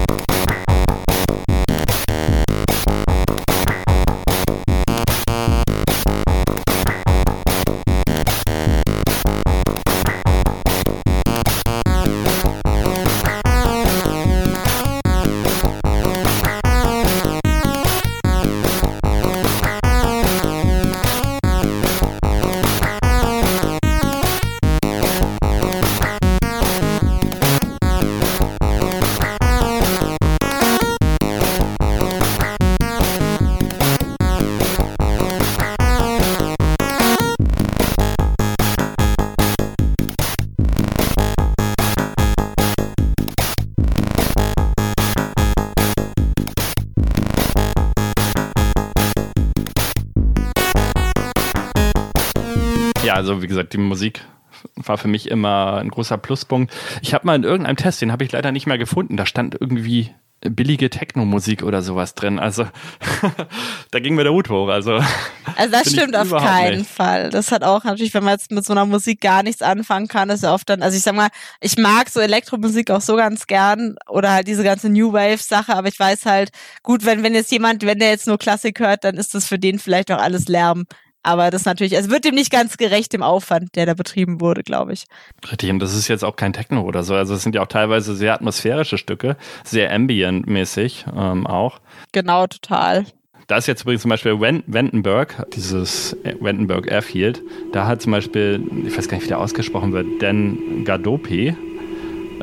Also wie gesagt, die Musik war für mich immer ein großer Pluspunkt. Ich habe mal in irgendeinem Test, den habe ich leider nicht mehr gefunden, da stand irgendwie billige Techno-Musik oder sowas drin. Also da ging mir der Hut hoch. Also, also das stimmt auf keinen nicht. Fall. Das hat auch natürlich, wenn man jetzt mit so einer Musik gar nichts anfangen kann, ist ja oft dann, also ich sag mal, ich mag so Elektromusik auch so ganz gern oder halt diese ganze New Wave-Sache, aber ich weiß halt, gut, wenn, wenn jetzt jemand, wenn der jetzt nur Klassik hört, dann ist das für den vielleicht auch alles Lärm. Aber das natürlich, also wird dem nicht ganz gerecht, dem Aufwand, der da betrieben wurde, glaube ich. Richtig, und das ist jetzt auch kein Techno oder so. Also es sind ja auch teilweise sehr atmosphärische Stücke, sehr ambient-mäßig ähm, auch. Genau, total. Da ist jetzt übrigens zum Beispiel Wendenberg, dieses Wendenberg Airfield, da hat zum Beispiel, ich weiß gar nicht, wie der ausgesprochen wird, Dan Gadope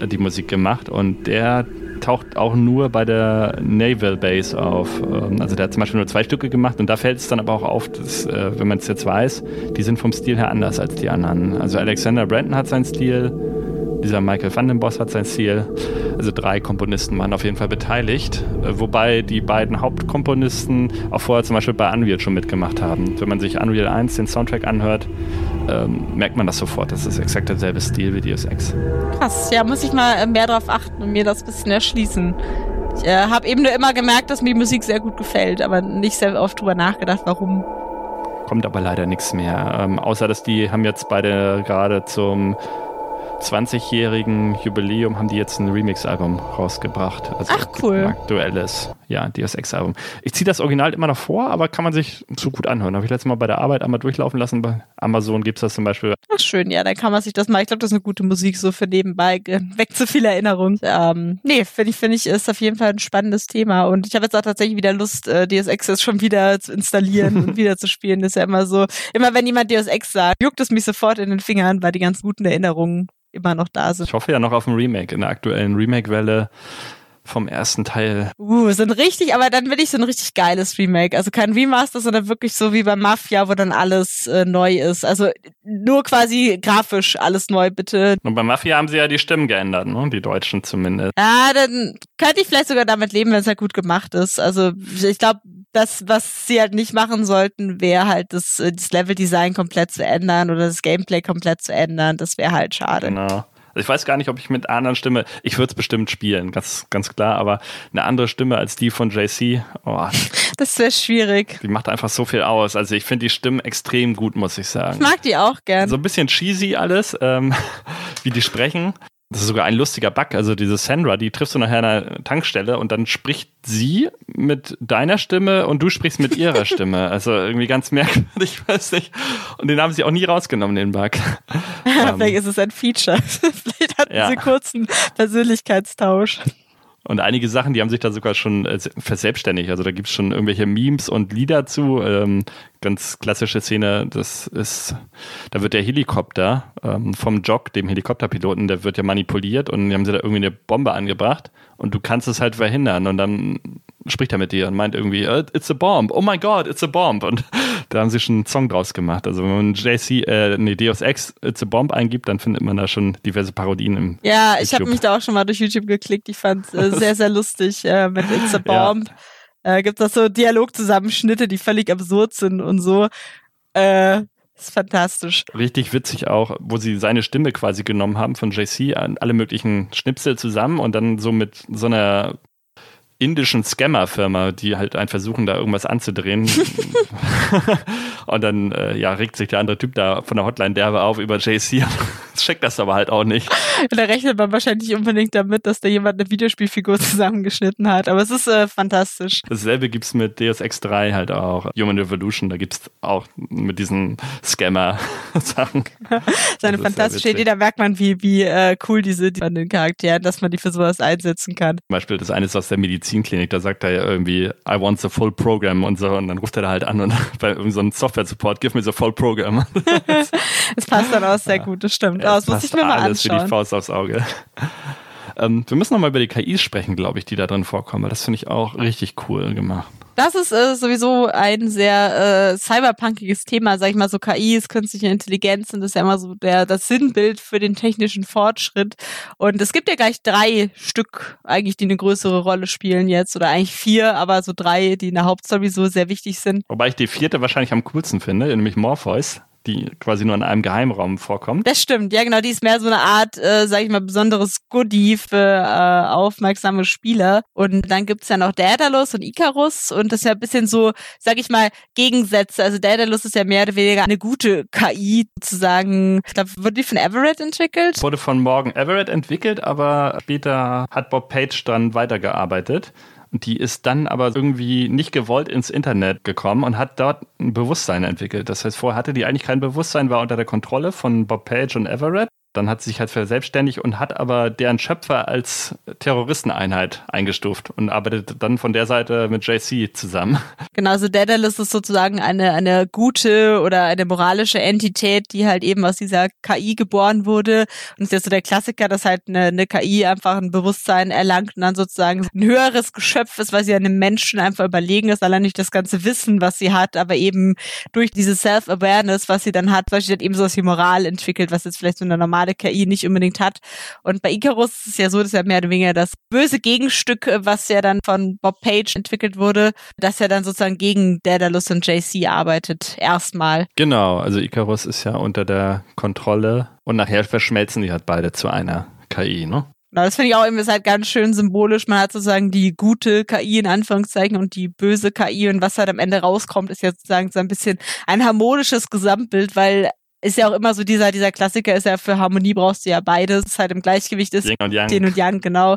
äh, die Musik gemacht und der taucht auch nur bei der Naval Base auf. Ähm, also der hat zum Beispiel nur zwei Stücke gemacht und da fällt es dann aber auch auf, dass, äh, wenn man es jetzt weiß, die sind vom Stil her anders als die anderen. Also Alexander Brandon hat seinen Stil, dieser Michael van den Boss hat sein Stil. Also drei Komponisten waren auf jeden Fall beteiligt, äh, wobei die beiden Hauptkomponisten auch vorher zum Beispiel bei Unreal schon mitgemacht haben. Wenn man sich Unreal 1 den Soundtrack anhört, ähm, merkt man das sofort. Das ist exakt derselbe Stil wie Deus Ex. Krass, ja, muss ich mal äh, mehr darauf achten und mir das ein bisschen erschließen. Ich äh, habe eben nur immer gemerkt, dass mir die Musik sehr gut gefällt, aber nicht sehr oft drüber nachgedacht, warum. Kommt aber leider nichts mehr. Ähm, außer, dass die haben jetzt beide gerade zum 20-jährigen Jubiläum haben die jetzt ein Remix-Album rausgebracht. Also Ach cool. Aktuelles, ja, Deus Ex-Album. Ich ziehe das Original immer noch vor, aber kann man sich zu gut anhören. Habe ich letztes Mal bei der Arbeit einmal durchlaufen lassen. Bei Amazon gibt es das zum Beispiel. Ach schön, ja, dann kann man sich das mal. Ich glaube, das ist eine gute Musik so für nebenbei. Weg zu viel Erinnerung. Ähm, nee, finde ich, finde ich, ist auf jeden Fall ein spannendes Thema. Und ich habe jetzt auch tatsächlich wieder Lust, äh, Deus Ex schon wieder zu installieren und wieder zu spielen. Das ist ja immer so. Immer wenn jemand Deus Ex sagt, juckt es mich sofort in den Fingern, weil die ganz guten Erinnerungen immer noch da sind. Ich hoffe ja noch auf ein Remake in der aktuellen Remake-Welle vom ersten Teil. Uh, so ein richtig, aber dann will ich so ein richtig geiles Remake. Also kein Remaster, sondern wirklich so wie bei Mafia, wo dann alles äh, neu ist. Also nur quasi grafisch alles neu, bitte. Und bei Mafia haben sie ja die Stimmen geändert, ne? Die Deutschen zumindest. Ja, dann könnte ich vielleicht sogar damit leben, wenn es halt gut gemacht ist. Also ich glaube, das, was sie halt nicht machen sollten, wäre halt das, äh, das Level-Design komplett zu ändern oder das Gameplay komplett zu ändern. Das wäre halt schade. Genau. Also ich weiß gar nicht, ob ich mit einer anderen Stimme, ich würde es bestimmt spielen, ganz, ganz klar, aber eine andere Stimme als die von JC, oh, das wäre schwierig. Die macht einfach so viel aus. Also ich finde die Stimmen extrem gut, muss ich sagen. Ich mag die auch gern. So ein bisschen cheesy alles, ähm, wie die sprechen. Das ist sogar ein lustiger Bug. Also diese Sandra, die triffst du nachher an einer Tankstelle und dann spricht sie mit deiner Stimme und du sprichst mit ihrer Stimme. Also irgendwie ganz merkwürdig, ich weiß nicht. Und den haben sie auch nie rausgenommen, den Bug. Vielleicht ähm, ist es ein Feature. Vielleicht hatten ja. sie kurzen Persönlichkeitstausch. Und einige Sachen, die haben sich da sogar schon äh, verselbstständigt. Also da gibt es schon irgendwelche Memes und Lieder zu. Ähm, ganz klassische Szene, das ist, da wird der Helikopter ähm, vom Jock, dem Helikopterpiloten, der wird ja manipuliert und die haben sie da irgendwie eine Bombe angebracht und du kannst es halt verhindern und dann spricht er mit dir und meint irgendwie, äh, it's a bomb, oh my god, it's a bomb. Und da haben sie schon einen Song draus gemacht. Also wenn man JC, äh, nee, Deus Ex, it's a bomb eingibt, dann findet man da schon diverse Parodien im Ja, ich habe mich da auch schon mal durch YouTube geklickt. Ich fand äh, sehr, sehr lustig äh, mit It's a Bomb. Ja. Äh, gibt es so Dialogzusammenschnitte, die völlig absurd sind und so. Äh, ist fantastisch. Richtig witzig auch, wo sie seine Stimme quasi genommen haben von JC, alle möglichen Schnipsel zusammen und dann so mit so einer indischen Scammer-Firma, die halt ein versuchen, da irgendwas anzudrehen. und dann äh, ja, regt sich der andere Typ da von der Hotline derbe auf über JC. Checkt das aber halt auch nicht. Da rechnet man wahrscheinlich unbedingt damit, dass da jemand eine Videospielfigur zusammengeschnitten hat. Aber es ist äh, fantastisch. Dasselbe gibt es mit Deus Ex 3 halt auch. Human Revolution, da gibt es auch mit diesen Scammer-Sachen. Seine fantastische Idee, da merkt man, wie, wie äh, cool die sind von den Charakteren, dass man die für sowas einsetzen kann. Zum Beispiel das eine ist aus der Medizin Medizinklinik, da sagt er ja irgendwie, I want the full program und so. Und dann ruft er da halt an und bei irgendeinem so Software-Support, give me the full program. Es passt dann auch sehr gut, das stimmt. Ja, das muss ich mir mal alles anschauen. für die Faust aufs Auge. Ähm, wir müssen nochmal über die KIs sprechen, glaube ich, die da drin vorkommen, weil das finde ich auch richtig cool gemacht. Das ist äh, sowieso ein sehr äh, cyberpunkiges Thema, sag ich mal, so KIs, künstliche Intelligenz, und das ist ja immer so der, das Sinnbild für den technischen Fortschritt. Und es gibt ja gleich drei Stück eigentlich, die eine größere Rolle spielen jetzt, oder eigentlich vier, aber so drei, die in der Hauptstory so sehr wichtig sind. Wobei ich die vierte wahrscheinlich am coolsten finde, nämlich Morpheus die quasi nur in einem Geheimraum vorkommt. Das stimmt, ja genau, die ist mehr so eine Art, äh, sag ich mal, besonderes Goodie für äh, aufmerksame Spieler. Und dann gibt's ja noch Daedalus und Icarus und das ist ja ein bisschen so, sag ich mal, Gegensätze. Also Daedalus ist ja mehr oder weniger eine gute KI, sozusagen. Ich glaube, wurde die von Everett entwickelt? Wurde von Morgan Everett entwickelt, aber später hat Bob Page dann weitergearbeitet. Die ist dann aber irgendwie nicht gewollt ins Internet gekommen und hat dort ein Bewusstsein entwickelt. Das heißt, vorher hatte die eigentlich kein Bewusstsein, war unter der Kontrolle von Bob Page und Everett. Dann hat sie sich halt verselbstständigt und hat aber deren Schöpfer als Terroristeneinheit eingestuft und arbeitet dann von der Seite mit JC zusammen. Genau, also Daedalus ist sozusagen eine, eine gute oder eine moralische Entität, die halt eben aus dieser KI geboren wurde. Und ist ja so der Klassiker, dass halt eine, eine KI einfach ein Bewusstsein erlangt und dann sozusagen ein höheres Geschöpf ist, weil sie einem Menschen einfach überlegen ist, allein nicht das ganze Wissen, was sie hat, aber eben durch diese Self-Awareness, was sie dann hat, weil sie hat eben sowas wie Moral entwickelt, was jetzt vielleicht so eine normale KI nicht unbedingt hat. Und bei Icarus ist es ja so, dass er mehr oder weniger das böse Gegenstück, was ja dann von Bob Page entwickelt wurde, dass er dann sozusagen gegen Daedalus und JC arbeitet. Erstmal. Genau, also Icarus ist ja unter der Kontrolle und nachher verschmelzen die halt beide zu einer KI, ne? Genau, das finde ich auch immer halt ganz schön symbolisch. Man hat sozusagen die gute KI in Anführungszeichen und die böse KI und was halt am Ende rauskommt, ist ja sozusagen so ein bisschen ein harmonisches Gesamtbild, weil ist ja auch immer so dieser, dieser Klassiker ist ja für Harmonie brauchst du ja beides, halt im Gleichgewicht ist. Yin und Yang. Yin und Yang, genau.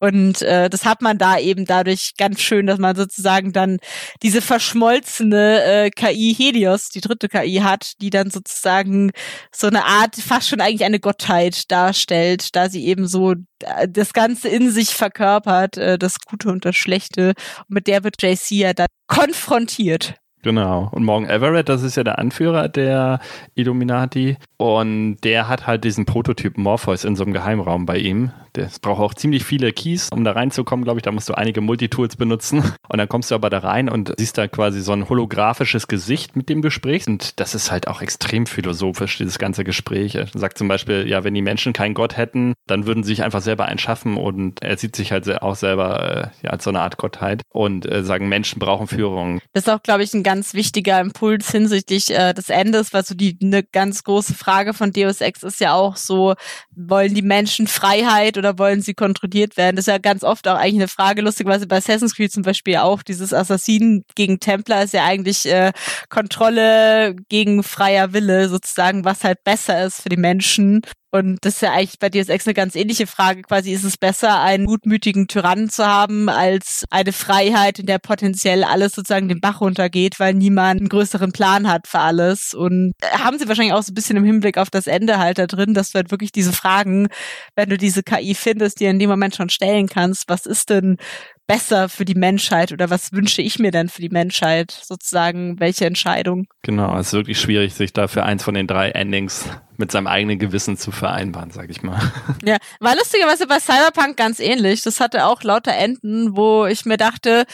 Und äh, das hat man da eben dadurch ganz schön, dass man sozusagen dann diese verschmolzene äh, KI Helios, die dritte KI hat, die dann sozusagen so eine Art, fast schon eigentlich eine Gottheit darstellt, da sie eben so äh, das Ganze in sich verkörpert, äh, das Gute und das Schlechte. Und mit der wird JC ja dann konfrontiert. Genau. Und Morgan Everett, das ist ja der Anführer der Illuminati. Und der hat halt diesen Prototyp Morpheus in so einem Geheimraum bei ihm. Das braucht auch ziemlich viele Keys, um da reinzukommen, glaube ich. Da musst du einige Multitools benutzen. Und dann kommst du aber da rein und siehst da quasi so ein holographisches Gesicht, mit dem du sprichst. Und das ist halt auch extrem philosophisch, dieses ganze Gespräch. Er sagt zum Beispiel, ja, wenn die Menschen keinen Gott hätten, dann würden sie sich einfach selber einen schaffen. Und er sieht sich halt auch selber äh, ja, als so eine Art Gottheit. Und äh, sagen, Menschen brauchen Führung. Das ist auch, glaube ich, ein ganz wichtiger Impuls hinsichtlich äh, des Endes, weil so die eine ganz große Frage von Deus Ex ist ja auch so, wollen die Menschen Freiheit oder wollen sie kontrolliert werden? Das ist ja ganz oft auch eigentlich eine Frage, lustigerweise bei Assassin's Creed zum Beispiel auch, dieses Assassinen gegen Templer ist ja eigentlich äh, Kontrolle gegen freier Wille sozusagen, was halt besser ist für die Menschen. Und das ist ja eigentlich bei DSX eine ganz ähnliche Frage. Quasi ist es besser, einen gutmütigen Tyrannen zu haben, als eine Freiheit, in der potenziell alles sozusagen den Bach runtergeht, weil niemand einen größeren Plan hat für alles. Und haben sie wahrscheinlich auch so ein bisschen im Hinblick auf das Ende halt da drin, dass du halt wirklich diese Fragen, wenn du diese KI findest, dir in dem Moment schon stellen kannst, was ist denn besser für die Menschheit oder was wünsche ich mir denn für die Menschheit sozusagen, welche Entscheidung? Genau, es ist wirklich schwierig, sich da für eins von den drei Endings mit seinem eigenen Gewissen zu vereinbaren, sag ich mal. Ja, war lustigerweise bei Cyberpunk ganz ähnlich. Das hatte auch lauter Enden, wo ich mir dachte,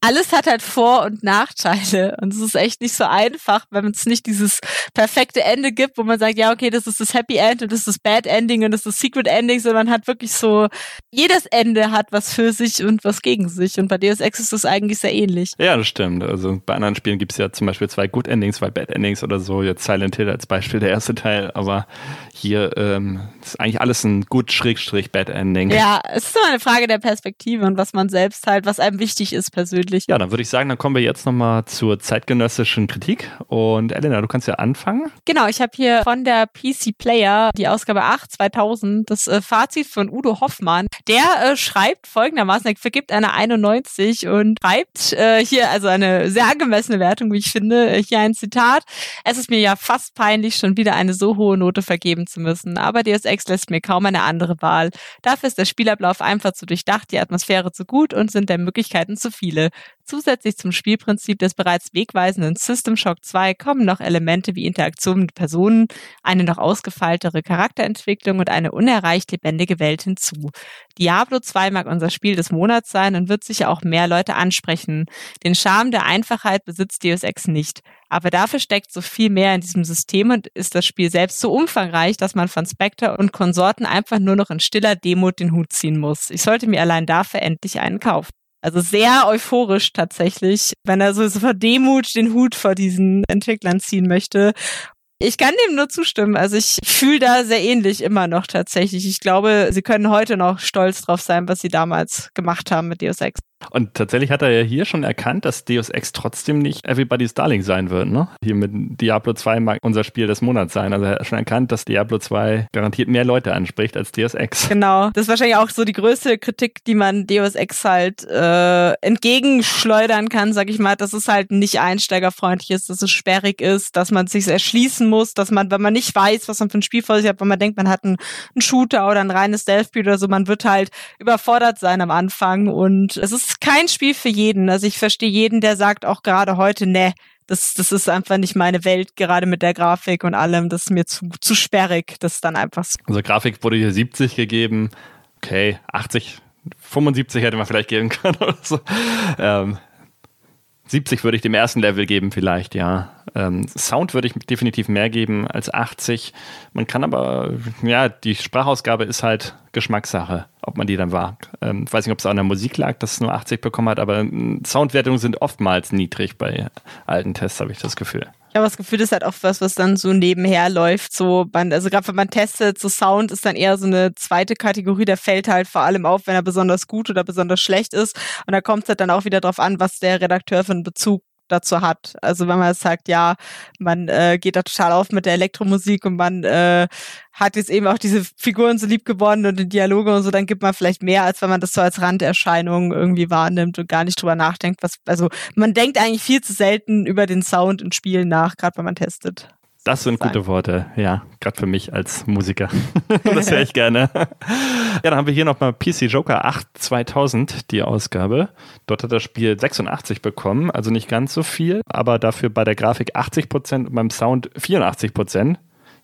alles hat halt Vor- und Nachteile. Und es ist echt nicht so einfach, wenn es nicht dieses perfekte Ende gibt, wo man sagt, ja, okay, das ist das Happy End und das ist das Bad Ending und das ist das Secret Ending, sondern man hat wirklich so, jedes Ende hat was für sich und was gegen sich. Und bei Deus Ex ist das eigentlich sehr ähnlich. Ja, das stimmt. Also bei anderen Spielen gibt es ja zum Beispiel zwei Good Endings, zwei Bad Endings oder so. Jetzt Silent Hill als Beispiel der erste Teil, aber hier ähm, ist eigentlich alles ein gut Schrägstrich Bad Ending. Ja, es ist nur eine Frage der Perspektive und was man selbst halt, was einem wichtig ist persönlich. Ja, dann würde ich sagen, dann kommen wir jetzt nochmal zur zeitgenössischen Kritik. Und Elena, du kannst ja anfangen. Genau, ich habe hier von der PC Player die Ausgabe 8 2000 das äh, Fazit von Udo Hoffmann. Der äh, schreibt folgendermaßen, er vergibt eine 91 und schreibt äh, hier also eine sehr angemessene Wertung, wie ich finde. Äh, hier ein Zitat. Es ist mir ja fast peinlich, schon wieder eine so hohe Note vergeben zu müssen, aber Deus Ex lässt mir kaum eine andere Wahl. Dafür ist der Spielablauf einfach zu durchdacht, die Atmosphäre zu gut und sind der Möglichkeiten zu viele. Zusätzlich zum Spielprinzip des bereits wegweisenden System Shock 2 kommen noch Elemente wie Interaktion mit Personen, eine noch ausgefeiltere Charakterentwicklung und eine unerreicht lebendige Welt hinzu. Diablo 2 mag unser Spiel des Monats sein und wird sicher auch mehr Leute ansprechen. Den Charme der Einfachheit besitzt Deus Ex nicht. Aber dafür steckt so viel mehr in diesem System und ist das Spiel selbst so umfangreich, dass man von Spectre und Konsorten einfach nur noch in stiller Demut den Hut ziehen muss. Ich sollte mir allein dafür endlich einen kaufen. Also sehr euphorisch tatsächlich, wenn er so, so vor Demut den Hut vor diesen Entwicklern ziehen möchte. Ich kann dem nur zustimmen. Also ich fühle da sehr ähnlich immer noch tatsächlich. Ich glaube, sie können heute noch stolz drauf sein, was sie damals gemacht haben mit Deus Ex. Und tatsächlich hat er ja hier schon erkannt, dass Deus Ex trotzdem nicht Everybody's Darling sein wird. Ne? Hier mit Diablo 2 mag unser Spiel des Monats sein. Also er hat schon erkannt, dass Diablo 2 garantiert mehr Leute anspricht als Deus Ex. Genau. Das ist wahrscheinlich auch so die größte Kritik, die man Deus Ex halt äh, entgegenschleudern kann, sag ich mal, dass es halt nicht einsteigerfreundlich ist, dass es sperrig ist, dass man sich erschließen muss, dass man, wenn man nicht weiß, was man für ein Spiel vor sich hat, wenn man denkt, man hat einen, einen Shooter oder ein reines Stealth-Spiel oder so, man wird halt überfordert sein am Anfang und es ist ist kein Spiel für jeden. Also ich verstehe jeden, der sagt auch gerade heute, ne, das, das ist einfach nicht meine Welt, gerade mit der Grafik und allem. Das ist mir zu, zu sperrig. Das ist dann einfach so. Also Grafik wurde hier 70 gegeben. Okay, 80, 75 hätte man vielleicht geben können oder so. Ähm, 70 würde ich dem ersten Level geben, vielleicht, ja. Ähm, Sound würde ich definitiv mehr geben als 80. Man kann aber, ja, die Sprachausgabe ist halt Geschmackssache, ob man die dann wagt. Ähm, weiß nicht, ob es an der Musik lag, dass es nur 80 bekommen hat, aber ähm, Soundwertungen sind oftmals niedrig bei alten Tests, habe ich das Gefühl. Ich habe das Gefühl, das ist halt auch was, was dann so nebenher läuft. So, man, also gerade wenn man testet, so Sound ist dann eher so eine zweite Kategorie, der fällt halt vor allem auf, wenn er besonders gut oder besonders schlecht ist. Und da kommt es halt dann auch wieder drauf an, was der Redakteur für einen Bezug dazu hat. Also wenn man sagt, ja, man äh, geht da total auf mit der Elektromusik und man äh, hat jetzt eben auch diese Figuren so lieb geworden und die Dialoge und so, dann gibt man vielleicht mehr, als wenn man das so als Randerscheinung irgendwie wahrnimmt und gar nicht drüber nachdenkt. Was, also man denkt eigentlich viel zu selten über den Sound in Spielen nach, gerade wenn man testet. Das sind gute Worte, ja, gerade für mich als Musiker. das höre ich gerne. ja, dann haben wir hier nochmal PC Joker 8 2000, die Ausgabe. Dort hat das Spiel 86 bekommen, also nicht ganz so viel, aber dafür bei der Grafik 80% und beim Sound 84%.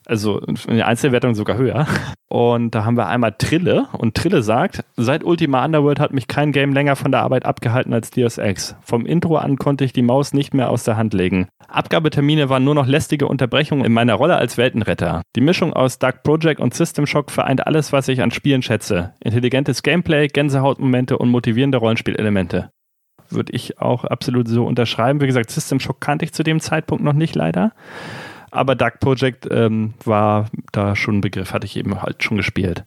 Also in der Einzelwertung sogar höher. Und da haben wir einmal Trille. Und Trille sagt, seit Ultima Underworld hat mich kein Game länger von der Arbeit abgehalten als Deus Ex. Vom Intro an konnte ich die Maus nicht mehr aus der Hand legen. Abgabetermine waren nur noch lästige Unterbrechungen in meiner Rolle als Weltenretter. Die Mischung aus Dark Project und System Shock vereint alles, was ich an Spielen schätze. Intelligentes Gameplay, Gänsehautmomente und motivierende Rollenspielelemente würde ich auch absolut so unterschreiben. Wie gesagt, System Shock kannte ich zu dem Zeitpunkt noch nicht leider aber Dark Project ähm, war da schon ein Begriff, hatte ich eben halt schon gespielt.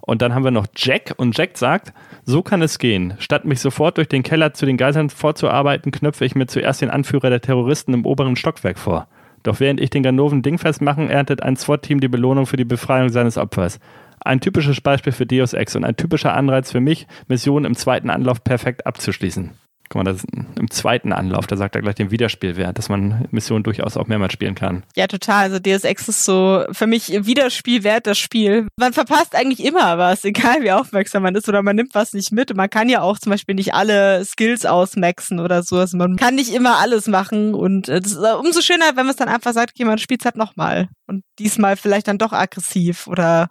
Und dann haben wir noch Jack und Jack sagt, so kann es gehen. Statt mich sofort durch den Keller zu den Geiseln vorzuarbeiten, knöpfe ich mir zuerst den Anführer der Terroristen im oberen Stockwerk vor. Doch während ich den Ganoven dingfest machen, erntet ein SWAT-Team die Belohnung für die Befreiung seines Opfers. Ein typisches Beispiel für Deus Ex und ein typischer Anreiz für mich, Missionen im zweiten Anlauf perfekt abzuschließen. Guck mal, das im zweiten Anlauf, da sagt er gleich den Wiederspielwert, dass man Missionen durchaus auch mehrmals spielen kann. Ja, total. Also Deus Ex ist so für mich Wiederspielwert das Spiel. Man verpasst eigentlich immer was, egal wie aufmerksam man ist oder man nimmt was nicht mit. Man kann ja auch zum Beispiel nicht alle Skills ausmaxen oder so. Also man kann nicht immer alles machen und es ist umso schöner, wenn man es dann einfach sagt, okay, man spielt es halt nochmal. Und diesmal vielleicht dann doch aggressiv oder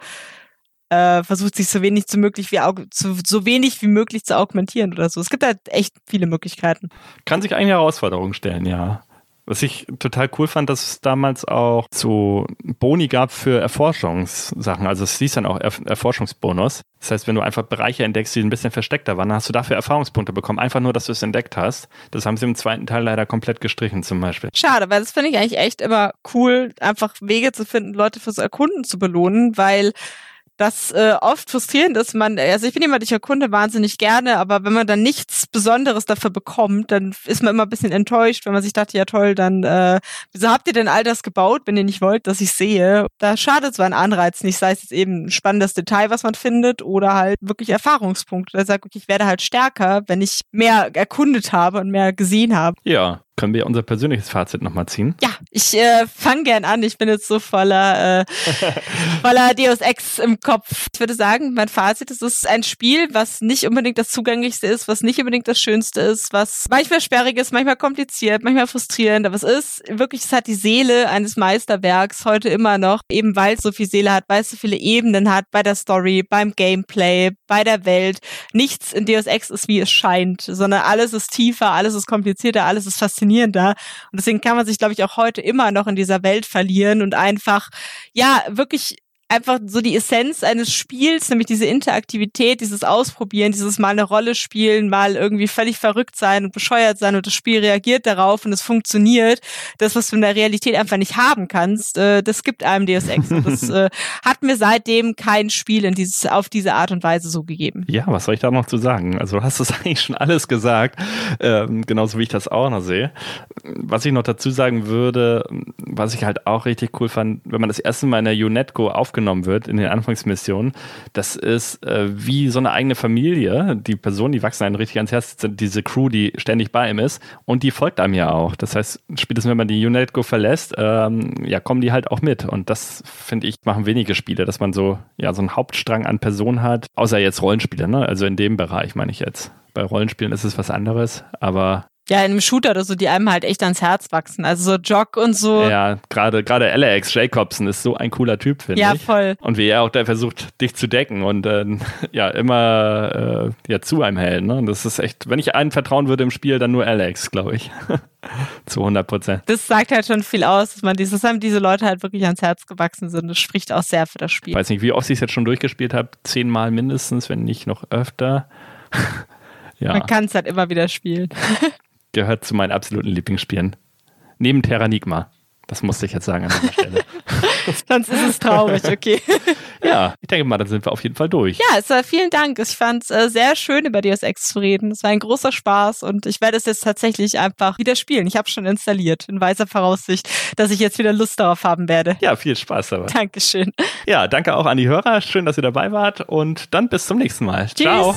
äh, versucht sich so wenig, zu möglich wie, zu, so wenig wie möglich zu augmentieren oder so. Es gibt halt echt viele Möglichkeiten. Kann sich eine Herausforderung stellen, ja. Was ich total cool fand, dass es damals auch so Boni gab für Erforschungssachen. Also es hieß dann auch er Erforschungsbonus. Das heißt, wenn du einfach Bereiche entdeckst, die ein bisschen versteckter waren, dann hast du dafür Erfahrungspunkte bekommen. Einfach nur, dass du es entdeckt hast. Das haben sie im zweiten Teil leider komplett gestrichen zum Beispiel. Schade, weil das finde ich eigentlich echt immer cool, einfach Wege zu finden, Leute fürs Erkunden zu belohnen, weil das äh, oft frustrierend ist. Man, also ich bin jemand, ich erkunde wahnsinnig gerne, aber wenn man dann nichts Besonderes dafür bekommt, dann ist man immer ein bisschen enttäuscht, wenn man sich dachte, ja toll, dann äh, wieso habt ihr denn all das gebaut, wenn ihr nicht wollt, dass ich sehe? Da schadet so ein Anreiz nicht, sei es jetzt eben ein spannendes Detail, was man findet, oder halt wirklich Erfahrungspunkte. Da sagt, okay, ich werde halt stärker, wenn ich mehr erkundet habe und mehr gesehen habe. Ja, können wir unser persönliches Fazit nochmal ziehen? Ja, ich äh, fange gern an. Ich bin jetzt so voller, äh, voller Deus Ex im Kopf. Ich würde sagen, mein Fazit ist, es ist ein Spiel, was nicht unbedingt das Zugänglichste ist, was nicht unbedingt das Schönste ist, was manchmal sperrig ist, manchmal kompliziert, manchmal frustrierend. Aber es ist wirklich, es hat die Seele eines Meisterwerks heute immer noch, eben weil es so viel Seele hat, weil es so viele Ebenen hat bei der Story, beim Gameplay, bei der Welt. Nichts in Deus Ex ist, wie es scheint, sondern alles ist tiefer, alles ist komplizierter, alles ist faszinierend faszinierender. Und deswegen kann man sich, glaube ich, auch heute immer noch in dieser Welt verlieren und einfach, ja, wirklich einfach so die Essenz eines Spiels, nämlich diese Interaktivität, dieses Ausprobieren, dieses mal eine Rolle spielen, mal irgendwie völlig verrückt sein und bescheuert sein und das Spiel reagiert darauf und es funktioniert. Das, was du in der Realität einfach nicht haben kannst, äh, das gibt einem Deus Ex. Und das äh, hat mir seitdem kein Spiel in dieses, auf diese Art und Weise so gegeben. Ja, was soll ich da noch zu sagen? Also du hast es eigentlich schon alles gesagt, ähm, genauso wie ich das auch noch sehe. Was ich noch dazu sagen würde, was ich halt auch richtig cool fand, wenn man das erste Mal in der UNETCO aufgenommen wird, in den Anfangsmissionen, das ist äh, wie so eine eigene Familie. Die Personen, die wachsen einem richtig ans Herz, diese Crew, die ständig bei ihm ist und die folgt einem ja auch. Das heißt, spätestens wenn man die UNETCO verlässt, ähm, ja, kommen die halt auch mit. Und das, finde ich, machen wenige Spiele, dass man so, ja, so einen Hauptstrang an Personen hat, außer jetzt Rollenspiele, ne? Also in dem Bereich meine ich jetzt. Bei Rollenspielen ist es was anderes, aber ja, in einem Shooter oder so, die einem halt echt ans Herz wachsen. Also so Jock und so. Ja, gerade gerade Alex Jacobson ist so ein cooler Typ, finde ja, ich. Ja, voll. Und wie er auch da versucht, dich zu decken und äh, ja, immer äh, ja, zu einem hält. Ne? Und das ist echt, wenn ich einen vertrauen würde im Spiel, dann nur Alex, glaube ich. zu 100 Prozent. Das sagt halt schon viel aus, dass man dieses, dass diese Leute halt wirklich ans Herz gewachsen sind. Das spricht auch sehr für das Spiel. Ich weiß nicht, wie oft ich es jetzt schon durchgespielt habe. Zehnmal mindestens, wenn nicht noch öfter. ja. Man kann es halt immer wieder spielen gehört zu meinen absoluten Lieblingsspielen. Neben Terranigma. Das musste ich jetzt sagen an dieser Stelle. Sonst ist es traurig, okay. ja, ich denke mal, dann sind wir auf jeden Fall durch. Ja, es war vielen Dank. Ich fand es äh, sehr schön, über Deus Ex zu reden. Es war ein großer Spaß und ich werde es jetzt tatsächlich einfach wieder spielen. Ich habe schon installiert, in weiser Voraussicht, dass ich jetzt wieder Lust darauf haben werde. Ja, viel Spaß dabei. Dankeschön. Ja, danke auch an die Hörer. Schön, dass ihr dabei wart und dann bis zum nächsten Mal. Tschüss. Ciao.